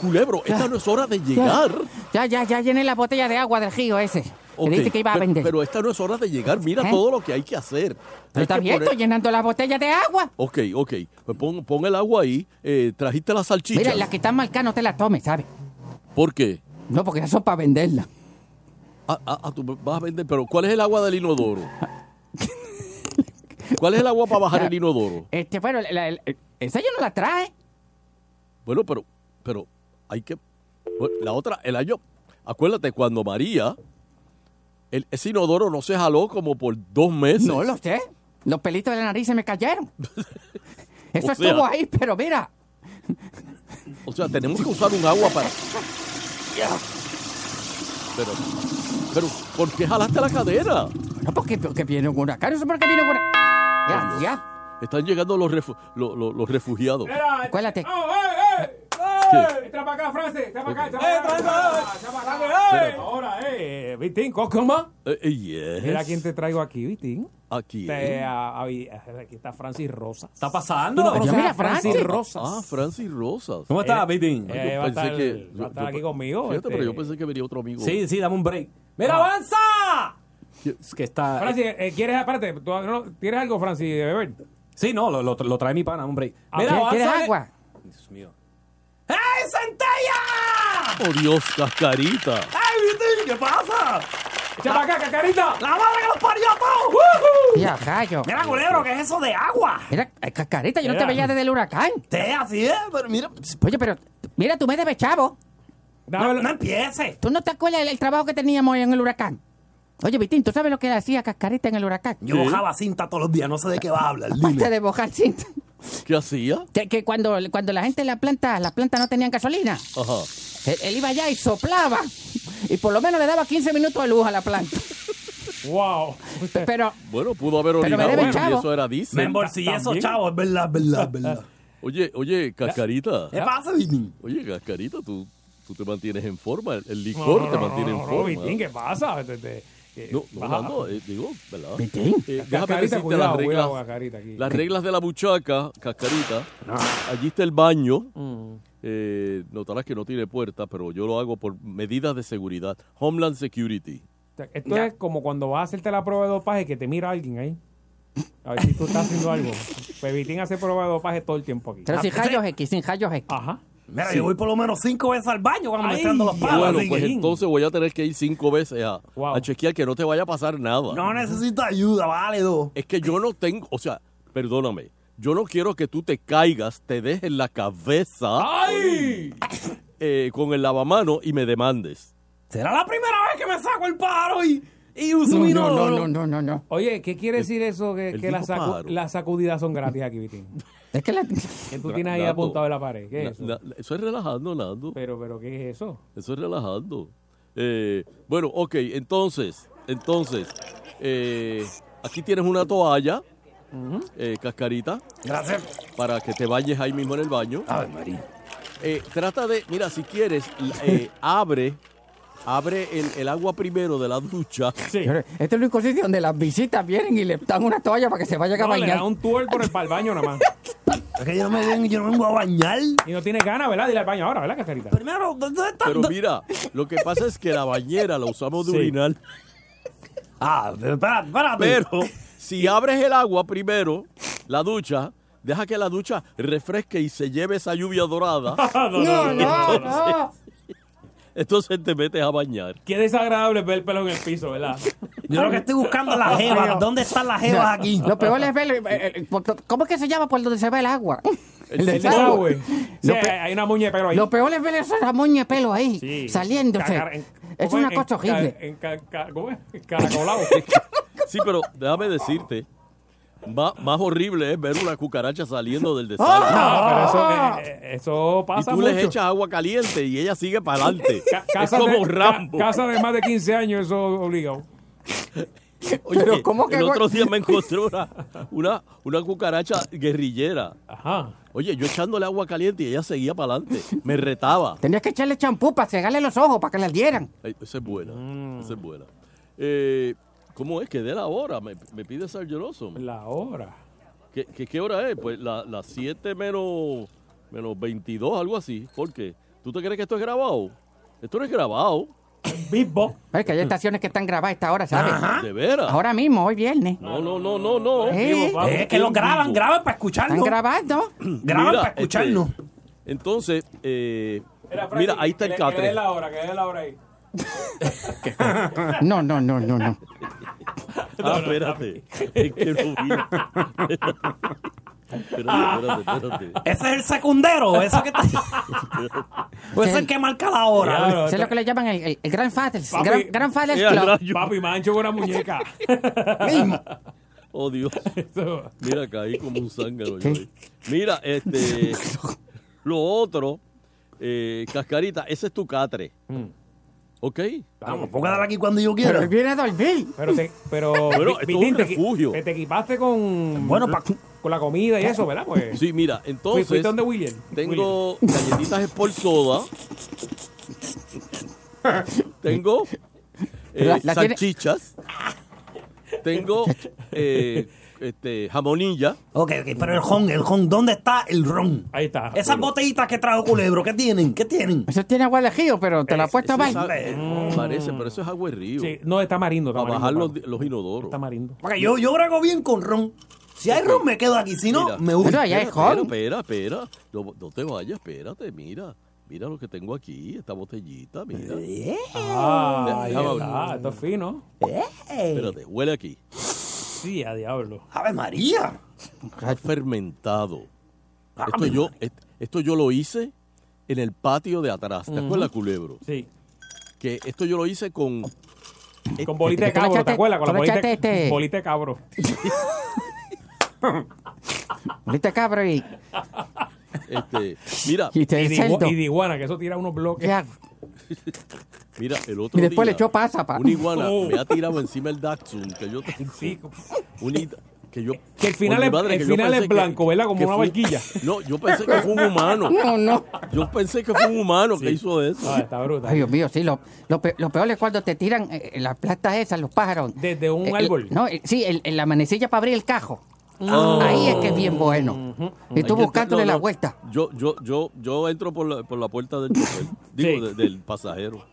Culebro, esta no es hora de llegar. Ya, ya, ya llené la botella de agua del río ese. Ok, Que iba a vender. Pero esta no es hora de llegar. Mira ¿Eh? todo lo que hay que hacer. Pero está bien, poner- llenando la botella de agua. Ok, ok. Pues pon, pon el agua ahí. Eh, ¿Trajiste la salchicha? Mira, las que están marcadas no te las tomes, ¿sabes? ¿Por qué? No, porque esas son para venderlas. Ah, ah, ah, tú vas a vender. Pero ¿cuál es el agua del inodoro? ¿Cuál es el agua para bajar el inodoro? Este, bueno, la- la- esa yo no la traje. Bueno, pero, pero hay que. bueno, La otra, el año. Acuérdate, cuando María, el, ese inodoro no se jaló como por dos meses. No lo sé. Los pelitos de la nariz se me cayeron. Eso O sea- estuvo ahí, pero mira. O sea, tenemos que usar un agua para. Pero, pero, ¿por qué jalaste la cadera? No, porque, porque viene un huracán. No sé por qué viene un huracán. Ya, ya. Están llegando los, refu- lo- lo- los refugiados. Acuérdate. Para acá, Francis. Entra para acá. Entra para acá. Entra para acá. ¡Eh! Ahora, eh. Vitín, ¿cómo? Eh, eh, yes. Mira quién te traigo aquí, Vitín. Aquí. Te, a- a- aquí está Francis Rosas. ¿Está ¿Tú pasando? no mira, a Francis Francis. Rosas? Ah, Francis Rosas. ¿Cómo estás, Eh, Vitín? eh, Yo va a pensé estar- que- va a estar yo- aquí conmigo, Fíjate, este. pero yo pensé que venía otro amigo. Sí, sí, dame un break. ¡Mira, Ah. avanza! Es que está... Francis, eh, ¿quieres, espérate, ¿tú, no, ¿tienes algo, Francis, de beber? Sí, no, lo, lo- lo trae mi pana, break. Ah, Mira, ¿Quieres- ¿Quieres avanza. agua? Dios mío. ¡Hey, centella! Oh, Dios, cascarita. ¡Ay, Vitín! ¿Qué pasa? ¡Echa para acá, cacarita! ¡La madre que los parió a todos! Mira, gallo. Mira, culebro, ¿qué es eso de agua? Mira, eh, cascarita, yo no te veía desde el huracán. Te así es, pero mira... Oye, pero mira, tú me debes, chavo. Dame- No, no empieces. ¿Tú no te acuerdas del el trabajo que teníamos en el huracán? Oye, Vitín, ¿tú sabes lo que hacía Cascarita en el huracán? Yo bojaba cinta todos los días, no sé de qué va a hablar. Aparte de bojar cinta. ¿Qué hacía? Que, que cuando, cuando la gente en la planta, las plantas no tenían gasolina, Ajá. él, él iba allá y soplaba. Y por lo menos le daba 15 minutos de luz a la planta. ¡Wow! Pe- Pero, Bueno, pudo haber Pero me orinado debe, y eso era Me diésel. embolsillé esos También. chavos, es verdad, es verdad, es verdad. Oye, oye, cascarita. ¿Qué pasa, Vitín? Oye, cascarita, tú, tú te mantienes en forma. El, el licor te mantiene en no, forma. Vitín, ¿qué pasa? Te- te- eh, No, no, baja- no, eh, digo, ¿verdad? Eh, déjame decirte cuidado, las reglas, cuidado, Cascarita, aquí. las reglas de la buchaca, cascarita. Allí está el baño. Eh, notarás que no tiene puerta, pero yo lo hago por medidas de seguridad. Homeland Security. Esto es como cuando vas a hacerte la prueba de dopaje que te mira alguien ahí. A ver si tú estás haciendo algo. Pues Vitín hace prueba de dopaje todo el tiempo aquí. pero sin rayos X, sin rayos X. Ajá. Mira, Sí. yo voy por lo menos cinco veces al baño cuando me están los palos. bueno, pues que- entonces voy a tener que ir cinco veces a, Wow. a chequear que no te vaya a pasar nada. No necesito ayuda, vale, dos. Es que yo no tengo, o sea, perdóname, yo no quiero que tú te caigas, te dejes la cabeza ¡Ay! eh, con el lavamano y me demandes. Será la primera vez que me saco el paro y, y uso No, mi no, no, no, no, no, no. Oye, ¿qué quiere decir eso que, que las sacu- sacudidas son gratis aquí, Vitín? Es que la... Que tú tienes ahí Nando, apuntado en la pared. ¿Qué na- es eso? na- eso es relajando, Nando. Pero, pero, ¿qué es eso? Eso es relajando. Eh, bueno, ok, entonces, entonces, eh, aquí tienes una toalla, eh, cascarita, Gracias. para que te bañes ahí mismo en el baño. A ver, María. Eh, trata de, mira, si quieres, eh, abre, abre el, el agua primero de la ducha. Sí. Este es el único sitio donde las visitas vienen y le dan una toalla para que se vayan a No, le bañar. da un tour por el pa'l baño nada más. Es que yo no me ven, yo no vengo a bañar. Y no tiene ganas, ¿verdad? Dile al baño ahora, ¿verdad, Cascarita? Primero, ¿dónde está? Pero mira, lo que pasa es que la bañera la usamos de Sí. orinar. Ah, pero espérate, espérate. Pero si abres el agua primero, la ducha, deja que la ducha refresque y se lleve esa lluvia dorada. no, no, No, no, no. Entonces te metes a bañar. Qué desagradable ver el pelo en el piso, ¿verdad? Yo lo que estoy buscando es la jeva. ¿Dónde están las jevas aquí? Lo peor es ver... eh, eh, ¿Cómo es que se llama por donde se ve el agua? El desagüe. desagüe. Sí, Lo pe- hay una muña de pelo ahí. Lo peor es ver esa moña de pelo ahí, Sí. saliéndose. En- es ¿cómo una cosa horrible. En, ca- ca- ¿Cómo es? Caracolado. Sí, pero déjame decirte, más, más horrible es ver una cucaracha saliendo del No, desagüe. pero eso, eh, eh, eso y pasa tú mucho. les echas agua caliente y ella sigue para adelante. Ca- es como de, Rambo. ca- casa de más de 15 años, eso obligado. Oye, Pero ¿cómo que el otro día me encontré una, una, una cucaracha guerrillera. Ajá. Oye, yo echándole agua caliente y ella seguía para adelante. Me retaba. Tenías que echarle champú para cegarle los ojos, para que le dieran. Ay, esa es buena. Mm. Esa es buena. eh, ¿cómo es? Que dé la hora, me, me pide Sargent La hora. ¿Qué, qué, qué hora es? Pues la- las 7 menos, menos 22, algo así. ¿Por qué? ¿Tú te crees que esto es grabado? Esto no es grabado. Vivo. Es que hay estaciones que están grabadas a esta hora, ¿sabes? ¿De veras? Ahora mismo, hoy viernes. No, no, no, no, no. Eh, Es que lo graban, graban para escucharlo. Están grabando. Graban Mira, para escucharnos. este, entonces, eh, Mira, Francis, mira, ahí está que el le- que dé catre. la hora, que dé la hora ahí. No, no, no, no, no. Ah, espérate. Es que no vi. Espérate, espérate, espérate. Ese es el secundero, eso que está. Ese es el que marca la hora. Eso es lo que le llaman el, el, el Grand Fathers. Papi, Gran, Grand Fathers eh, Club. rayo. Papi, mancho con una muñeca. Oh, Dios. Eso. Mira, caí como un zángano. yo ahí. Mira, este. Lo otro, eh, Cascarita, ese es tu catre. ¿Ok? Vamos, puedo quedar aquí cuando yo quiera. Pero él viene a dormir. Pero, te, pero esto es un refugio. te, te equipaste con, Bueno, pa- con la comida y eso, ¿verdad? Pues, Sí, mira, Fui- entonces. fuiste donde William. Tengo galletitas Sport Soda. Tengo eh, La- la tiene- salchichas. Tengo eh, este, jamonilla. Ok, ok, pero el ron, el ron, ¿dónde está el ron? Ahí está. Esas botellitas que trajo Culebro, ¿qué tienen? ¿Qué tienen? Eso tiene agua de giro, pero te lo ha puesto Eso es mal. a- Parece, pero eso es agua de río. Sí, no, está marindo. Está Para marindo, bajar los, inodoros. Está marindo. Porque yo, yo brego bien con ron. Si hay ron, me quedo aquí. Si no, Mira. me. Pero allá hay Espera, ron. espera, espera. No, no te vayas, espérate, mira. Mira lo que tengo aquí, esta botellita, mira. Ah, ahí Déjame está. abrir. Esto es fino. Espérate, huele aquí. Sí, a diablo. ¡Ave María! Está fermentado. Esto yo, est- esto yo lo hice en el patio de atrás. ¿Te acuerdas, Culebro? Sí. Que esto yo lo hice con... Con bolita de cabro, ¿te acuerdas? Con la bolita, este- bolita de cabro. Ahorita cabro y, Este, mira, y de, cerdo. igua- y de iguana, que eso tira unos bloques. ¿Qué hago? Mira, el otro Y después le día, echó pasa, pa. Una iguana Oh. me ha tirado encima el Datsun que yo tengo. Sí. Ita- que yo, Que el final por mi es- madre, el que yo final pensé es blanco, ¿verdad? Como una fue- barquilla. No, yo pensé que fue un humano. No, no. Yo pensé que fue un humano que hizo eso. Ah, está brutal. Ay, Dios mío, sí. Lo, lo, pe- lo peor es cuando te tiran eh, las plantas esas, los pájaros. Desde un El- árbol. no, sí, el- en la manecilla para abrir el cajo. Oh. Ahí es que es bien bueno. Y Hay tú que- buscándole no, la no, vuelta. Yo, yo, yo, yo entro por la, por la puerta del chofer, digo, Sí. de- del pasajero.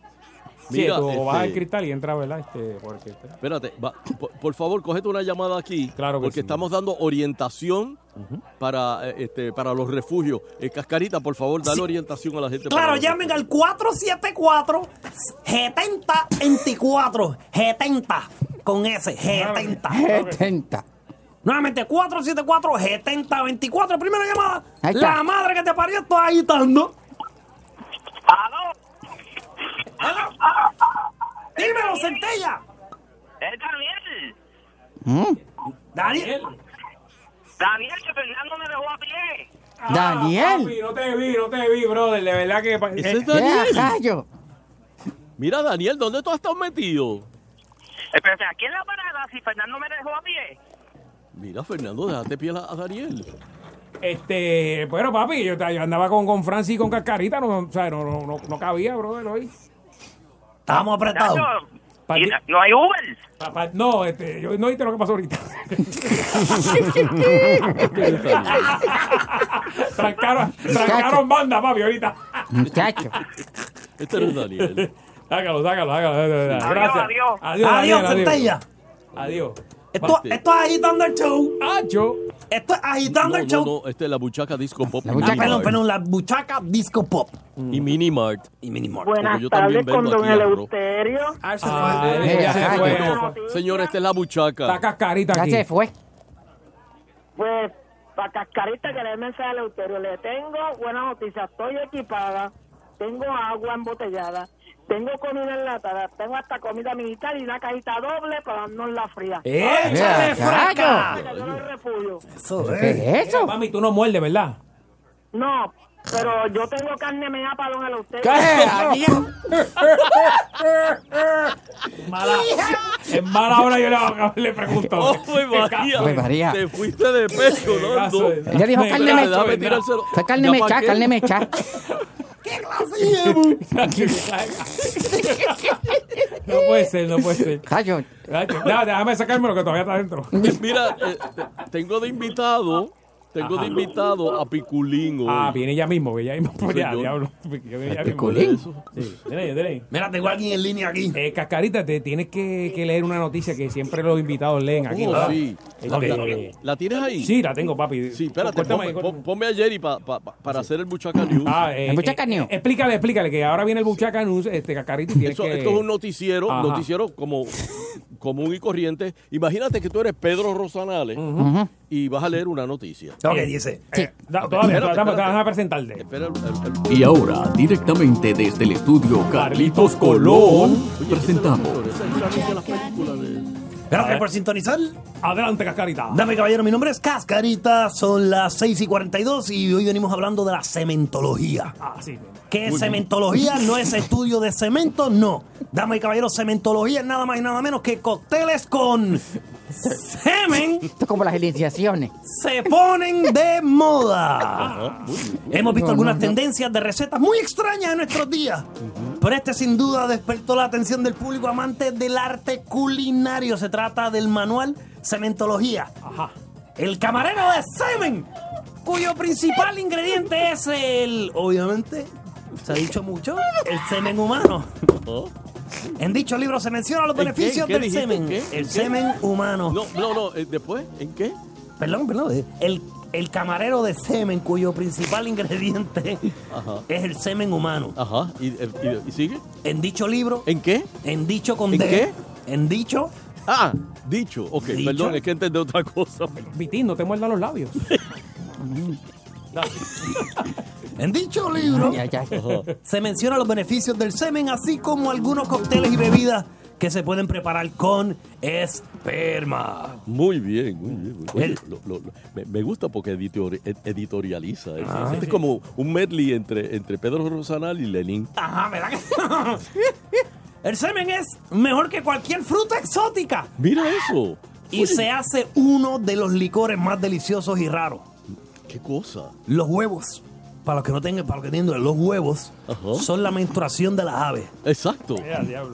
Sí, Mira, tú bajas el este, cristal y entra, ¿verdad? Este, por el cristal. Espérate, va, por, por favor, cógete una llamada aquí. Claro que Porque sí. estamos dando orientación para, eh, este, para los refugios. Eh, Cascarita, por favor, dale orientación a la gente. Claro, llamen al 474 7024 70 con S, 70. 70. Nuevamente, 474 7024 Primera llamada. La madre que te parió está agitando. ¡Aló! Dímelo, centella. ¡Es Daniel! Mm. Daniel. ¡Daniel, que Fernando me dejó a pie! Daniel. Papi, no te vi, no te vi, brother. De verdad que. Ese eh, es Daniel. Mira, Daniel, ¿dónde tú has estado metido? Espérate, aquí en la parada, si Fernando me dejó a pie. Mira, Fernando, déjate piel a, a Daniel. Este, bueno, papi, yo, yo andaba con, con Francis y con Cascarita, no, o sea, no, no, no, no cabía, brother, hoy. Estamos apretados. Chacho, Pa- y no hay Uber. Pa- pa- no, este, yo no viste lo que pasó ahorita. trancaron, trancaron banda, papi, ahorita. Muchacho. Este no es Daniel. Sácalo, sácalo, sácalo. Gracias. adiós. Adiós, Adiós, Daniel, centella. Adiós. Esto, esto es agitando el show. Acho. Esto es agitando No, el no, show. no, este es la buchaca disco pop. La y buchaca- perdón, perdón, la buchaca disco pop. Y Minimart. Y Minimart. Yo también vendo aquí arroz. Ah, eso Ah, fue. ya se fue. ya. Señor, esta es la buchaca. Está Cascarita Ya aquí. se fue. Pues, para Cascarita, que le mensaje a Eleuterio, le tengo buena noticia, estoy equipada, tengo agua embotellada, tengo comida enlatada, tengo hasta comida militar y una cajita doble para darnos la fría. ¡Échale yo lo refugio. Eso ¿Qué es. es eso? Mami, tú no muerdes, ¿verdad? No, pero yo tengo carne mea para don Eleuterio. ¿Qué? Mala, en mala hora yo le, le pregunto. ¡Oh, María! María. Te fuiste de peso, ¿no? Ella dijo carne mecha. Fue carne ¿Ya mecha, carne mecha. No puede ser, no puede ser. Cayo. Cacho, ya, déjame sacármelo que todavía está adentro. Mira, eh, te- tengo de invitado, tengo de invitado a Piculín hoy. Ah, viene ya mismo, que ya mismo. Pues ya, diablo. Piculín. Sí. Mira, tengo a alguien en línea aquí. Eh, Cascarita, te tienes que, que leer una noticia que siempre los invitados leen aquí. Oh, sí. Este, La, la tienes ahí? Sí, la tengo, papi. Sí, espérate, Cuéntame ponme, a Jerry pa- pa- pa- para hacer el Buchaca News. Ah, eh, eh, explícale, explícale que ahora viene el Buchaca News, este Cascarita, y tienes Eso- que... Esto es un noticiero, Ajá. noticiero como común y corriente. Imagínate que tú eres Pedro Rosanales y vas a leer una noticia. Ok, dice. Eh, da- todavía, déjame presentarte. Y ahora, directamente desde el estudio Carlitos Colón, presentamos Gracias por sintonizar. Adelante, Cascarita. Dame, caballero, mi nombre es Cascarita. Son las 6 y 42 y hoy venimos hablando de la cementología. Ah, sí. ¿Qué es Muy bien. cementología? No es estudio de cemento, no. Dame caballero, cementología es nada más y nada menos que cócteles con semen Esto es como las iniciaciones. se ponen de moda. Hemos visto No, algunas no, no. tendencias de recetas muy extrañas en nuestros días. Pero este sin duda despertó la atención del público amante del arte culinario. Se trata del manual Cementología. El camarero de semen, cuyo principal ingrediente es el, obviamente, se ha dicho mucho, el semen humano. En dicho libro se mencionan los beneficios ¿Qué del dijiste? semen. ¿Qué? El ¿En qué? semen humano. No, no, no. eh, ¿Después? ¿En qué? Perdón, perdón. eh, El, el camarero de semen, cuyo principal ingrediente Ajá. es el semen humano. Ajá. ¿Y, y- y sigue? En dicho libro. ¿En qué? En dicho con ¿En D. qué? En dicho. Ah, dicho. Ok, Dicho. perdón, es que entendí otra cosa. Vitín, no te muerdas los labios. En dicho libro Ya, ya. se mencionan los beneficios del semen, así como algunos cócteles y bebidas que se pueden preparar con esperma. Muy bien, muy bien. muy bien. Oye, El- lo- lo- lo- me, me gusta porque editori- ed- editorializa. eso. Ah, Este sí. es como un medley entre, entre Pedro Rosanal y Lenin. Ajá, ¿verdad que? El semen es mejor que cualquier fruta exótica. Mira eso. Y Oye, se hace uno de los licores más deliciosos y raros. ¿Qué cosa? Los huevos. Para los que no tengan, para los que tienen los huevos Ajá. son la menstruación de las aves. Exacto.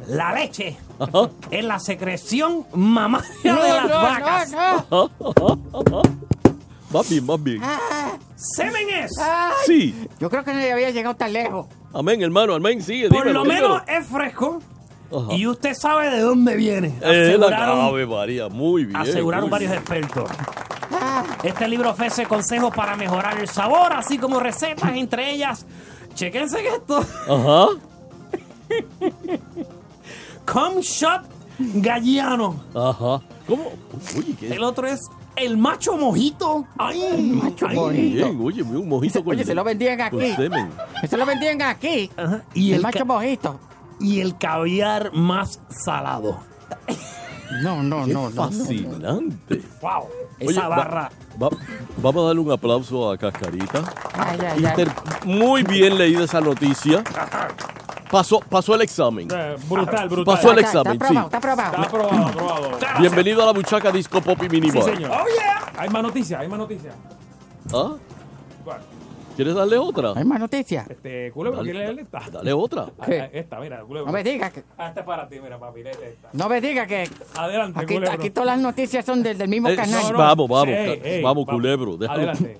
La leche Ajá. es la secreción mamaria No, de las no, vacas. no. Más bien, más bien. Semen es, Ay, Sí. Yo creo que no había llegado tan lejos. Amén, hermano. Amén. Sigue. por dímelo, lo menos dímelo. es fresco Ajá. y usted sabe de dónde viene. Es la Aseguraron, Ave María. Muy bien. aseguraron muy varios bien. expertos. Este libro ofrece consejos para mejorar el sabor, así como recetas, entre ellas. Chequense esto. Ajá. Com Shot Galliano. Ajá. ¿Cómo? Oye, ¿qué? El otro es el macho mojito. Ay, macho ay. mojito. Bien, oye, un mojito con Oye, se lo vendían aquí. Eso lo vendían aquí. Ajá. Y el, el macho mojito. Y el caviar más salado. No, no, Qué no, no. fascinante. Wow. Oye, Esa barra. va- vamos a darle un aplauso a Cascarita. Ay, ay, ay. Muy bien leída esa noticia. Pasó, pasó el examen. Eh, brutal, brutal. Pasó el Está- examen, Está sí. aprobado, está aprobado. Está aprobado, aprobado. Bienvenido a la buchaca Disco Pop y Mini Sí, señor. Oh, yeah. Hay más noticias, hay más noticias. ¿Ah? ¿Quieres darle otra? Hay más noticias. Este, culebro, Dale, ¿quieres leer esta? Dale otra. Ah, ¿Qué? ah, Esta, mira, culebro. No me digas que, Ah, esta es para ti, mira, papi, esta. no me digas que Adelante, aquí, culebro. aquí todas las noticias son del, del mismo Eh, canal. no, no. Vamos, vamos, Ey, ey, vamos, culebro, déjalo. Adelante.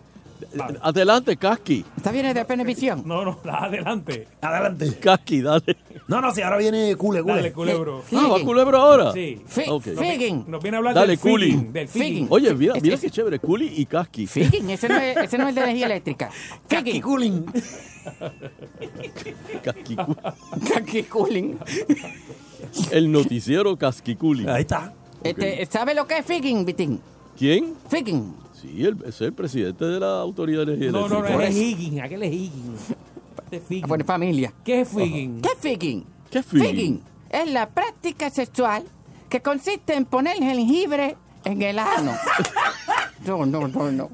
Adelante, Casqui. Esta viene de Penevisión. No, no, adelante. Adelante. Casqui, dale. No, no, si ahora viene cule, cule. Dale, culebro. Ah, ¿va culebro ahora? Sí. Fi- Ok. Figging. Nos viene a hablar Dale, del Culi. figging, Del figging. Oye, mira, Es- mira es- qué chévere. Culi y Casqui. Figging, ese no es, ese no es de energía eléctrica. Figging. cooling. Casqui. Kaki cooling. El noticiero Casquiculi. Ahí está. Este, ¿Sabe lo que es figging, Vitín? ¿Quién? Figging. Sí, el, es el presidente de la Autoridad de Energía No, no, no, es Higgins. Aquel es Higgins. Este es poner familia. ¿Qué es figging? ¿Qué es figging? ¿Qué figging? Figging es la práctica sexual que consiste en poner jengibre en el ano. No, no, no, no.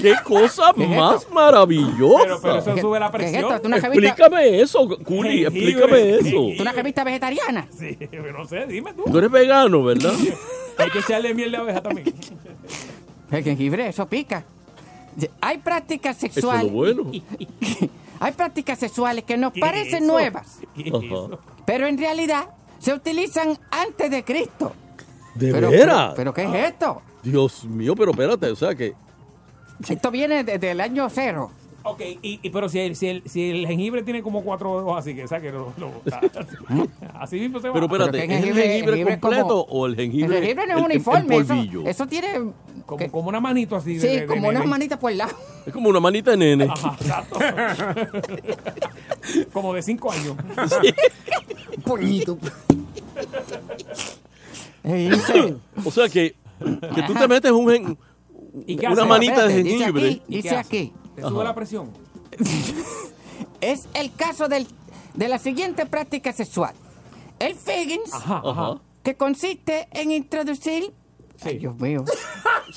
¡Qué cosa ¿Qué es más esto? maravillosa! Pero, pero eso ¿Qué- sube la qué es presión. esto? ¿Una jevita, Explícame eso, Jengibre, explícame eso. jengibre. una jevita vegetariana? Sí, pero no sé, dime tú. Tú eres vegano, ¿verdad? Hay que echarle miel de abeja también. El jengibre, eso pica. Hay prácticas Eso es sexuales. bueno. Hay prácticas sexuales que nos ¿Qué parecen eso? nuevas, pero en realidad se utilizan antes de Cristo. ¿De Pero- veras? Pero, pero ¿qué es esto? Dios mío, pero espérate, o sea que... Esto viene desde el año cero. Ok, y, y- pero si el, si, el, si el jengibre tiene como cuatro dedos así, que o sea, que lo, lo- así mismo se va. Pero espérate, ¿es el jengibre, completo o el jengibre? El jengibre no es el- uniforme. el eso, polvillo? eso tiene. Como, como una manito así. de- Sí, de- de como unas nene. manitas por el lado. Es como una manita de nene. Ajá, exacto. como de cinco años. Poñito. O sea que, que tú te metes un gen- ¿Y qué una manita de Espérate, dice jengibre. aquí, ¿Y qué dice aquí. ¿Te sube la presión? Es el caso del, de la siguiente práctica sexual. El figgins, Ajá, ajá. que consiste en introducir. Ay, Dios mío.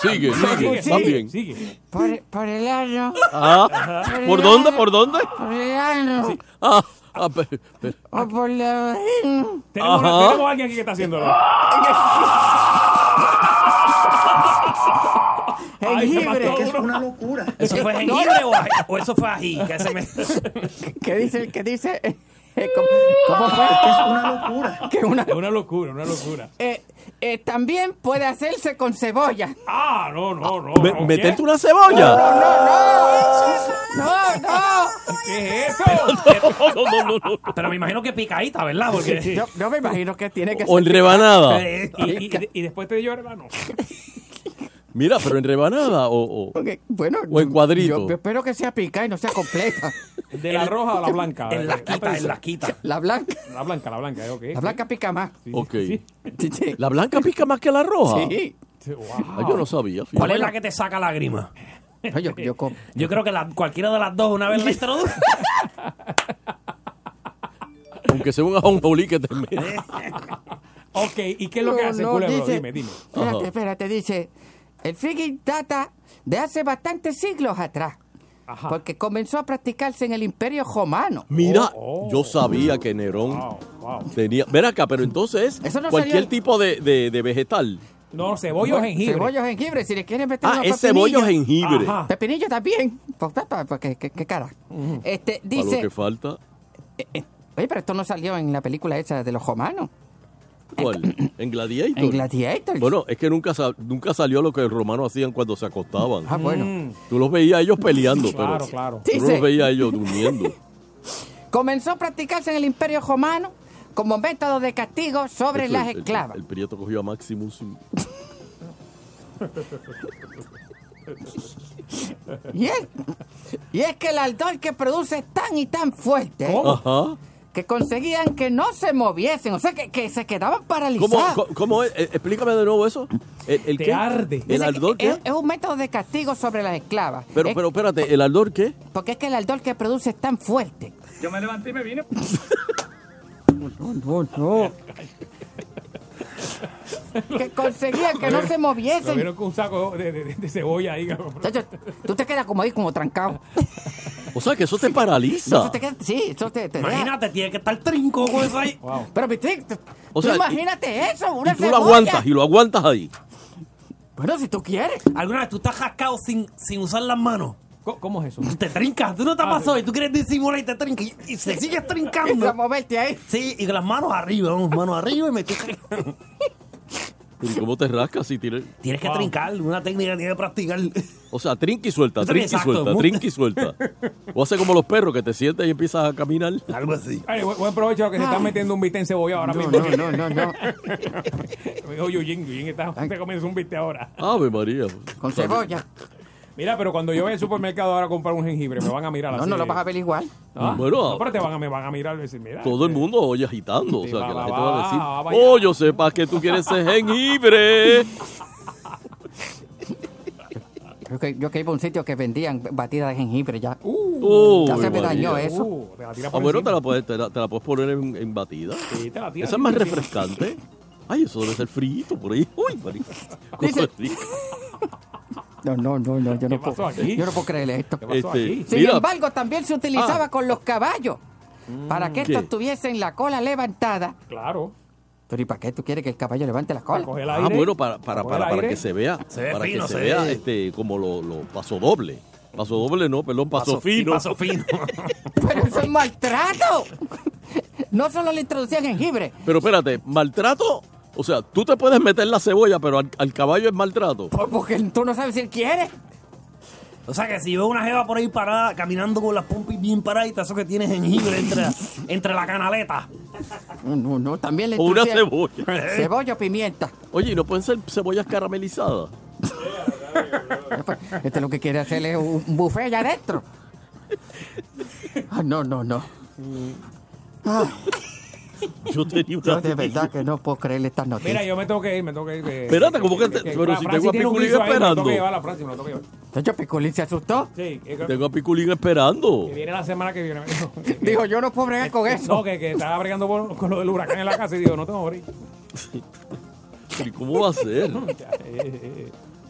Sigue, sigue, Sí. va bien. Sigue. Por, por el ano. Ah, Por el ¿Por dónde? ano, ¿Por dónde? Por el ano. Ah, ah, pe- pe- O por la vagina. Tenemos, Ajá. tenemos a alguien aquí que está haciéndolo. Jengibre. que es una locura. ¿Eso fue jengibre o, ají- o eso fue ají? Que se me... ¿Qué dice? ¿Qué dice? ¿Cómo, cómo fue? Es una locura. Que una- Es una locura, una locura. eh, eh, también puede hacerse con cebolla. Ah, no, no, no. Me- no, ¿Meterte ¿qué? una cebolla? No, no. ¿Qué es eso? No, no, no, no. Pero me imagino que picadita, ¿verdad? Porque... Yo, yo me imagino que tiene que O en ser. rebanada. Eh, Y, y- y después te llora, no. Mira, pero en rebanada o, o, Ok, Bueno, o en cuadrito. yo, espero que sea picada y no sea completa. ¿De la roja o la blanca? En las Eh, quitas, en las quitas. La blanca. La blanca, la blanca, eh, ok. La blanca pica más. Sí, Ok. sí, Sí, sí. ¿La blanca pica más que la roja? Sí. Wow. Ah, yo no sabía. fíjate. ¿Cuál es la que te saca lágrimas? No, yo, yo com- Yo creo que la- cualquiera de las dos una vez la introduce. Aunque sea un ajonjolí que te mete. Ok, ¿y qué es lo que hace, no, dice- Dime, dime. Espérate, espérate, dice. El figging data de hace bastantes siglos atrás. Ajá. Porque comenzó a practicarse en el Imperio Romano. Mira, Oh, oh. yo sabía que Nerón Wow, wow. tenía. Ven acá, pero entonces, Eso no cualquier sería- tipo de, de- de vegetal. No, cebolla o Bueno, jengibre. Cebolla o jengibre, si le quieren meter Ah, unos es cebolla o pepinillos. jengibre. Ajá. Pepinillo también. ¿Qué, qué, qué cara? Este, Para lo dice. que falta. eh, eh, Oye, pero esto no salió en la película esa de los romanos. ¿Cuál? ¿En Gladiator? En Gladiator. Bueno, es que nunca, nunca salió lo que los romanos hacían cuando se acostaban. Ah, bueno. Mm, Tú los veías a ellos peleando, claro, pero claro. tú no Dice- los veías a ellos durmiendo. Comenzó a practicarse en el Imperio Romano como método de castigo sobre Eso, las el- el- esclavas. El, prieto cogió a Maximus. y- Y, es, y es que el ardor que produce es tan y tan fuerte Ajá. Que conseguían que no se moviesen, o sea, que, que se quedaban ¿Cómo, paralizados. cómo- cómo es? Eh, Explícame de nuevo eso. ¿El, el Te qué? arde. ¿El ardor qué? es, es un método de castigo sobre las esclavas. Pero, Es- pero espérate, ¿el ardor qué? porque es que el ardor que produce es tan fuerte. Yo me levanté y me vine. No, no. Que conseguían que no se moviesen. vieron con un saco de, de- de cebolla ahí. Chacho, tú te quedas como ahí, como trancado. O sea, que eso te No, paraliza. eso te queda- sí, eso te, te deja- Imagínate, tiene que estar trinco con eso ahí. Wow. Pero, viste, O tú sea, imagínate eso, una Y tú lo cebolla. aguantas, y lo aguantas ahí. Bueno, si tú quieres. ¿Alguna vez tú estás jascado sin, sin usar las manos? ¿Cómo, cómo es eso? Te trincas, tú no te Ah, pasó y tú quieres disimular y te trincas y, y se sigues trincando. moverte ahí. Sí, y con las manos arriba, vamos, manos arriba y me estoy ¿Y cómo te rascas si tienes...? Tienes que Wow. trincar, una técnica tienes que practicar. O sea, trinca y suelta, trinca y suelta, trinca y suelta. O hace como los perros que te sientas y empiezas a caminar. Algo así. Ay, buen, buen provecho que se están metiendo un bistec en cebolla ahora No, mismo. no, no, no, no. Me dijo Yuyin, Yuyin está te comiendo un bistec ahora. Ave María. Con cebolla. Mira, pero cuando yo voy al supermercado ahora a comprar un jengibre, me van a mirar No, así. no lo vas a ver igual. Ah, Bueno, no, pero te van a, me van a mirar y decir, mira. Todo el mundo oye agitando. O sea, va, que la va, gente va, va a decir, va, oh, yo sepa que tú quieres ser jengibre. Yo que, yo que iba a un sitio que vendían batida de jengibre ya. Uh, ya se me dañó eso. Uh, te la Ah, bueno, te la, puedes, te, la, te la puedes poner en, en batida. Sí, te la tira Esa es más refrescante. Ay, eso debe ser frito por ahí. Uy, María. Dice-. No, no, no, no, yo no pasó puedo. aquí? Yo no puedo creerle esto. ¿Qué pasó Este, aquí? Sin Mira. embargo, también se utilizaba con los caballos. Para que ¿Qué? estos tuviesen la cola levantada. Claro. Pero ¿y para qué tú quieres que el caballo levante la Para cola? coger el Ah, aire. bueno, para, para, para, que se vea. Se ve para fino, que se, se vea ve. este, como lo, lo paso doble. Paso doble no, perdón, paso, fino. Paso fino. Pero eso es maltrato. no solo le introducían jengibre, Pero espérate, maltrato. O sea, tú te puedes meter la cebolla, pero al, al caballo es maltrato. porque tú no sabes si él quiere. O sea que si veo una jeva por ahí parada, caminando con las pompis bien paraditas, eso que tiene jengibre entre, entre la canaleta. No, no, no, también le O una cebolla. Cebolla o pimienta. Oye, ¿y no pueden ser cebollas caramelizadas? Este lo que quiere hacer es un un buffet allá adentro. Ah, no, no, no. Ay, Yo tenía una yo de verdad que no puedo creerle estas noticias. Mira, yo me tengo que ir, me tengo que ir. que- Espérate, ¿cómo que te- pero si tengo a Piculín Me esperando. tengo que llevar a la Francia, me lo tengo que llevar. De hecho, Piculín se asustó. Sí, que, Tengo a Piculín esperando. que viene la semana que viene. Dijo, yo no puedo bregar con eso. No, que, que estaba bregando por- con lo del huracán en la casa y digo, no tengo break. ¿Y cómo va a ser?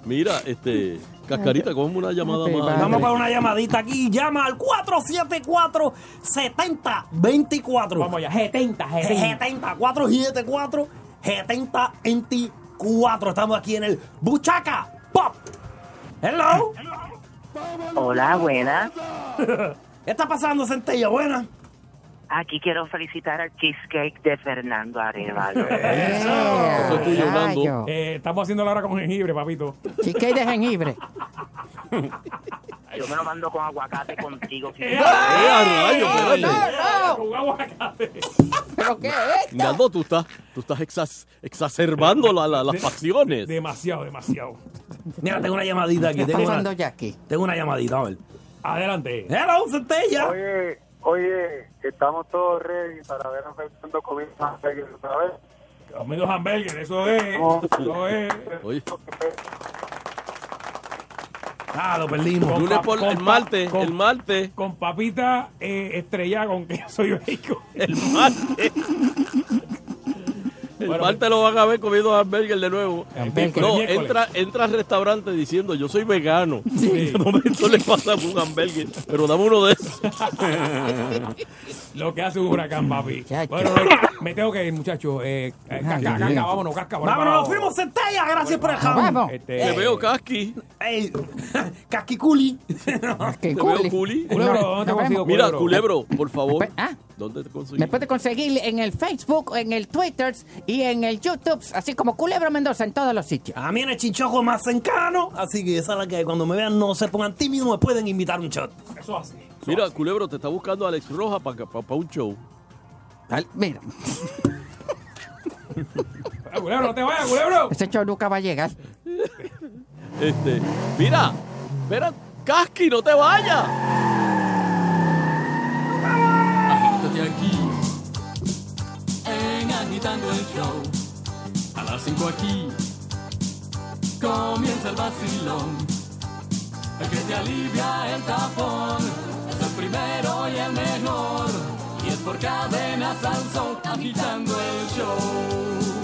Mira, este, Cascarita, cómo una llamada más. Vamos para una llamadita aquí. Llama al 474-7024. Vamos allá, 70, 70, 474 7024. Estamos aquí en el Buchaca Pop. Hello. Hola, buenas. ¿Qué está pasando, Centella? Buena. Aquí quiero felicitar al cheesecake de Fernando Arevalo. Eso es tuyo, Nando. rayo. Eh, estamos haciendo la hora con jengibre, papito. Cheesecake de jengibre. Yo me lo mando con aguacate contigo. ¡Eh, a rayo, espérate! Con aguacate. ¿Pero qué es esto? Nando, tú estás, tú estás exas- exacerbando la- la- las pasiones. Demasiado, demasiado. Mira, tengo una llamadita aquí. ¿Qué está Tengo pasando una, ya aquí? tengo una llamadita, a ver. Adelante. Hello, Centella. Oye, oye, estamos todos ready para ver a Fernando comiendo hamburguesas, ¿sabes? Comiendo hamburgues, eso es. Eso es. Oye, Ah, lo perdimos. lunes por el martes, con- el martes, Con papita eh, estrellada con queso y bacon. el martes. El Bueno, martes lo van a ver comiendo hamburger de nuevo. Hamburger. No, entra, entra al restaurante diciendo yo soy vegano. De momento le pasa un hamburger, pero dame uno de esos. Lo que hace un huracán, papi. Bueno, me tengo que ir, muchachos. Eh, eh, casca, casca, vámonos, casca. Vámonos, nos fuimos, Centella. Gracias por el jamón. Este, Te veo casqui, Ey, casquiculi. Qué te veo culi. Culebro, ¿dónde te consigo. Mira, Culebro? culebro, por favor. Ah. ¿Dónde te Me conseguí? puede conseguir en el Facebook, en el Twitter y en el YouTube, así como Culebro Mendoza en todos los sitios. A mí en el chinchojo más cercano, así que esa es la que cuando me vean no se pongan tímidos, me pueden invitar a un shot. Eso así. Mira, culebro, te está buscando Alex Roja para un show. Al- Mira, Ah, Culebro, no te vayas, culebro. ese show nunca va a llegar. Este, mira, espera, casqui, no te vayas. Agítate aquí en Agitando el Show. A las 5 aquí comienza el vacilón. El que te alivia el tapón es el primero y el mejor. Por cadena Sansón agitando el show.